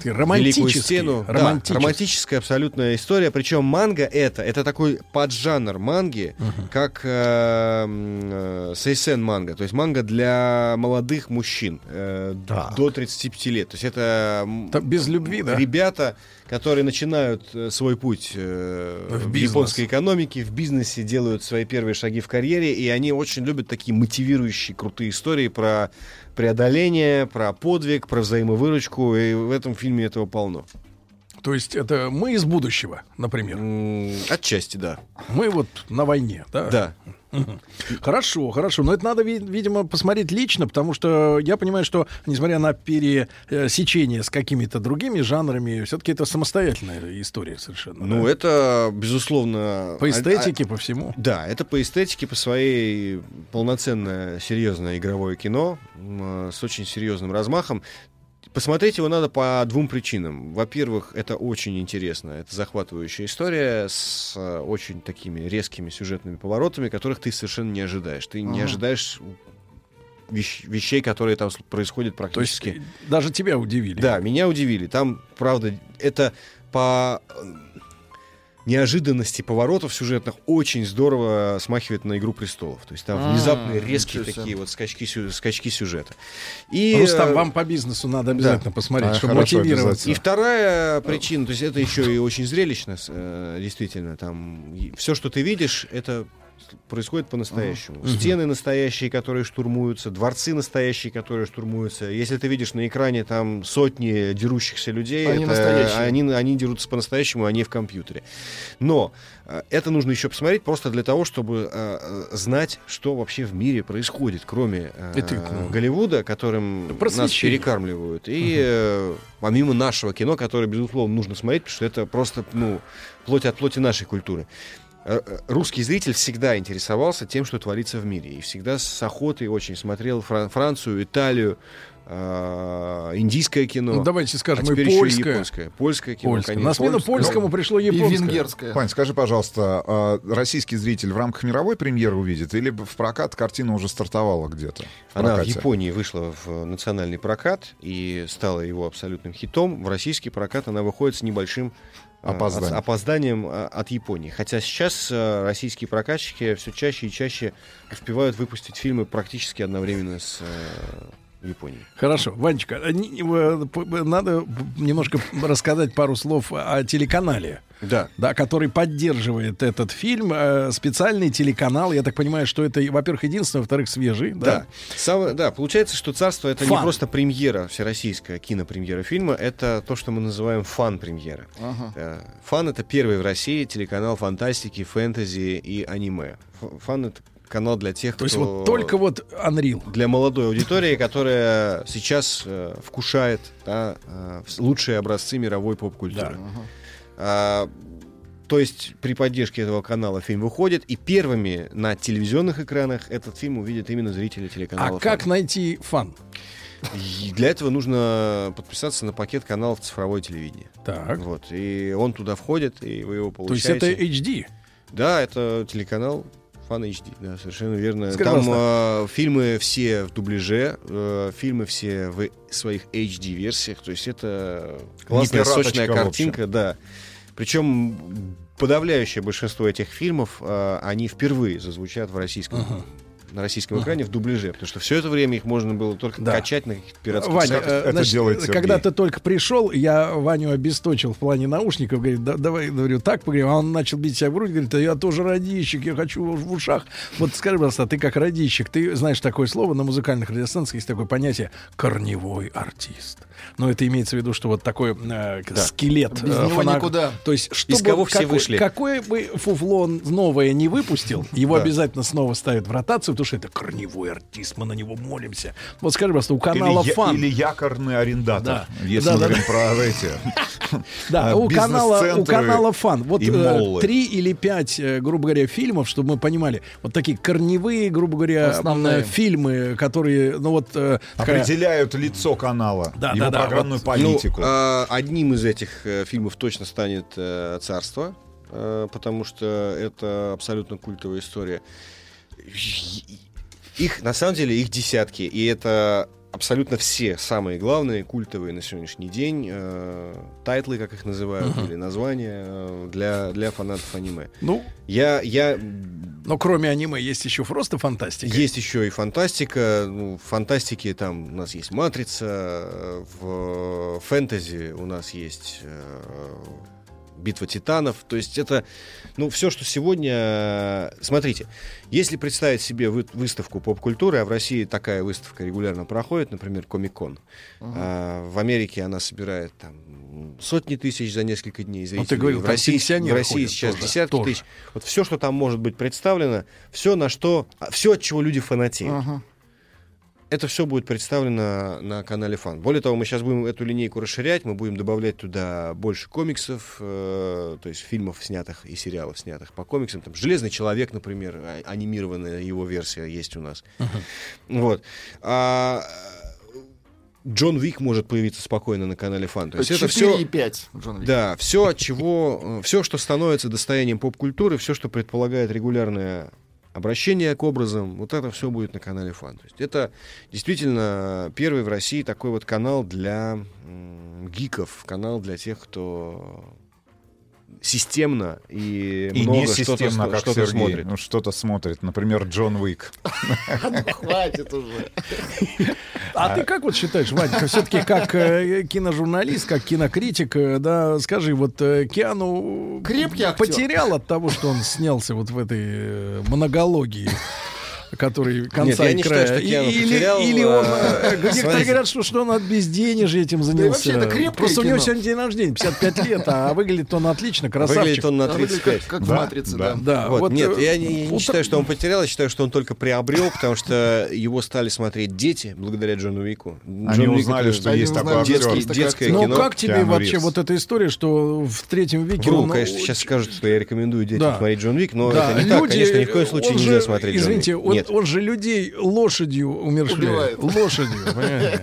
Великую Романтический. стену. Да, романтический. романтическая абсолютная история. Причем манга это, это такой поджанр манги, как э, э, сейсен манга. То есть манга для молодых мужчин э, до 35 лет. То есть это Там без любви, да? ребята, которые начинают э, свой путь э, В в, бизнес. японской экономике, в бизнесе, делают свои первые шаги в карьере, и они очень любят такие мотивирующие, крутые истории про преодоление, про подвиг, про взаимовыручку, и в этом фильме этого полно. То есть это мы из будущего, например. Отчасти, да. Мы вот на войне, да? Да. Хорошо, хорошо. Но это надо, ви- видимо, посмотреть лично, потому что я понимаю, что, несмотря на пересечение с какими-то другими жанрами, все-таки это самостоятельная история совершенно. Ну, да? это, безусловно... По а- эстетике, по всему. Да, это по эстетике, по своей полноценное, серьезное игровое кино с очень серьезным размахом. Посмотреть его надо по двум причинам. Во-первых, это очень интересно, это захватывающая история с э, очень такими резкими сюжетными поворотами, которых ты совершенно не ожидаешь. Ты не ожидаешь вещ- вещей, которые там происходят То есть практически. э, даже тебя удивили. Да, меня удивили. Там, правда, это по неожиданности поворотов сюжетных очень здорово смахивает на «Игру престолов». То есть там А, внезапные, резкие такие вот скачки, скачки сюжета. И, Рустам, э, вам по бизнесу надо обязательно посмотреть, А, чтобы хорошо, мотивироваться. и вторая причина, то есть это еще и очень зрелищно, э, действительно, там все, что ты видишь, это происходит по-настоящему. Мгм. Стены настоящие, которые штурмуются, дворцы настоящие, которые штурмуются. Если ты видишь на экране там сотни дерущихся людей, Они это- настоящие. они, они дерутся по-настоящему, а не в компьютере. Но э, это нужно еще посмотреть просто для того, чтобы э, э, знать, что вообще в мире происходит, кроме э, ну, Голливуда, которым нас перекармливают, и э, помимо нашего кино, которое, безусловно, нужно смотреть, потому что это просто, ну, плоть от плоти нашей культуры. Э, э, русский зритель всегда интересовался тем, что творится в мире. И всегда с охотой очень смотрел Фран- Францию, Италию, а, индийское кино. Ну, давайте скажем, а и польское. японское. Польское кино, Польское. конечно. На смену польскому пришло японское. Пань, скажи, пожалуйста, а российский зритель в рамках мировой премьеры увидит или в прокат картина уже стартовала где-то? в Она в? Японии вышла в национальный прокат и стала его абсолютным хитом. В российский прокат она выходит с небольшим а, Опозданием. от- опозданием а, от Японии. Хотя сейчас а, российские прокатчики все чаще и чаще успевают выпустить фильмы практически одновременно с Японией. Хорошо, Ванечка, не- э, п- надо немножко рассказать пару слов о телеканале. Да. Да, который поддерживает этот фильм. Э, Специальный телеканал. Я так понимаю, что это, во-первых, единственный, во-вторых, свежий. Да. Да. Да, получается, что царство это не Фан. просто премьера, всероссийская кинопремьера фильма, это то, что мы называем фан-премьера. Ага. Э, Фан это первый в России телеканал фантастики, фэнтези и аниме. Фан это канал для тех, То есть кто... вот только вот Unreal. Для молодой аудитории, которая сейчас э, вкушает да, э, лучшие образцы мировой поп-культуры. А, то есть при поддержке этого канала фильм выходит, и первыми на телевизионных экранах этот фильм увидят именно зрители телеканала. А как найти фан? И для этого нужно подписаться на пакет каналов цифровое телевидение. Так. Вот. И он туда входит, и вы его То есть получаете. это HD? Да, это телеканал Фан HD, да, совершенно верно. Скажи, Там э, фильмы все в дубляже, э, фильмы все в своих HD-версиях, то есть это классная сочная картинка, да. Причем подавляющее большинство этих фильмов, э, они впервые зазвучат в российском на российском экране в дубляже, потому что все это время их можно было только Да. качать на каких-то пиратских Ваня, сайтах. э, значит, когда ты только пришел, я Ваню обесточил в плане наушников, говорит, да, давай, говорю, так поговорим, а он начал бить себя в грудь, говорит, а я тоже радищик, я хочу в ушах. Вот скажи, пожалуйста, а ты как радищик, ты знаешь такое слово, на музыкальных радиостанциях есть такое понятие «корневой артист». Но это имеется в виду, что вот такой э, скелет. Без э, него фоног- никуда. То есть, чтобы Из кого все какой- вышли. Какое бы фуфло он новое не выпустил, его Да. обязательно снова ставят в ротацию, потому что это корневой артист, мы на него молимся. Вот скажи, пожалуйста, у канала или, я- «Фан». или якорный арендатор, Да. если Да, мы да, говорим да. про эти Да, а, у канала, у канала фан. Вот э, три или пять, э, грубо говоря, фильмов, чтобы мы понимали, вот такие корневые, грубо говоря, Основные. э, фильмы, которые, ну вот... э, определяют лицо канала, Да, да, да, программную вот, политику. Ну, а, одним из этих э, фильмов точно станет э, «Царство», э, потому что это абсолютно культовая история. Их, на самом деле, их десятки, и это абсолютно все самые главные культовые на сегодняшний день э, тайтлы, как их называют, Мгм. или названия э, для, для фанатов аниме. Ну, Я, я но кроме аниме есть еще просто фантастика. есть еще и фантастика. Ну, в фантастике там у нас есть Матрица, э, в фэнтези у нас есть э, Битва титанов. То есть это, ну, все, что сегодня... Смотрите, если представить себе вы- выставку поп-культуры, а в России такая выставка регулярно проходит, например, Комик-кон. А, в Америке она собирает там сотни тысяч за несколько дней зрителей. Ну, ты говорил, в России, в России ходят сейчас тоже, десятки тоже. тысяч. Вот все, что там может быть представлено, все, на что, все, от чего люди фанатеют. Ага. Это все будет представлено на канале Фан. Более того, мы сейчас будем эту линейку расширять, мы будем добавлять туда больше комиксов, э, то есть фильмов снятых и сериалов снятых по комиксам. Там Железный человек, например, а- анимированная его версия есть у нас. Вот. А, Джон Вик может появиться спокойно на канале Фан. То есть это 4 все и 5, Джон Вик. да, все, от чего, все, что становится достоянием поп-культуры, все, что предполагает регулярное обращение к образам, вот это все будет на канале Фан. То есть это действительно первый в России такой вот канал для гиков, канал для тех, кто системно и, И много не что-то, системно, что- как что-то Сергей. смотрит. Ну, что-то смотрит. Например, Джон Уик. Хватит уже. А ты как вот считаешь, Вадька, все-таки как э, киножурналист, как кинокритик, э, да, скажи, вот э, Киану потерял от того, что он снялся вот в этой монологии. Который конца я и края. считаю, или, потерял, или он... а, э, Некоторые смотрите. говорят, что, что он от безденежья этим вообще занялся. это крепкое Просто у него кино. сегодня день рождения, 55 лет, а выглядит он отлично, красавчик. Выглядит он на А выглядит 35. как, как в Да, «Матрице», да. да. Да, Вот, вот, нет, э, я не, не считаю, что он потерял, я считаю, что он только приобрел, потому что его стали смотреть дети благодаря Джону Вику. Они Джон узнали, это что Они есть что детский, детское Ну кино. как тебе Киану вообще вот эта история, что в третьем веке... Вру, он, конечно, ну, сейчас скажут, что я рекомендую детям Да. смотреть Джон Вик, но Да, это не так, конечно, ни в коем случае он нельзя смотреть Извините, Джон Вик. он, Нет. он же людей лошадью умершляет. Убивает. Лошадью?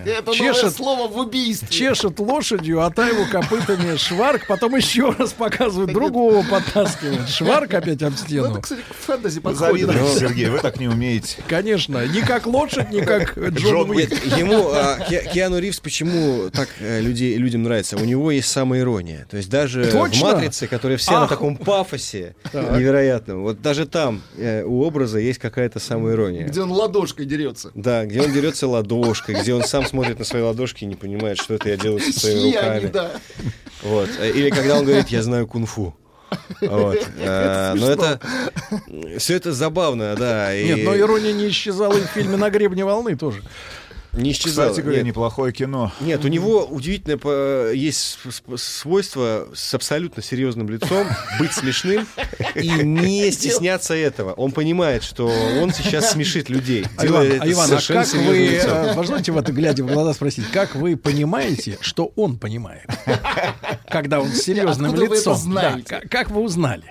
Это новое Чешет, слово в убийстве. чешет лошадью, а та его копытами шварк, потом еще раз показывает, другого подтаскивает. Шварк опять об Ну, стену. это, кстати, фэнтези Вы подходит. Сергей, вы так не умеете. Конечно, не как лошадь, не как Джон Джон Уик. Ему а, Ки- Киану Ривз почему так э, людей, людям нравится? У него есть самоирония. То есть даже Точно? в «Матрице», которая вся на таком пафосе Так. невероятном, вот даже там э, у образа есть какая-то самоирония. Где он ладошкой дерется. Да, где он дерется ладошкой, где он сам смотрит на свои ладошки и не понимает, что это я делаю со своими руками. Вот. Или когда он говорит, я знаю кунг-фу. Вот. Э, Но это все это забавно, да. и Нет, но ирония не исчезала и в фильме «На гребне волны» тоже. Не исчезало. Кстати говоря, Нет. неплохое кино. Нет, у него удивительное по- есть свойство с абсолютно серьезным лицом быть смешным и не стесняться этого. Он понимает, что он сейчас смешит людей. А, Иван, а, Иван, а как вы, э, возможно, в это глядя в глаза спросить, как вы понимаете, что он понимает, когда он с серьезным лицом? Да, как вы узнали?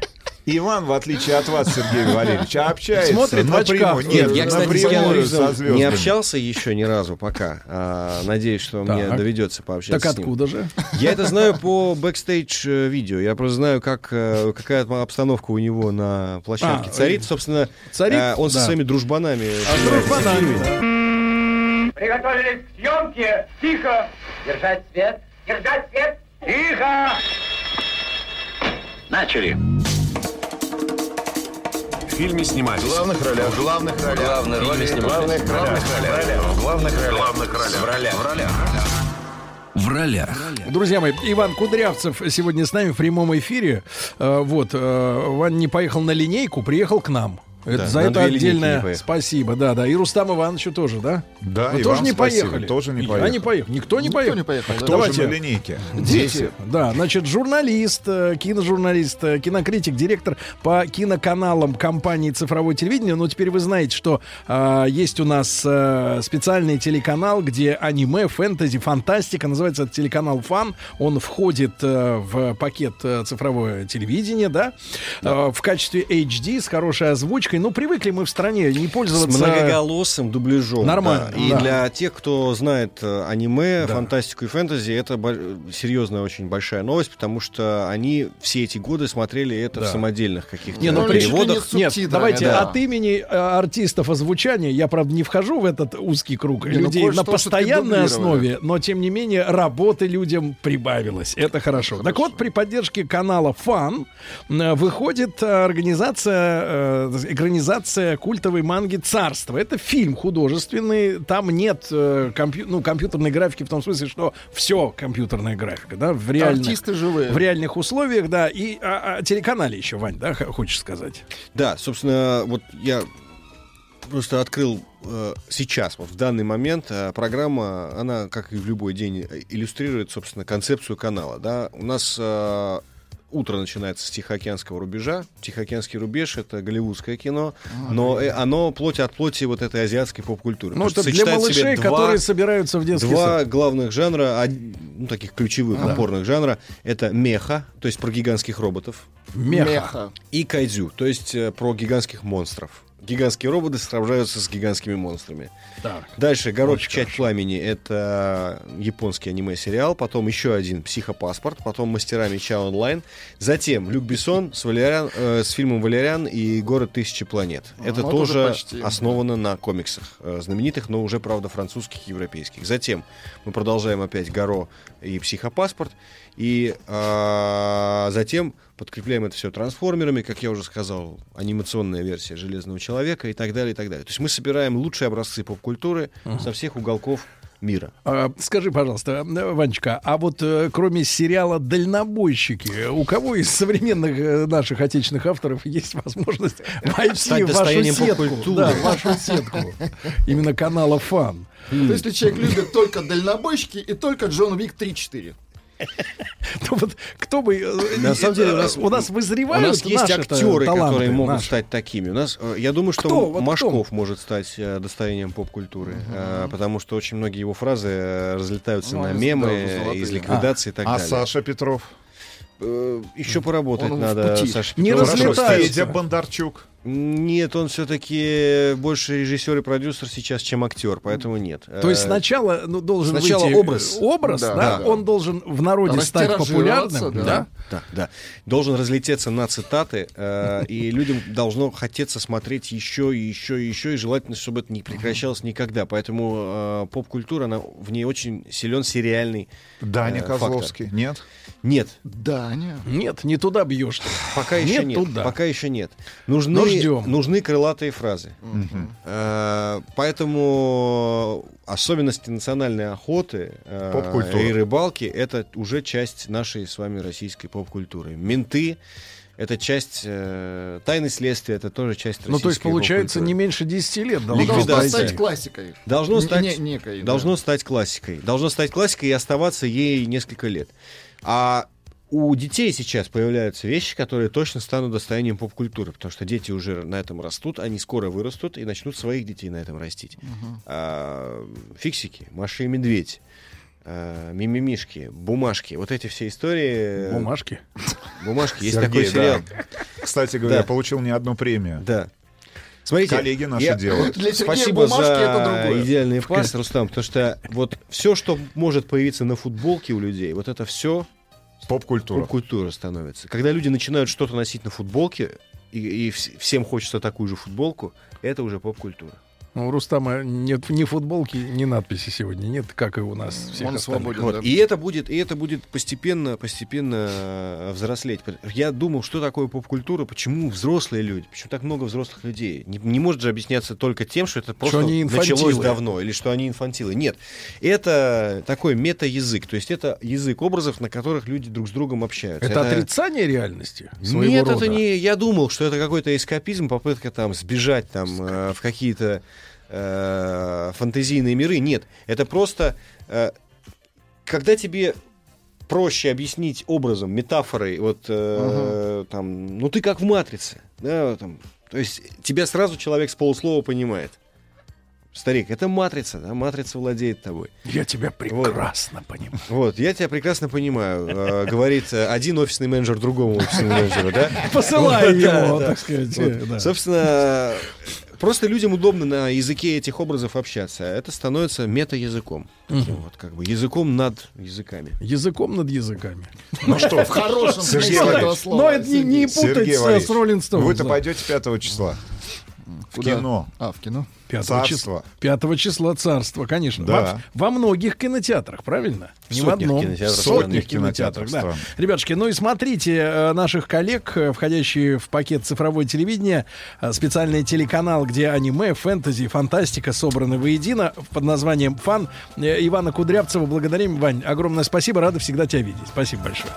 Иван, в отличие от вас, Сергей Валерьевич, общается Смотрит в напрямую. очках. Нет, я, кстати, с Киану напрямую со не общался еще ни разу пока. А, надеюсь, что мне Так. доведется пообщаться Так с ним. откуда же? Я это знаю по бэкстейдж э, видео. Я просто знаю, как, э, какая обстановка у него на площадке А, царит. Собственно, царит, э, он со да. своими дружбанами. А дружбанами. Приготовились к съемке. Тихо. Держать свет. Держать свет. Тихо. Начали. В фильме снимались. В главных ролях. В главных ролях. Главные роли снимались. В главных ролях. В главных ролях. В главных ролях. В ролях. В ролях. В ролях. Друзья мои, Иван Кудрявцев сегодня с нами в прямом эфире. Э, Вот, э, Ван не поехал на линейку, приехал к нам. Это, Да, за это отдельное спасибо, да, да. И Рустам Ивановичу тоже, да? Да, Вы и тоже вам не спасибо, поехали. тоже не Я поехал. не поехал. Никто не Никто поехал. не поехал, да. Кто Давайте. же на линейке? Дети. Да, значит, журналист, э, киножурналист, э, кинокритик, директор по киноканалам компании «Цифровое телевидение». Но теперь вы знаете, что э, есть у нас э, специальный телеканал, где аниме, фэнтези, фантастика. Называется это телеканал «Фан». Он входит э, в пакет э, «Цифровое телевидение», да, Э, в качестве HD с хорошей озвучкой. Ну, привыкли мы в стране не С пользоваться... многоголосым дубляжом. Нормально, да. И да. для тех, кто знает э, аниме, Да. фантастику и фэнтези, это бо- серьезная очень большая новость, потому что они все эти годы смотрели это Да. в самодельных каких-то Не, ну, переводах. Нет, субтитрами, давайте да. от имени э, артистов озвучания, я, правда, не вхожу в этот узкий круг Не, ну, людей кое-что на постоянной основе, но, тем не менее, работы людям прибавилось. Это хорошо. Так вот, при поддержке канала Фан выходит э, организация, э, экранизация культовой манги «Царство». Это фильм художественный, там нет э, компью- ну, компьютерной графики в том смысле, что все компьютерная графика, да, в реальных, Артисты живые. в реальных условиях, да, и о, о телеканале еще, Вань, да, х- хочешь сказать? Да, собственно, вот я просто открыл э, сейчас, вот в данный момент, э, программа, она, как и в любой день, э, иллюстрирует, собственно, концепцию канала. Да? У нас э, утро начинается с Тихоокеанского рубежа. Тихоокеанский рубеж — это голливудское кино, но э, оно плоть от плоти вот этой азиатской поп-культуры. Ну, это для малышей, два- которые собираются в детский Два сад. главных жанра, од- ну, таких ключевых, Да. опорных жанра, это меха, то есть про гигантских роботов. Меха. Меха. И кайдзю, то есть э, про гигантских монстров. Гигантские роботы сражаются с гигантскими монстрами. Так. Дальше «Город Очень Печать Пламени» — это японский аниме-сериал. Потом еще один «Психопаспорт». Потом «Мастера меча онлайн». Затем Люк Бессон с, Валериан, э, с фильмом «Валериан» и «Город тысячи планет». Это вот тоже почти. основано на комиксах э, знаменитых, но уже, правда, французских и европейских. Затем мы продолжаем опять «Горо» и «Психопаспорт». И а, затем подкрепляем это все трансформерами, как я уже сказал, анимационная версия Железного человека и так далее, и так далее. То есть мы собираем лучшие образцы поп-культуры со всех уголков мира. А, Скажи, пожалуйста, Ванечка, а вот э, кроме сериала «Дальнобойщики», у кого из современных э, наших отечественных авторов есть возможность войти в вашу сетку? Да, в вашу сетку. Именно канала «Фан». То есть, если человек любит только дальнобойщики и только Джон Уик 3-4. Вот кто бы... э, На самом деле у нас, у нас у вызревают нас есть актеры, таланты, которые могут наши. стать такими. У нас, э, я думаю, что Кто? Вот Машков может стать э, достоянием поп-культуры, э, потому что очень многие его фразы э, разлетаются Ну, на мемы, да, из ликвидации и так А далее. Саша Петров? Еще поработать Он надо. Саша Не Петров. разлетается. Федя Бондарчук. Нет, он все-таки больше режиссер и продюсер сейчас, чем актер, поэтому нет. То есть Э, сначала ну, должен Сначала выйти образ. образ, Да, да, да. он должен в народе стать популярным, да. Да, да. Должен разлететься на цитаты, э, и людям должно хотеться смотреть еще и еще и еще, и желательно, чтобы это не прекращалось никогда. Поэтому э, поп-культура, она, в ней очень силен сериальный Даня э, фактор. Козловский. Нет? Нет. Даня. Нет, не туда бьешь. Пока еще Нет туда. Пока еще нет. Нужны, ждем. нужны крылатые фразы. Э, Поэтому особенности национальной охоты э, и рыбалки это уже часть нашей с вами российской поп-культуры. Менты это часть э, тайны следствия, это тоже часть российской Ну, то есть, получается, не меньше 10 лет должно Ликвидация. стать классикой. Должно стать, не- некой, да. должно стать классикой. Должно стать классикой и оставаться ей несколько лет. А у детей сейчас появляются вещи, которые точно станут достоянием поп-культуры, потому что дети уже на этом растут, они скоро вырастут и начнут своих детей на этом растить. А, фиксики, Маша и Медведь, а, мимимишки, бумажки, вот эти все истории. Бумажки? Бумажки, есть Сергей, такой сериал. да. Кстати говоря, Да. получил не одну премию. Да. Смотрите, Коллеги наши я- делают. Для Сергея Спасибо бумажки за это другое. идеальный пас, Рустам, потому что вот все, что может появиться на футболке у людей, вот это все Поп-культура. поп-культура становится. Когда люди начинают что-то носить на футболке, и, и вс- всем хочется такую же футболку, это уже поп-культура. Ну, у Рустама нет ни футболки, ни надписи сегодня нет, как и у нас всех Он остальных. свободен, Вот. да. И это будет, и это будет постепенно, постепенно э, взрослеть. Я думал, что такое поп-культура, почему взрослые люди, почему так много взрослых людей. Не, не может же объясняться только тем, что это просто они началось инфантилы. давно, или что они инфантилы. Нет, это такой мета-язык, то есть это язык образов, на которых люди друг с другом общаются. Это отрицание реальности своего Нет, рода. это не. Я думал, что это какой-то эскапизм, попытка там сбежать там э, в какие-то э, фантазийные миры. Нет, это просто э, когда тебе проще объяснить образом, метафорой, вот э, там, ну ты как в матрице, да, там, то есть тебя сразу человек с полуслова понимает. Старик, это матрица, да, матрица владеет тобой. Я тебя прекрасно понимаю. Вот, я тебя прекрасно понимаю, э, говорит э, один офисный менеджер другому офисному менеджеру, да? Посылай Вот, его, да. так сказать. Вот. э, да. Собственно, просто людям удобно на языке этих образов общаться. Это становится мета-языком. Таким вот, как бы языком над языками. Языком над языками. Ну что, В хорошем смысле этого слова. Но это не, путать с, Стоунс, Вы-то пойдете 5 числа в Куда? кино. А, в кино? 5 Царство. числа, 5 числа царство, конечно. Да. Во, во многих кинотеатрах, правильно? Не в одном. кинотеатров В сотнях кинотеатрах, да. Ребятушки, ну и смотрите э, наших коллег, э, входящие в пакет цифровое телевидение, э, специальный телеканал, где аниме, фэнтези, фантастика собраны воедино под названием «Фан». Ивана Кудрявцева благодарим. Вань, огромное спасибо, рады всегда тебя видеть. Спасибо большое.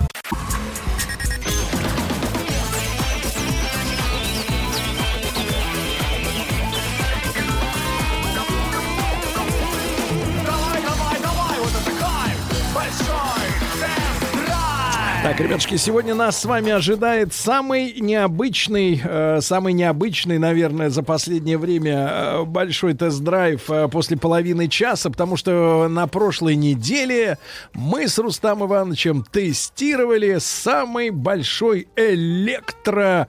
Так, ребятушки, сегодня нас с вами ожидает самый необычный, э, самый необычный, наверное, за последнее время э, большой тест-драйв э, после половины часа, потому что на прошлой неделе мы с Рустам Ивановичем тестировали самый большой электро,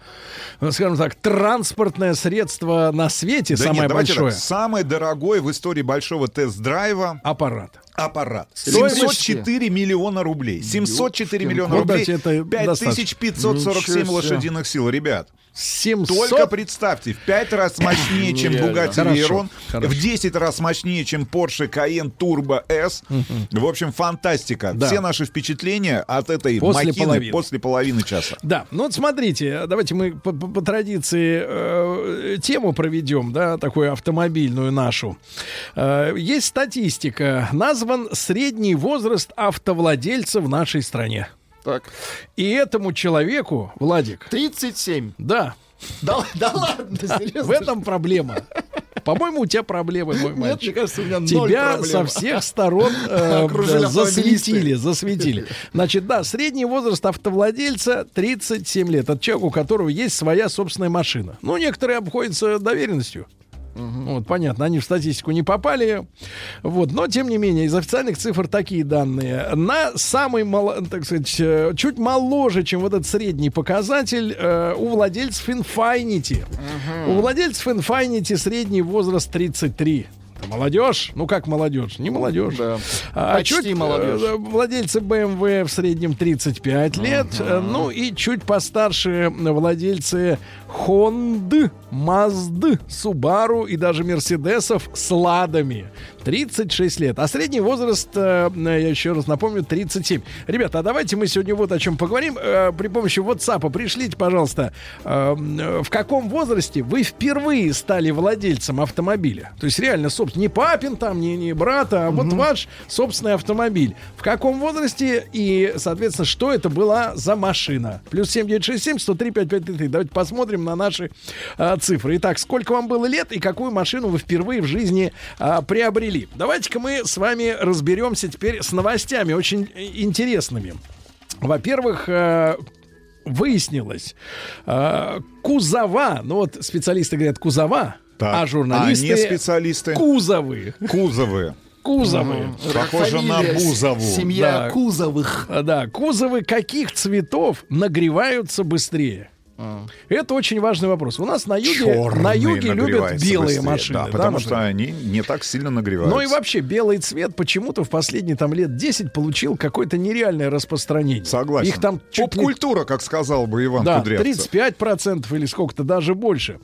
ну, скажем так, транспортное средство на свете, Да самое нет, большое. так, самый дорогой в истории большого тест-драйва аппарат. Аппарат. Стоимость? 704 миллиона рублей. 704 Ёпкин миллиона рублей. Ну, дайте, это достаточно. 5547 Ничего себе. лошадиных сил. Ребят, 700... Только представьте, в 5 раз мощнее, чем. Bugatti Veyron, в 10 раз мощнее, чем Porsche Cayenne Turbo S. В общем, фантастика. Да. Все наши впечатления от этой После махины половины. после половины часа. Да, ну вот смотрите, давайте мы по, по- по традиции э, тему проведем, да, такую автомобильную нашу. Э, есть статистика, назван средний возраст автовладельца в нашей стране. Так. И этому человеку, Владик... 37. Да. Да, да ладно, серьезно. В этом проблема. По-моему, у тебя проблемы, мой Нет, мальчик. мне кажется, у меня ноль Тебя проблем. со всех сторон э, засветили, засветили. Значит, да, средний возраст автовладельца 37 лет. Это человек, у которого есть своя собственная машина. Ну, некоторые обходятся доверенностью. Вот, понятно, они в статистику не попали. Вот, но, тем не менее, из официальных цифр такие данные. На самый, мало, так сказать, э, чуть моложе, чем вот этот средний показатель, э, у владельцев Infinity. У владельцев Infinity средний возраст 33. Это Молодежь? Ну как молодежь? Не молодежь. А Почти чуть, молодежь. э, Владельцы BMW в среднем 35 лет. Э, Ну и чуть постарше владельцы Honda, Mazda, Subaru и даже Мерседесов с ладами. 36 лет. А средний возраст, э, я еще раз напомню, 37. Ребята, а давайте мы сегодня вот о чем поговорим. Э, При помощи WhatsApp пришлите, пожалуйста, э, э, в каком возрасте вы впервые стали владельцем автомобиля? То есть реально, собственно, не папин там, не, не брата, а вот ваш собственный автомобиль. В каком возрасте и, соответственно, что это была за машина? Плюс 7967 103 5533. Давайте посмотрим на наши э, цифры. Итак, сколько вам было лет и какую машину вы впервые в жизни э, приобрели? Давайте-ка мы с вами разберемся теперь с новостями очень э, интересными. Во-первых, э, выяснилось, э, кузова, ну вот специалисты говорят кузова, Так, а журналисты а не специалисты? кузовы. Кузовы. Кузовы. Похоже на Фамилия, Бузову. Семья Да. Кузовых. А, Да, кузовы каких цветов нагреваются быстрее? Это очень важный вопрос. У нас на юге, на юге любят белые быстрее. машины. Да, да, потому что например? они не так сильно нагреваются. Ну и вообще белый цвет почему-то в последние там лет 10 получил какое-то нереальное распространение. Согласен. Их там чуть ли- Поп-культура, как сказал бы Иван да, Кудрявцев. 35% или сколько-то, даже больше.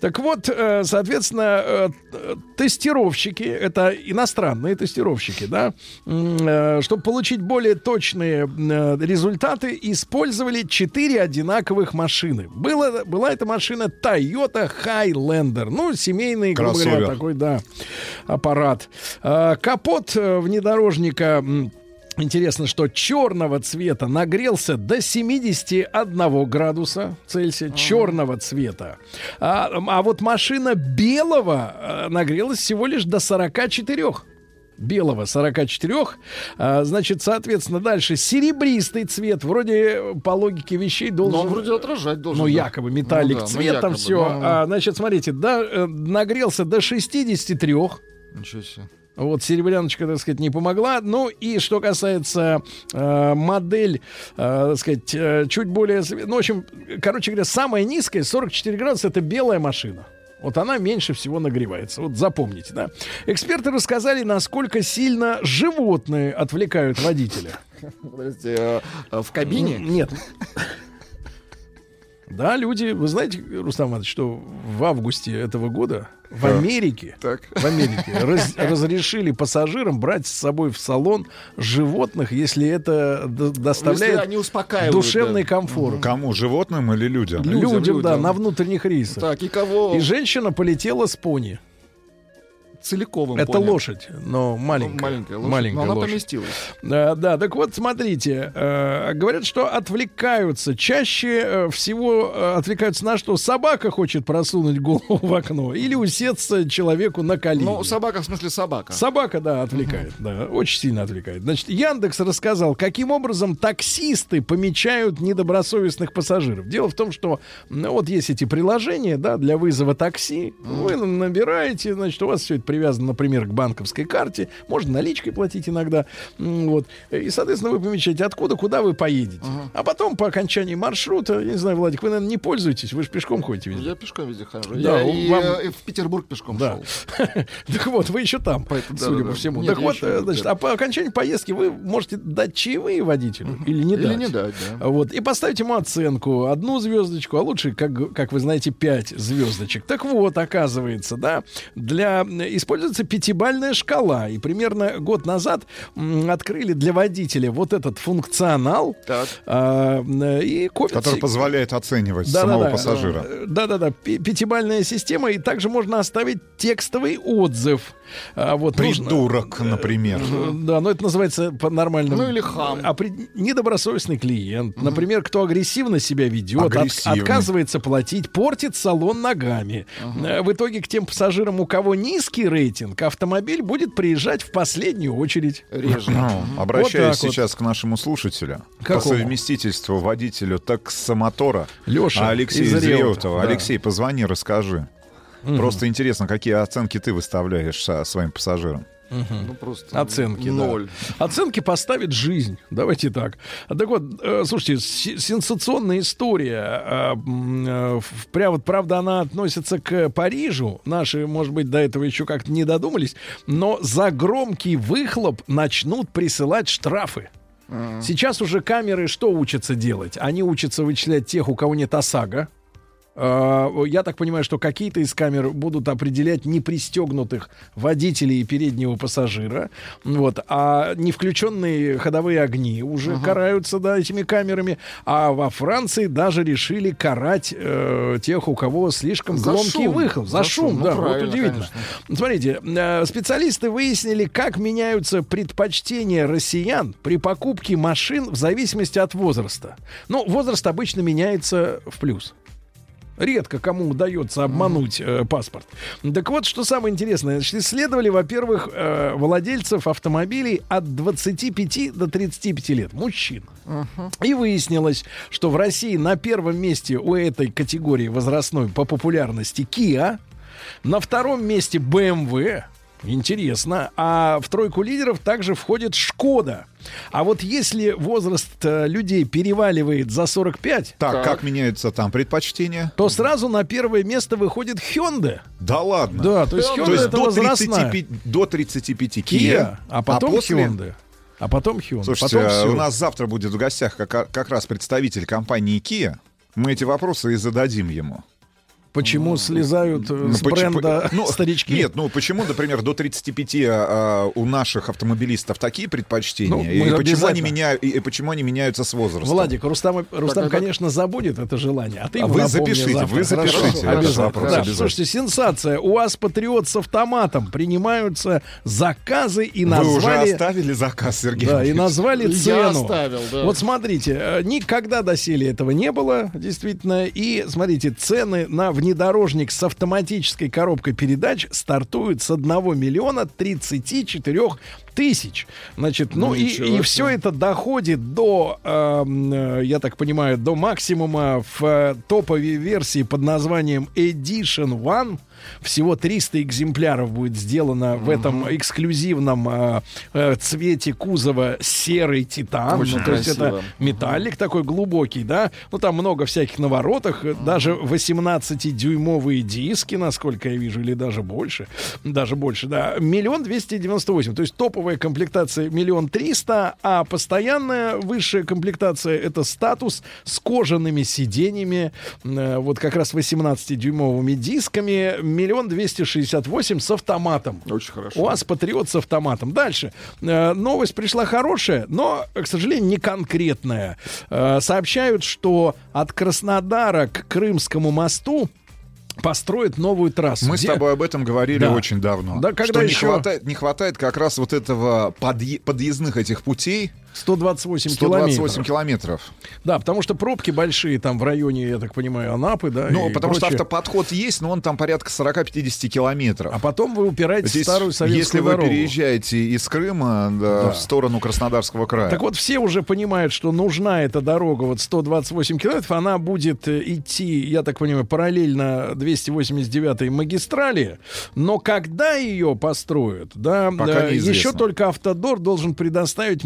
Так вот, э, соответственно, э, э, тестировщики, это иностранные тестировщики, да, чтобы получить более точные э, результаты, использовали 4 одинаковых машины. Было, была эта машина Toyota Highlander, ну, семейный, грубо говоря, такой, да, аппарат. Э, Капот э, внедорожника... Интересно, что черного цвета нагрелся до 71 градуса Цельсия. Черного цвета. А, а вот машина белого э, нагрелась всего лишь до 44 белого 44. А, значит, соответственно, дальше серебристый цвет. Вроде э, по логике вещей должен... Но он вроде отражать должен. Ну, да. якобы металлик Ну да, ну, цвет, там якобы, все. ну. А, значит, смотрите, да, э, нагрелся до 63. Ничего себе. Вот серебряночка, так сказать, не помогла. Ну и что касается э, модель, э, так сказать, э, чуть более... Ну, в общем, короче говоря, самая низкая, 44 градуса, это белая машина. Вот она меньше всего нагревается. Вот запомните, да. Эксперты рассказали, насколько сильно животные отвлекают водителя. Подождите, э, э, в кабине? Нет. Да, люди, вы знаете, Рустам Иванович, что в августе этого года в Так. Америке, Так. в Америке раз- разрешили пассажирам брать с собой в салон животных, если это доставляет Если они успокаивают, душевный да. комфорт. Кому? Животным или людям? Людям, Людям, да, людям. на внутренних рейсах. Так, и кого? И женщина полетела с пони. Целиковым Это понял. лошадь, но маленькая. Ну, маленькая лошадь. Маленькая Но она лошадь. поместилась. Да, да, так вот, смотрите, э, говорят, что отвлекаются. Чаще э, всего э, отвлекаются на что? Собака хочет просунуть голову в окно или усеться человеку на колени. Ну, собака в смысле собака. Собака, да, отвлекает, да, очень сильно отвлекает. Значит, Яндекс рассказал, каким образом таксисты помечают недобросовестных пассажиров. Дело в том, что ну, вот есть эти приложения, да, для вызова такси. Вы набираете, значит, у вас все это привязана, например, к банковской карте. Можно наличкой платить иногда. Вот. И, соответственно, вы помечаете, откуда, куда вы поедете. А потом по окончании маршрута, я не знаю, Владик, вы, наверное, не пользуетесь, вы же пешком ходите везде. Я пешком везде хожу. Да, я и, вам- э, и в Петербург пешком Да. шел. Так вот, вы еще там, судя да-да-да. по всему. Нет, так вот, э, значит, а по окончании поездки вы можете дать чаевые водителю или не Или дать. не дать, да. Вот, и поставить ему оценку, одну звездочку, а лучше, как, как вы знаете, пять звездочек. Так вот, оказывается, да, для используется пятибальная шкала. И примерно год назад открыли для водителя вот этот функционал. а, м, и копят Который позволяет оценивать Да-да-да. самого пассажира. Э, Да-да-да, пятибальная система, и также можно оставить текстовый отзыв. А, вот нужно- Придурок, например. Э, Да, но это называется по-нормальному. Ну или хам. А при- недобросовестный клиент. Например, кто агрессивно себя ведет, от- отказывается платить, портит салон ногами. Э, В итоге к тем пассажирам, у кого низкий рейтинг, автомобиль будет приезжать в последнюю очередь. Реже. Ну, обращаюсь Вот так вот. сейчас к нашему слушателю. По Какому? совместительству водителю таксомотора Лёша Алексей из Реутова, да. Алексей, позвони, расскажи. Просто интересно, какие оценки ты выставляешь со своим пассажирам. Ну, просто Оценки, да. ноль. Оценки поставит жизнь. Давайте так. Так вот, э, слушайте, сенсационная история. А, э, в- пря- вот, правда, она относится к Парижу. Наши, может быть, до этого еще как-то не додумались. Но за громкий выхлоп начнут присылать штрафы. Сейчас уже камеры что учатся делать? Они учатся вычислять тех, у кого нет ОСАГО. А, Я так понимаю, что какие-то из камер будут определять непристегнутых водителей и переднего пассажира. Вот. А не включенные ходовые огни уже караются да, этими камерами. А во Франции даже решили карать э, тех, у кого слишком За громкий шум. выхлоп. За, За шум, шум. Ну, да. Вот удивительно. Смотрите, э, специалисты выяснили, как меняются предпочтения россиян при покупке машин в зависимости от возраста. Ну, возраст обычно меняется в плюс. Редко кому удается обмануть э, паспорт. Так вот, что самое интересное. Значит, исследовали, во-первых, э, владельцев автомобилей от 25 до 35 лет, мужчин. И выяснилось, что в России на первом месте у этой категории возрастной по популярности Kia, на втором месте BMW, Интересно. А в тройку лидеров также входит Шкода. А вот если возраст э, людей переваливает за 45, Так, как меняются там предпочтения? то сразу на первое место выходит Hyundai. Да ладно. Да, то есть Hyundai это до, возрастная. 35, до 35 Kia, Kia, а потом после- Hyundai. А потом Hyundai. Слушайте, потом а у нас завтра будет в гостях как, как раз представитель компании Kia. Мы эти вопросы и зададим ему. Почему слезают э, Ну, с бренда ну, старички? Нет, ну почему, например, до 35 а, у наших автомобилистов такие предпочтения? Ну, и, почему они меняют, и, и почему они меняются с возрастом? Владик, Рустам, Рустам Так, а конечно, забудет это желание. А ты А вы запишите, завтра. вы запишите Хорошо, обязательно. вопрос, Да, обязательно. Слушайте, сенсация. У вас патриот с автоматом. Принимаются заказы и Вы уже назвали... оставили заказ, Сергей? Да, и назвали Я цену. оставил, да. Вот смотрите, э, никогда доселе этого не было, действительно. И смотрите, цены на внедорожник с автоматической коробкой передач стартуют с 1 миллиона 34 тысяч. Значит, ну, Ну, и, и все это доходит до, эм, э, я так понимаю, до максимума в э, топовой версии под названием Edition One. Всего 300 экземпляров будет сделано в этом эксклюзивном э, э, цвете кузова серый титан. Очень Ну, то есть это металлик такой глубокий, да. Ну, там много всяких наворотах. э, Даже 18-дюймовые диски, насколько я вижу, или даже больше. Даже больше, да. Миллион двести девяносто восемь. То есть топовая комплектация миллион триста, а постоянная высшая комплектация это статус с кожаными сиденьями, э, вот как раз 18-дюймовыми дисками, миллион двести шестьдесят восемь с автоматом. Очень хорошо. У вас патриот с автоматом. Дальше. Э, новость пришла хорошая, но, к сожалению, не конкретная. Э, сообщают, что от Краснодара к Крымскому мосту построят новую трассу. Мы с Где- тобой об этом говорили Да. очень давно. Да, когда что не еще- хватает, не хватает как раз вот этого подъе- подъездных этих путей 128, 128 километров. километров. Да, потому что пробки большие там в районе, я так понимаю, Анапы, да. Ну, потому что прочее. автоподход есть, но он там порядка 40-50 километров. А потом вы упираетесь Здесь, в старую советскую если вы дорогу. переезжаете из Крыма да, Да. в сторону Краснодарского края. Так вот, все уже понимают, что нужна эта дорога, вот 128 километров, она будет э, идти, я так понимаю, параллельно 289 магистрали, но когда ее построят, да, Пока да, неизвестно. еще только Автодор должен предоставить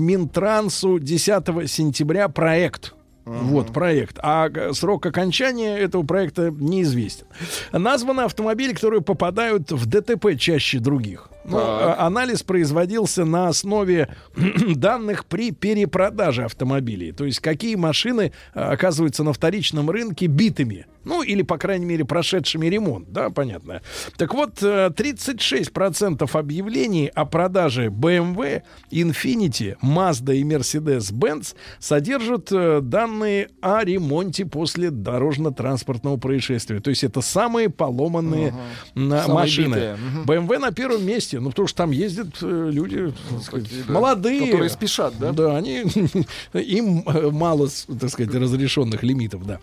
Минтрансу 10 сентября проект. Вот проект. А г- срок окончания этого проекта неизвестен. Названы автомобили, которые попадают в ДТП чаще других. Ну, Так. а- анализ производился на основе данных при перепродаже автомобилей. То есть какие машины а, оказываются на вторичном рынке битыми. Ну, или, по крайней мере, прошедшими ремонт. Да, понятно. Так вот, э, 36% объявлений о продаже BMW, Infiniti, Mazda и Mercedes-Benz содержат э, данные о ремонте после дорожно-транспортного происшествия. То есть это самые поломанные Самые машины. битые. Мгм. BMW на первом месте, ну потому что там ездят э, люди так сказать, да, молодые, которые спешат, да? Да, они им э, мало, так сказать, разрешенных лимитов, да.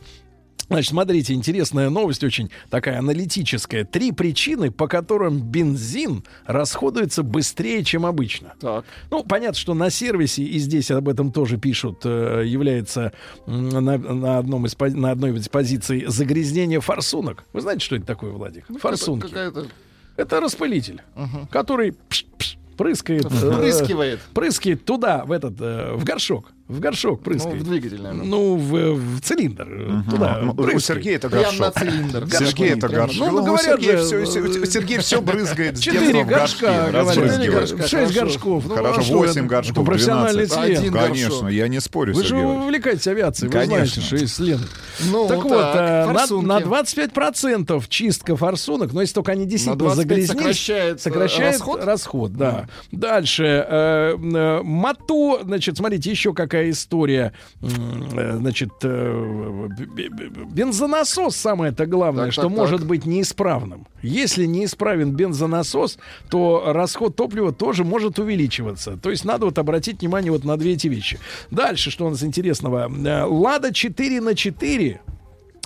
Значит, смотрите, интересная новость, очень такая аналитическая. Три причины, по которым бензин расходуется быстрее, чем обычно. Так. Ну, понятно, что на сервисе, и здесь об этом тоже пишут, э, является на, на одном из, на одной из позиций загрязнение форсунок. Вы знаете, что это такое, Владик? Форсунки. Ну, Какая-то... Это распылитель, который пш-пш, прыскает, э, Впрыскивает. прыскает туда, в этот, э, в горшок. В горшок Ну, прыскает. в двигатель, наверное. Ну, в, в цилиндр. э, Туда. Ну, У. Сергея это горшок. на цилиндр. Сергей это Прямо. горшок. Ну, ну, говорят Сергея же, все, э, Сергей все брызгает с Четыре горшка, горшке. говорят. Шесть горшков. Ну, Хорошо, а что 8 это? горшков, Это профессиональный 12. член. Один Конечно, я не спорю, Вы же Сергей увлекаетесь авиацией, вы Конечно. знаете, что есть Лен. Ну, так вот, так, э, на, форсунки. на 25% чистка форсунок, но если только они действительно 25 загрязнились, сокращает, сокращает расход? расход, да. Дальше, моту, значит, смотрите, еще какая история, М, э, значит, э, бензонасос самое-то главное, Так, что так, может так. быть неисправным. Если неисправен бензонасос, то расход топлива тоже может увеличиваться. То есть надо вот обратить внимание вот на две эти вещи. Дальше, что у нас интересного. Э, Лада 4 на 4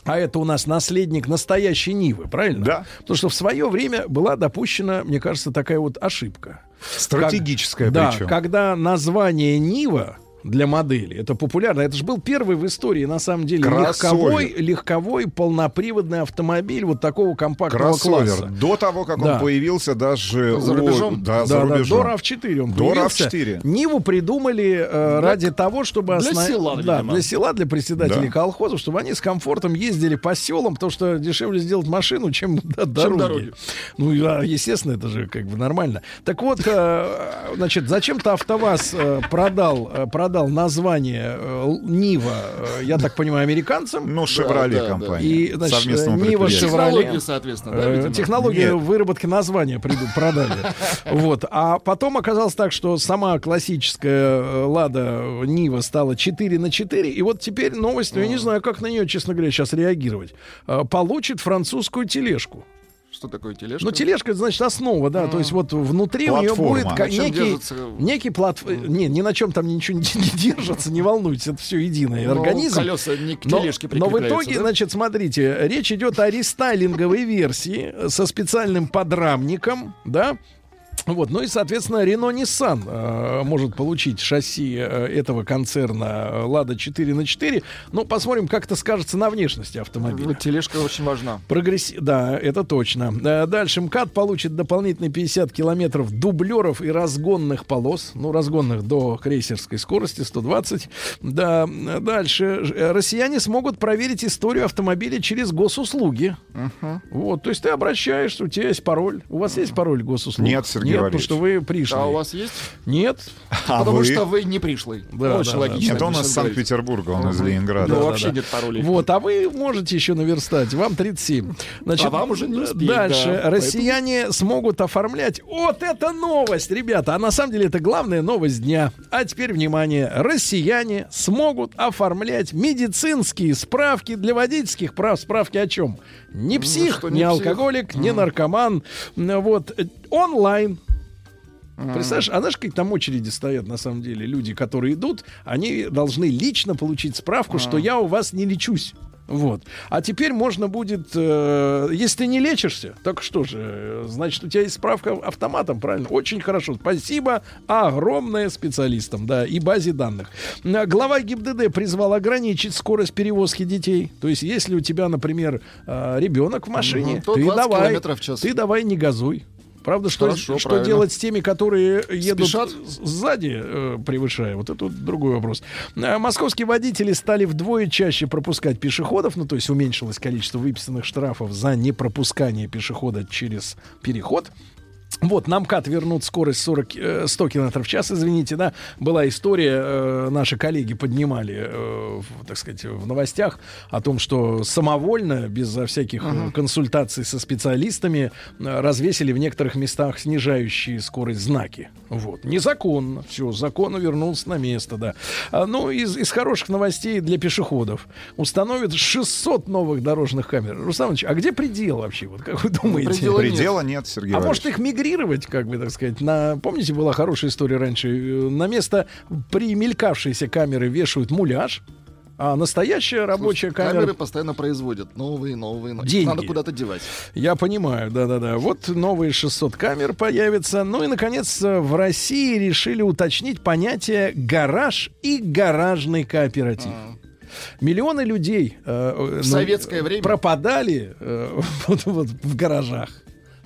а это у нас наследник настоящей Нивы, правильно? Да. Потому что в свое время была допущена, мне кажется, такая вот ошибка. Стратегическая да, причем. когда название Нива для модели. Это популярно. Это же был первый в истории, на самом деле, Кроссовер. легковой, легковой полноприводный автомобиль вот такого компактного Кроссовер. класса. До того, как Да. он появился даже За рубежом? Да, за Да, да, рубежом. до RAV4 он До появился. RAV4. Ниву придумали э, ради того, чтобы... для осна- села, да, видимо. для села, для председателей Да. колхозов, чтобы они с комфортом ездили по селам, потому что дешевле сделать машину, чем да, дороги. дороги. Ну, а, естественно, это же как бы нормально. Так вот, э, значит, зачем-то АвтоВАЗ э, продал, э, продал название э, Нива, э, я так понимаю, американцам. Ну, Шевроле да, компания. И, значит, совместного Нива. Шевроле. Технологии, соответственно, да, Э? Технологию Нет. выработки названия продали. Вот. А потом оказалось так, что сама классическая Лада Нива стала 4 на 4. И вот теперь новость, ну, я не знаю, как на нее, честно говоря, сейчас реагировать. Получит французскую тележку. Что такое тележка? Ну, тележка, это значит основа, да. То есть вот внутри у нее Платформа. будет некий, держится? некий платф... э, Не, ни на чем там ничего не, не держится, не волнуйтесь, это все единый Ну, организм. колеса не к Но, тележке но в прикрепляются, итоге, да? значит, смотрите, речь идет о рестайлинговой версии со специальным подрамником, да. Вот, ну и, соответственно, Renault Nissan э, может получить шасси э, этого концерна э, Lada 4 на 4. Ну, посмотрим, как это скажется на внешности автомобиля. Вот тележка очень важна. Прогресси... Да, это точно. Э, Дальше мкат получит дополнительные 50 километров дублеров и разгонных полос. Ну, разгонных до крейсерской скорости 120. Да, э, дальше. Э, Россияне смогут проверить историю автомобиля через госуслуги. Вот, то есть ты обращаешься, у тебя есть пароль. У вас есть пароль госуслуг? Нет, Сергей Нет, потому Валерьевич. что вы пришли. А у вас есть? Нет. А Потому вы? что вы не пришлый. Да, Очень да, логично. Нет, он из. Санкт-Петербурга, он из Ленинграда. Ну, Да, вообще да. нет паролей. Вот, а вы можете еще наверстать. Вам 37. Значит, А вам уже не успеть, Дальше. да. Россияне смогут оформлять. Вот это новость, ребята. А на самом деле это главная новость дня. А теперь внимание. Россияне смогут оформлять медицинские справки для водительских прав. Справки о чем? Не псих, что не не псих. алкоголик, не наркоман. Вот. э, Онлайн. Мгм. Представляешь, а знаешь, как там очереди стоят, на самом деле, люди, которые идут, они должны лично получить справку, что я у вас не лечусь. Вот. А теперь можно будет, э, если ты не лечишься, так что же, э, значит, у тебя есть справка автоматом, правильно? Очень хорошо. Спасибо огромное специалистам, да, и базе данных. М, Глава ГИБДД призвал ограничить скорость перевозки детей. То есть, если у тебя, например, э, ребенок в машине, Мгм, то ты 20 давай, ты давай не газуй. Правда, что, Хорошо, что правильно. делать с теми, которые едут Спешат? сзади, э, превышая? Вот это вот другой вопрос. А, Московские водители стали вдвое чаще пропускать пешеходов, ну то есть уменьшилось количество выписанных штрафов за непропускание пешехода через переход. Вот, на МКАД вернут скорость 40, э, 100 км в час, извините, да. Была история, э, наши коллеги поднимали, э, в, так сказать, в новостях о том, что самовольно, безо всяких Мгм. консультаций со специалистами, э, развесили в некоторых местах снижающие скорость знаки. Вот. Незаконно. Все, закон вернулся на место, да. А, ну, из, из хороших новостей для пешеходов. Установят 600 новых дорожных камер. Руслан Иванович, а где предел вообще? Вот как вы думаете? Предела нет. Предела нет, Сергей А Валерьевич. может их мигрировать, как бы, так сказать, на... Помните, была хорошая история раньше? э, На место примелькавшейся камеры вешают муляж, а настоящая рабочая камера... Камеры постоянно производят новые, новые, новые. Деньги. Надо куда-то девать. Я понимаю, да-да-да. Вот новые 600 камер появятся. Ну и, наконец, в России решили уточнить понятие «гараж» и «гаражный кооператив». Миллионы людей э, э, В советское время? пропадали э, вот, вот в гаражах.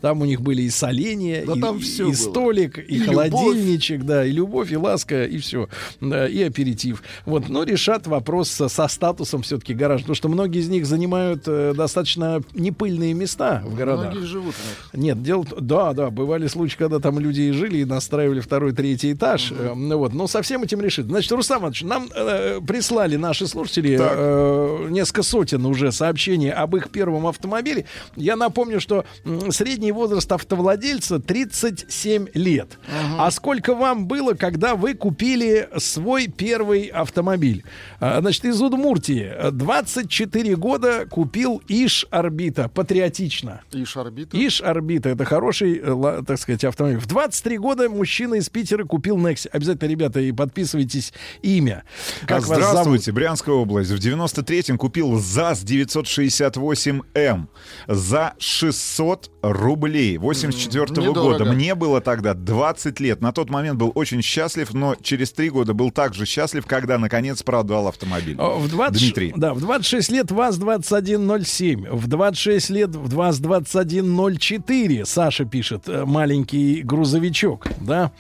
Там у них были и соления, Да и, там всё и было. столик, и, И любовь. холодильничек, да, и любовь, и ласка, и все, и аперитив. Вот, но решат вопрос со, со статусом все-таки гараж, потому что многие из них занимают э, достаточно непыльные места в городах. Многие живут. Нет, дело... Да, да, бывали случаи, когда там люди и жили, и настраивали второй, третий этаж. Э, ну вот, но со всем этим решит. Значит, Рустам Иванович, нам э, прислали наши слушатели Так. э, несколько сотен уже сообщений об их первом автомобиле. Я напомню, что м, средний возраст автовладельца 37 лет. А сколько вам было, когда вы купили свой первый автомобиль? А, Значит, из Удмуртии э, 24 года купил Иш Орбита. Патриотично. И шарбит. Иш Орбита это хороший, э, так сказать, автомобиль. В 23 года мужчина из Питера купил Некси. Обязательно, ребята, и подписывайтесь имя. Как вас зовут? Здравствуйте, Брянская область. В 93-м купил ЗАЗ 968М за 600 рублей 84 -го года. Мне было тогда 20 лет. На тот момент был очень счастлив, но через три года был также счастлив, когда наконец продал автомобиль. О, В 20, Дмитрий. Да, в 26 лет ВАЗ-2107. В 26 лет в ВАЗ-2104. Саша пишет, э, маленький грузовичок, да.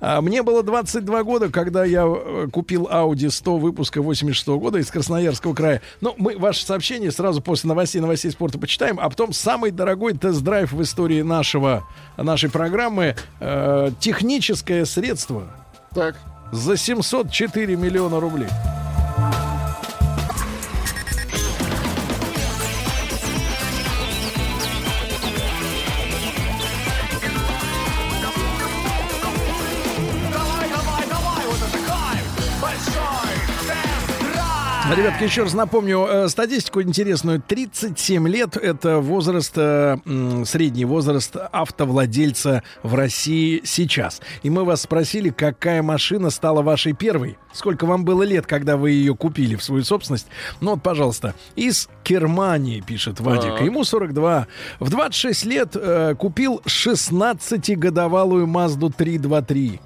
А мне было 22 года, когда я э, купил Audi 100 выпуска 86 года из Красноярского края. Ну, мы ваше сообщение сразу после новостей, новостей спорта почитаем, а потом самый дорогой тест-драйв в истории нашего, нашей программы э, техническое средство Так. за 704 миллиона рублей. Ребятки, еще раз напомню э, статистику интересную. 37 лет — это возраст, э, средний возраст автовладельца в России сейчас. И мы вас спросили, какая машина стала вашей первой? Сколько вам было лет, когда вы ее купили в свою собственность? Ну вот, пожалуйста, из Германии, пишет Вадик. Так. Ему 42. В 26 лет э, купил 16-годовалую Мазду 323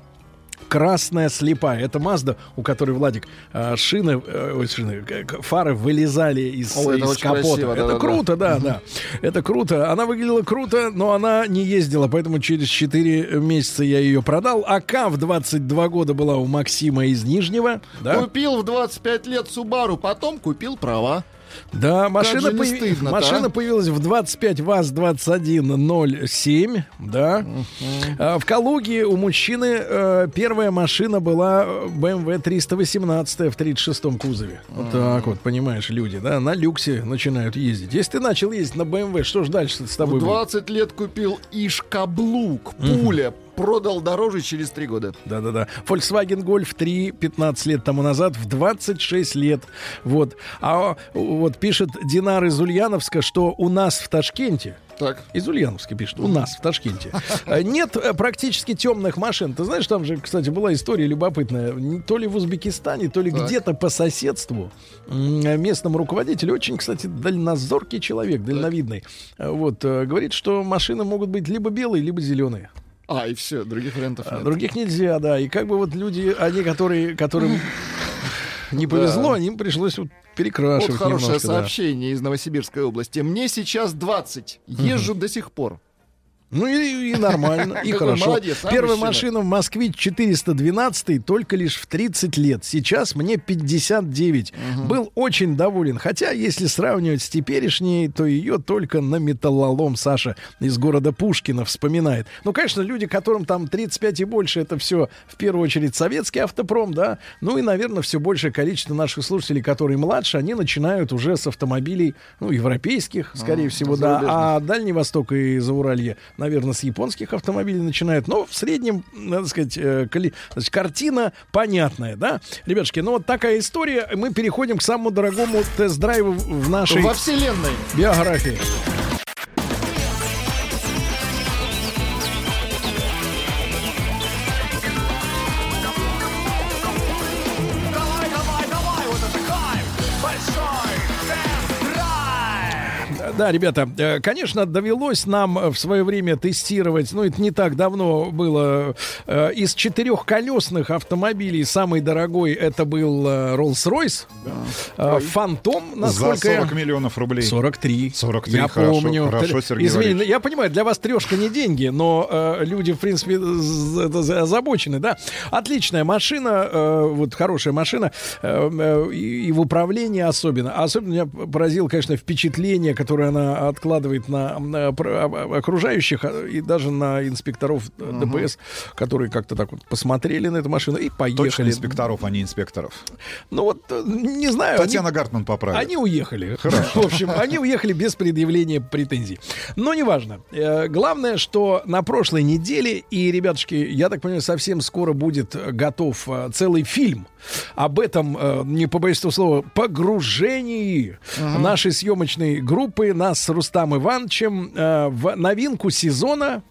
красная слепая. Это Мазда, у которой, Владик, э, шины, э, ой, шины, фары вылезали из, О, это из капота. красиво, это да-да-да. круто, да, да. Это круто. Она выглядела круто, но она не ездила, поэтому через 4 месяца я ее продал. АК в 22 года была у Максима из Нижнего. Да, Купил в 25 лет Субару, потом купил права. Да машина, же не появи- стыдно-то, машина а? появилась в 25 ВАЗ-2107, да. А, В Калуге у мужчины э, первая машина была э, BMW 318 в 36-м кузове. Вот так вот, понимаешь, люди, да, на люксе начинают ездить. Если ты начал ездить на BMW, что ж дальше с В тобой будет? 20 лет купил Ишкаблук. Пуля. Продал дороже через три года. Да-да-да. Volkswagen Golf 3 15 лет тому назад в 26 лет. Вот. А вот пишет Динар из Ульяновска, что у нас в Ташкенте Так. из Ульяновска пишет, у нас в Ташкенте. э, Нет э, практически темных машин. Ты знаешь, там же, кстати, была история любопытная. То ли в Узбекистане, то ли Так. где-то по соседству м, местному руководителю, очень, кстати, дальнозоркий человек, дальновидный, э, вот, э, говорит, что машины могут быть либо белые, либо зеленые. А, и все, других вариантов А нет. Других нельзя, да. И как бы вот люди, они, которые, которым не повезло, Да. им пришлось вот Вот перекрашивать хорошее немножко, да. сообщение из Новосибирской области. Мне сейчас 20. Езжу до сих пор. Ну и, и нормально, и хорошо. молодец, а, Первая машина в Москвич 412 только лишь в 30 лет. Сейчас мне 59. Был очень доволен. Хотя, если сравнивать с теперешней, то ее только на металлолом Саша из города Пушкина вспоминает. Ну, конечно, люди, которым там 35 и больше, это все в первую очередь советский автопром, да. Ну и, наверное, все большее количество наших слушателей, которые младше, они начинают уже с автомобилей, ну, европейских, скорее А, всего, да. А Дальний Восток и Зауралье, наверное, с японских автомобилей начинают. Но в среднем, надо сказать, э, коли- значит, картина понятная, да? Ребятушки, ну вот такая история. Мы переходим к самому дорогому тест-драйву в нашей Во вселенной. биографии. Да, ребята, э, конечно, довелось нам э, в свое время тестировать, ну, это не так давно было, э, из четырехколесных автомобилей самый дорогой это был Rolls-Royce, э, Фантом, За насколько я- 40 миллионов рублей. 43. 43, Я хорошо, помню. хорошо, Сергей Извини, я понимаю, для вас трешка не деньги, но э, люди, в принципе, за- озабочены, да. Отличная машина, э, вот хорошая машина, э, э, и, в управлении особенно. Особенно меня поразило, конечно, впечатление, которое она откладывает на, на пр- а- окружающих а, и даже на инспекторов э, ДПС, которые как-то так вот посмотрели на эту машину и поехали. Точно инспекторов, а не инспекторов. Ну вот, э, не знаю. они- Татьяна Гартман поправит. они уехали. В общем, они уехали без предъявления претензий. Но неважно. Э, Главное, что на прошлой неделе, и, ребятушки, я так понимаю, совсем скоро будет э, готов э, целый фильм об этом, э, не побоюсь этого слова, погружении нашей съемочной группы, нас с Рустам Ивановичем, э, в новинку сезона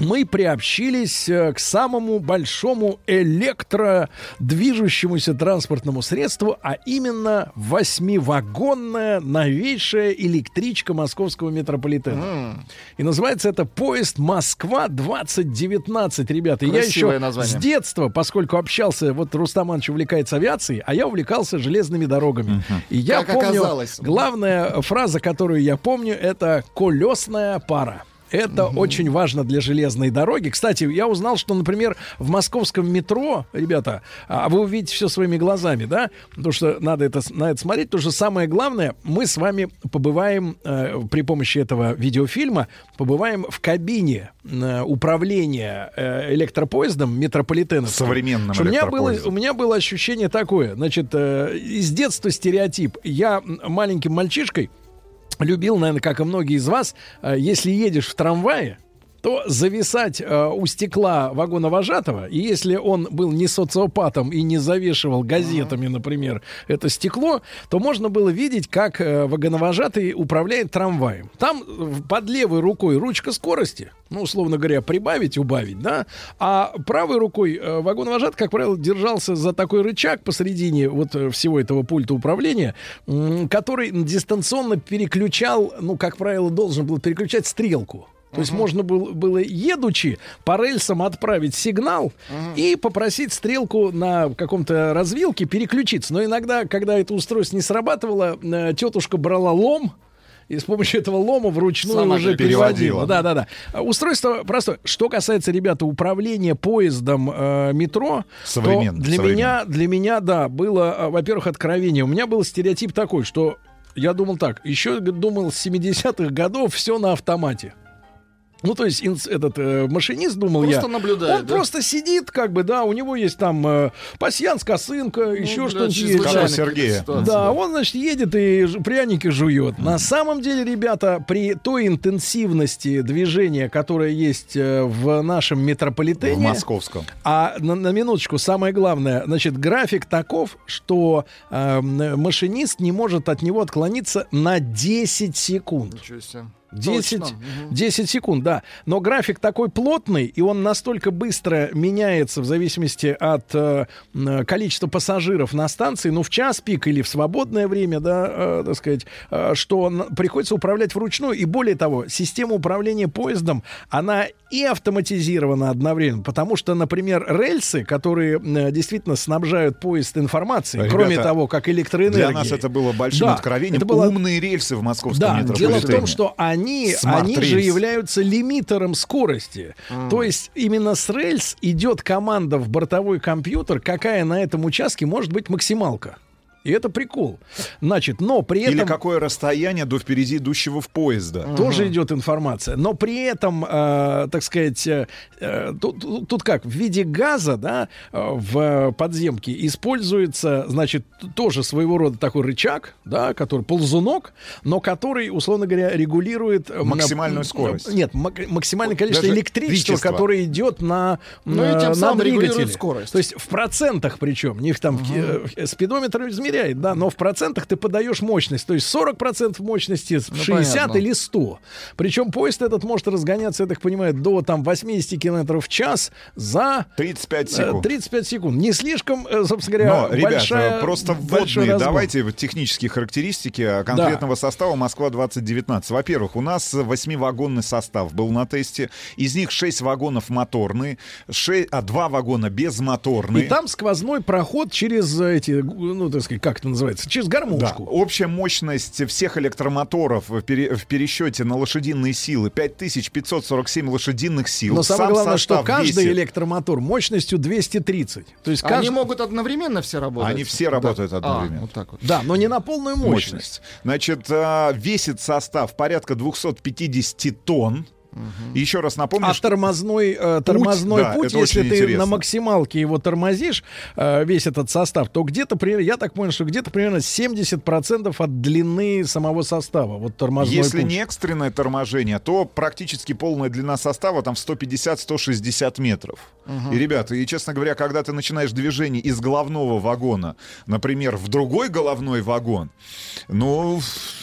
мы приобщились э, к самому большому электродвижущемуся транспортному средству, а именно восьмивагонная новейшая электричка московского метрополитена. И называется это поезд Москва-2019, ребята. И я Красивое еще название. с детства, поскольку общался, вот Рустам Иванович увлекается авиацией, а я увлекался железными дорогами. И я Как помню, оказалось. главная фраза, которую я помню, это колесная пара. Это очень важно для железной дороги. Кстати, я узнал, что, например, в московском метро, ребята, а вы увидите все своими глазами, да, потому что надо это, на это смотреть. Потому что самое главное, мы с вами побываем э, при помощи этого видеофильма, побываем в кабине э, управления э, электропоездом метрополитена. Современным у меня было, у меня было ощущение такое, значит, э, из детства стереотип. Я маленьким мальчишкой любил, наверное, как и многие из вас, э, если едешь в трамвае, то зависать э, у стекла вагона вожатого, и если он был не социопатом и не завешивал газетами, например, это стекло, то можно было видеть, как э, вагоновожатый управляет трамваем. Там э, под левой рукой ручка скорости, ну, условно говоря, прибавить, убавить, да, а правой рукой э, вагоновожатый, как правило, держался за такой рычаг посередине вот э, всего этого пульта управления, который дистанционно переключал, ну, как правило, должен был переключать стрелку. То есть можно было, было, едучи, по рельсам отправить сигнал и попросить стрелку на каком-то развилке переключиться. Но иногда, когда это устройство не срабатывало, э, тетушка брала лом, и с помощью этого лома вручную Сама уже переводила. переводила. Да, да, да. Устройство простое. Что касается, ребята, управления поездом э, метро, Современно, то для современно. меня, для меня, да, было, э, во-первых, откровение. У меня был стереотип такой, что я думал так, еще думал с 70-х годов все на автомате. Ну, то есть этот э, машинист, думал Просто я, наблюдает, он да? просто сидит, как бы, да, у него есть там э, пасьянс, косынка, еще Ну, для что-нибудь есть. Да. Сергея. Да, он, значит, едет и пряники жует. На самом деле, ребята, при той интенсивности движения, которая есть э, в нашем В метрополитене, московском. а на, на минуточку, самое главное, значит, график таков, что э, машинист не может от него отклониться на 10 секунд. Ничего себе. 10, Точно. Мгм. 10 секунд, да. Но график такой плотный, и он настолько быстро меняется в зависимости от э, м, количества пассажиров на станции, ну, в час пик или в свободное время, да, э, так сказать, э, что приходится управлять вручную. И более того, система управления поездом, она и автоматизирована одновременно, потому что, например, рельсы, которые э, действительно снабжают поезд информацией, Ребята, кроме того, как электроэнергия. Для нас это было большим Да, откровением. это было- Умные рельсы в московском Да, метрополитене. дело в том, что они, Smart они же являются лимитером скорости. То есть именно с рельс идет команда в бортовой компьютер, какая на этом участке может быть максималка. И это прикол. Значит, но при этом... Или какое расстояние до впереди идущего в поезда. Тоже идет информация. Но при этом, э, так сказать, э, э, тут, тут- тут как, в виде газа, да, э, в подземке используется, значит, тоже своего рода такой рычаг, да, который ползунок, но который, условно говоря, регулирует... э, Максимальную на- скорость. Нет, мак- максимальное количество Даже электричества, электричество. которое идет на, Ну и на, тем на самым регулирует двигателе. скорость. То есть в процентах причем, не в там э, спидометр измеряет, да, но в процентах ты подаешь мощность. То есть 40% мощности в Ну, 60 понятно. или 100. Причем поезд этот может разгоняться, я так понимаю, до там 80 километров в час за 35 э, секунд. 35 секунд. Не слишком, э, собственно говоря, Но, ребят, большая, э, просто вводные давайте технические характеристики э, конкретного состава Москва-2019. Во-первых, у нас 8-вагонный состав был на тесте. Из них 6 вагонов моторные, 6, а 2 вагона безмоторные. И там сквозной проход через эти, ну, так сказать, как это называется, через Да. гармошку. Общая мощность всех электромоторов в, пере- в пересчете на лошадиные силы 5547 лошадиных сил. Но самое Сам главное, что каждый весит- электромотор мощностью 230. То есть Они каждый... могут одновременно все работать? Они все Да. работают А, одновременно. вот так вот. Да, но не на полную мощность. мощность. Значит, а, весит состав порядка 250 тонн. Еще раз напомню, А что тормозной, э, тормозной да, путь, если ты интересно. на максималке его тормозишь, э, весь этот состав, то где-то, примерно, я так понял, что где-то примерно 70% от длины самого состава. Вот тормозной если путь. не экстренное торможение, то практически полная длина состава там 150-160 метров. Мгм. И, ребята, и, честно говоря, когда ты начинаешь движение из головного вагона, например, в другой головной вагон, ну...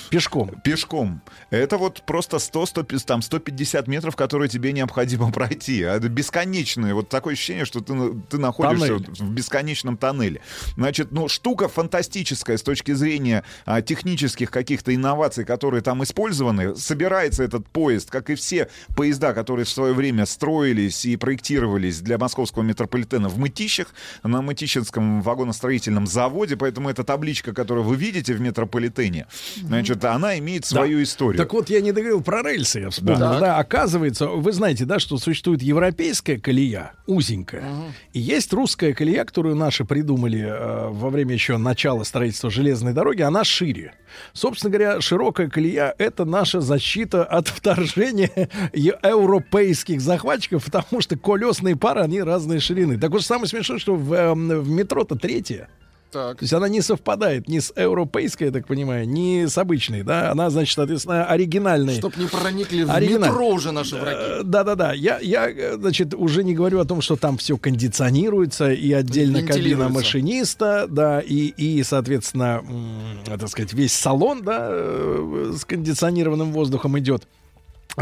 Пешком. Пешком. Это вот просто 100, 100, там 150 метров, которые тебе необходимо пройти. А Это бесконечное. Вот такое ощущение, что ты, ты находишься Тоннель. в бесконечном тоннеле. Значит, ну, штука фантастическая с точки зрения а, технических каких-то инноваций, которые там использованы. Собирается этот поезд, как и все поезда, которые в свое время строились и проектировались для московского метрополитена в Мытищах, на Мытищинском вагоностроительном заводе. Поэтому эта табличка, которую вы видите в метрополитене, значит, она имеет свою историю. Так вот, я не договорил про рельсы, я вспомнил. Да. Да. Оказывается, вы знаете, да, что существует европейская колея, узенькая, и есть русская колея, которую наши придумали э, во время еще начала строительства железной дороги, она шире. Собственно говоря, широкая колея — это наша защита от вторжения европейских захватчиков, потому что колесные пары, они разной ширины. Так вот, самое смешное, что в, эм, в метро-то третья. Так. То есть она не совпадает ни с европейской, я так понимаю, ни с обычной, да? Она, значит, соответственно, оригинальной. Чтоб не проникли в метро уже наши враги. Да-да-да. Я, я, значит, уже не говорю о том, что там все кондиционируется, и отдельно кабина машиниста, да, и, и соответственно, так сказать, весь салон, да, э, с кондиционированным воздухом идет.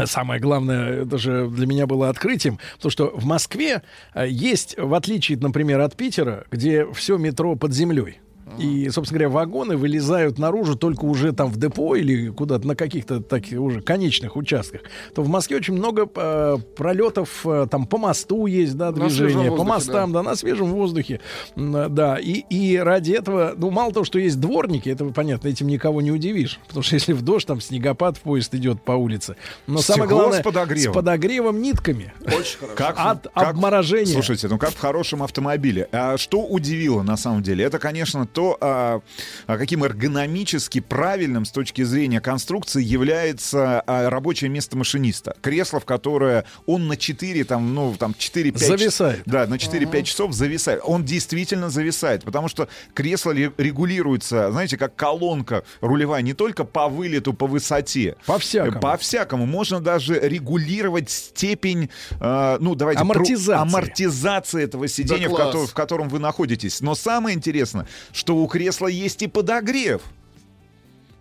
Самое главное, это же для меня было открытием, то что в Москве э, есть, в отличие, например, от Питера, где все метро под землей. И, собственно говоря, вагоны вылезают наружу только уже там в депо или куда-то на каких-то таких уже конечных участках. То в Москве очень много э, пролетов э, там по мосту есть, да, движение, по мостам, да. на свежем воздухе, да. И, и ради этого, ну, мало того, что есть дворники, это понятно, этим никого не удивишь, потому что если в дождь, там снегопад, поезд идет по улице. Но Стекло самое главное, с подогревом. с подогревом нитками. Очень хорошо. Как, От как- обморожения. Слушайте, ну как в хорошем автомобиле. А что удивило на самом деле? Это, конечно, то, а, а каким эргономически правильным с точки зрения конструкции является а, рабочее место машиниста. Кресло, в которое он на 4, там, ну, там 4-5... Зависает. Да, на 4-5 часов зависает. Он действительно зависает, потому что кресло ре- регулируется, знаете, как колонка рулевая, не только по вылету, по высоте. По-всякому. По-всякому. Можно даже регулировать степень, э, ну, давайте... про- Амортизации. амортизации этого сидения, Да в, кото- в котором вы находитесь. Но самое интересное, что у кресла есть и подогрев.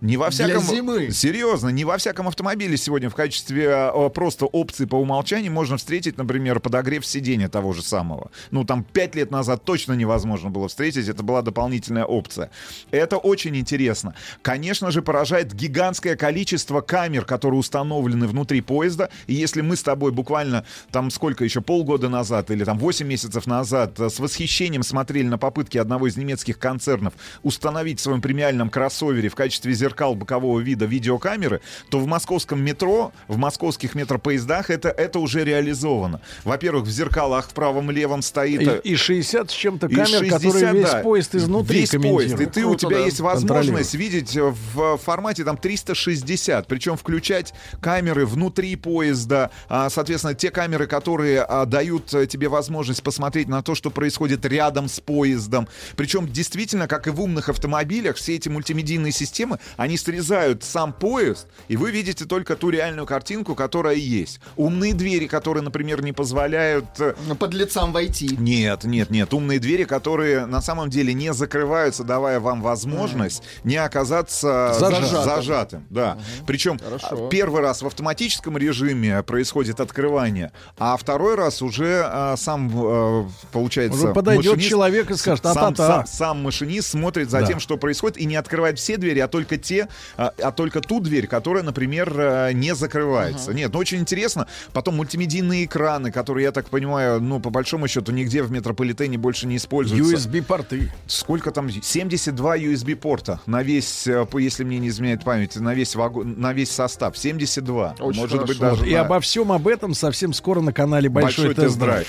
Не во Для всяком... зимы. Серьезно, не во всяком автомобиле сегодня в качестве э, просто опции по умолчанию можно встретить, например, подогрев сидения того же самого. Ну, там, пять лет назад точно невозможно было встретить, это была дополнительная опция. Это очень интересно. Конечно же, поражает гигантское количество камер, которые установлены внутри поезда. И если мы с тобой буквально, там, сколько еще, полгода назад или там 8 месяцев назад э, с восхищением смотрели на попытки одного из немецких концернов установить в своем премиальном кроссовере в качестве зеркал бокового вида видеокамеры, то в московском метро, в московских метропоездах это, это уже реализовано. Во-первых, в зеркалах в правом-левом стоит... э, И, и 60 с чем-то и камер, 60, которые весь да. поезд изнутри Весь поезд. И ты, у Круто, тебя да. есть возможность видеть э, в формате там 360, причем включать камеры внутри поезда, а, соответственно, те камеры, которые а, дают э, тебе возможность посмотреть на то, что происходит рядом с поездом. Причем действительно, как и в умных автомобилях, все эти мультимедийные системы, они срезают сам поезд, и вы видите только ту реальную картинку, которая есть. Умные двери, которые, например, не позволяют э, Под лицам войти. нет, нет, нет. Умные двери, которые на самом деле не закрываются, давая вам возможность не оказаться Зажатым. зажатым. да. Причем Хорошо. а, первый раз в автоматическом режиме происходит открывание, а второй раз уже а, сам, э, получается... Уже подойдет машинист- человек и скажет, сам, «А-та-та». сам, сам машинист смотрит за Да. тем, что происходит, и не открывает все двери, а только те, а, а только ту дверь, которая, например, э, не закрывается. Нет, ну очень интересно. Потом мультимедийные экраны, которые, я так понимаю, ну, по большому счету, нигде в метрополитене больше не используются. USB-порты. Сколько там? 72 USB-порта на весь, э, если мне не изменяет память, на весь, вагон, на весь состав. 72. Очень Может быть, хорошо. даже И на обо всем об этом совсем скоро на канале Большой, большой тест-драйв.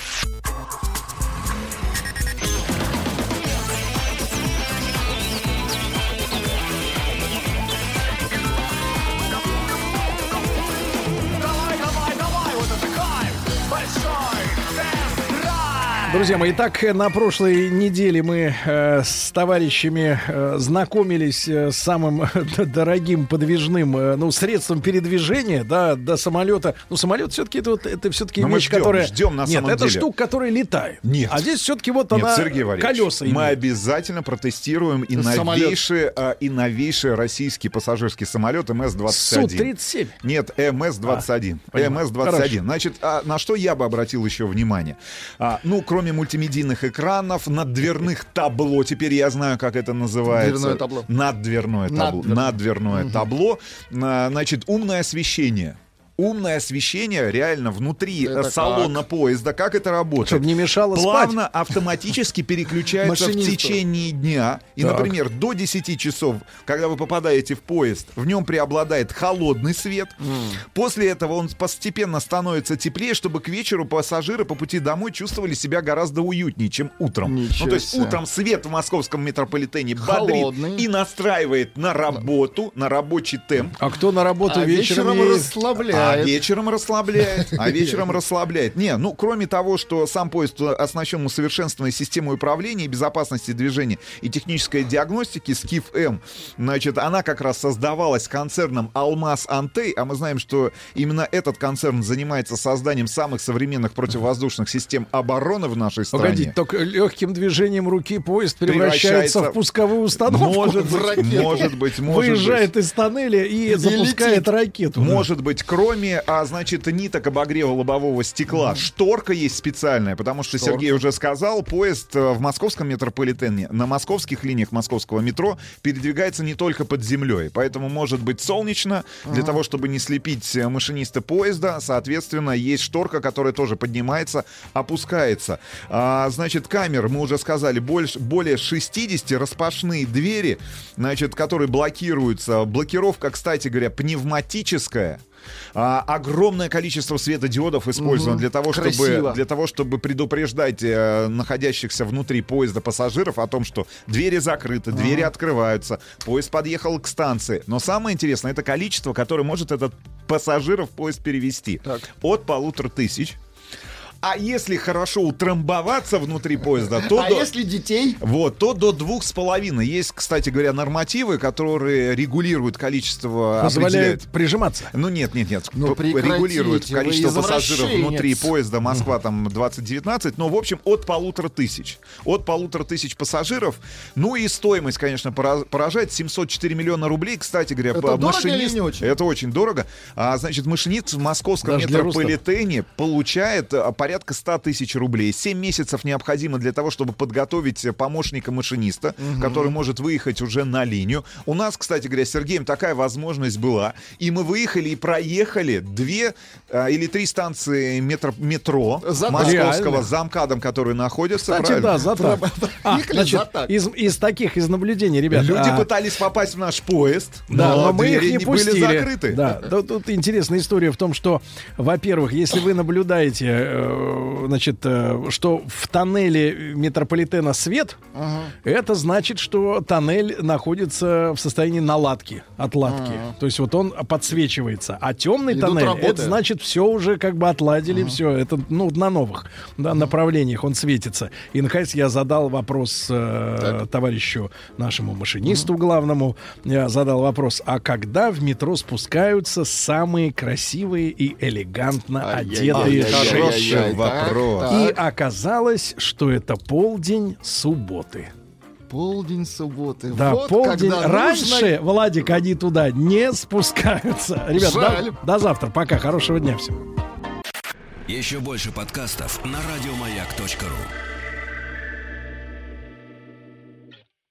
Друзья мои, итак, на прошлой неделе мы э, с товарищами э, знакомились э, с самым э, дорогим подвижным э, ну, средством передвижения да, до самолета. Ну, самолет все-таки это, вот, это все-таки Но мы вещь, ждем, которая... ждем на Нет, самом это деле. штука, которая летает. Нет. А здесь все-таки вот Нет, она Сергей Валерьевич, колеса мы имеет. обязательно протестируем и Самолет. новейший, а, и новейший российский пассажирский самолет МС-21. Су-37. Нет, МС-21. А, понимаю. МС-21. Хорошо. Значит, а на что я бы обратил еще внимание? А, ну, кроме мультимедийных экранов, наддверных табло, теперь я знаю, как это называется. Дверное табло. Наддверное табло. Наддверное. Наддверное табло. Значит, умное освещение. Умное освещение реально внутри Это салона поезда. Как это работает? Чтобы не мешало Плавно автоматически переключается в течение дня. И, Так. например, до 10 часов, когда вы попадаете в поезд, в нем преобладает холодный свет. После этого он постепенно становится теплее, чтобы к вечеру пассажиры по пути домой чувствовали себя гораздо уютнее, чем утром. Ничего ну, то есть себе. утром свет в московском метрополитене Холодный. бодрит и настраивает на работу, на рабочий темп. А кто на работу А вечером, вечером едет? расслабляет. А вечером расслабляет. А вечером расслабляет. Не, ну, кроме того, что сам поезд оснащен усовершенствованной системой управления и безопасности движения и технической диагностики Скиф-М, значит, она как раз создавалась концерном Алмаз Антей, а мы знаем, что именно этот концерн занимается созданием самых современных противовоздушных систем обороны в нашей стране. Погодите, только легким движением руки поезд превращается, Превращается в пусковую установку. Может быть, может быть, может Выезжает быть. из тоннеля и, И запускает летит. ракету. Может быть, кроме, а, значит, ниток обогрева лобового стекла, шторка есть специальная, потому что Шторка. Сергей уже сказал, поезд э, в московском метрополитене, на московских линиях московского метро передвигается не только под землей, поэтому может быть солнечно, для того, чтобы не слепить э, машиниста поезда, соответственно, есть шторка, которая тоже поднимается, опускается. А, значит, камер, мы уже сказали, больше, более 60 распашные двери, значит, которые блокируются. Блокировка, кстати говоря, пневматическая. А, огромное количество светодиодов использовано Мгм. для того, чтобы Красиво. для того, чтобы предупреждать э, находящихся внутри поезда пассажиров о том, что двери закрыты, двери открываются, поезд подъехал к станции. Но самое интересное это количество, которое может этот пассажиров поезд перевести. От полутора тысяч. А если хорошо утрамбоваться внутри поезда, то А до- если детей? вот, то до двух с половиной. Есть, кстати говоря, нормативы, которые регулируют количество... Позволяют прежиматься. Ну нет, нет, нет. Ну, регулируют количество пассажиров внутри поезда Москва там 2019, но в общем от полутора тысяч. От полутора тысяч пассажиров. Ну и стоимость, конечно, пора- поражает. 704 миллиона рублей, кстати говоря, Это дорого машинист- не очень? Это очень дорого. А, значит, машинист в московском Даже метрополитене получает а, порядка 100 тысяч рублей. 7 месяцев необходимо для того, чтобы подготовить э, помощника машиниста, Мгм. который может выехать уже на линию. У нас, кстати говоря, с Сергеем такая возможность была. И мы выехали и проехали две а, или три станции метро, метро За- московского Реально. с замкадом, которые находятся. Кстати, правильно? да, за так. А, значит, за так. из, из таких, из наблюдений, ребят. Люди а, пытались попасть в наш поезд, Да, но, но мы их не были пустили. закрыты. Да, да, тут интересная история в том, что, во-первых, если вы наблюдаете, э, значит, э, что в тоннеле метрополитена свет, Ага. это значит, что тоннель находится в состоянии наладки, отладки. Ага. То есть вот он подсвечивается. А темный Идут тоннель, работы. это значит, все уже как бы отладили, все. Это ну, на новых да, направлениях он светится. И, наконец, я задал вопрос э, товарищу нашему машинисту главному. Я задал вопрос, а когда в метро спускаются самые красивые и элегантно одетые Ай-яй-яй-яй-яй-яй. Хороший Так, вопрос. И так. оказалось, что это полдень субботы. Полдень субботы. Да, Вот полдень. когда Раньше, нужно- Владик, они туда не спускаются. Ребят, Жаль. до, до завтра. Пока. Хорошего дня всем. Еще больше подкастов на радиомаяк.ру.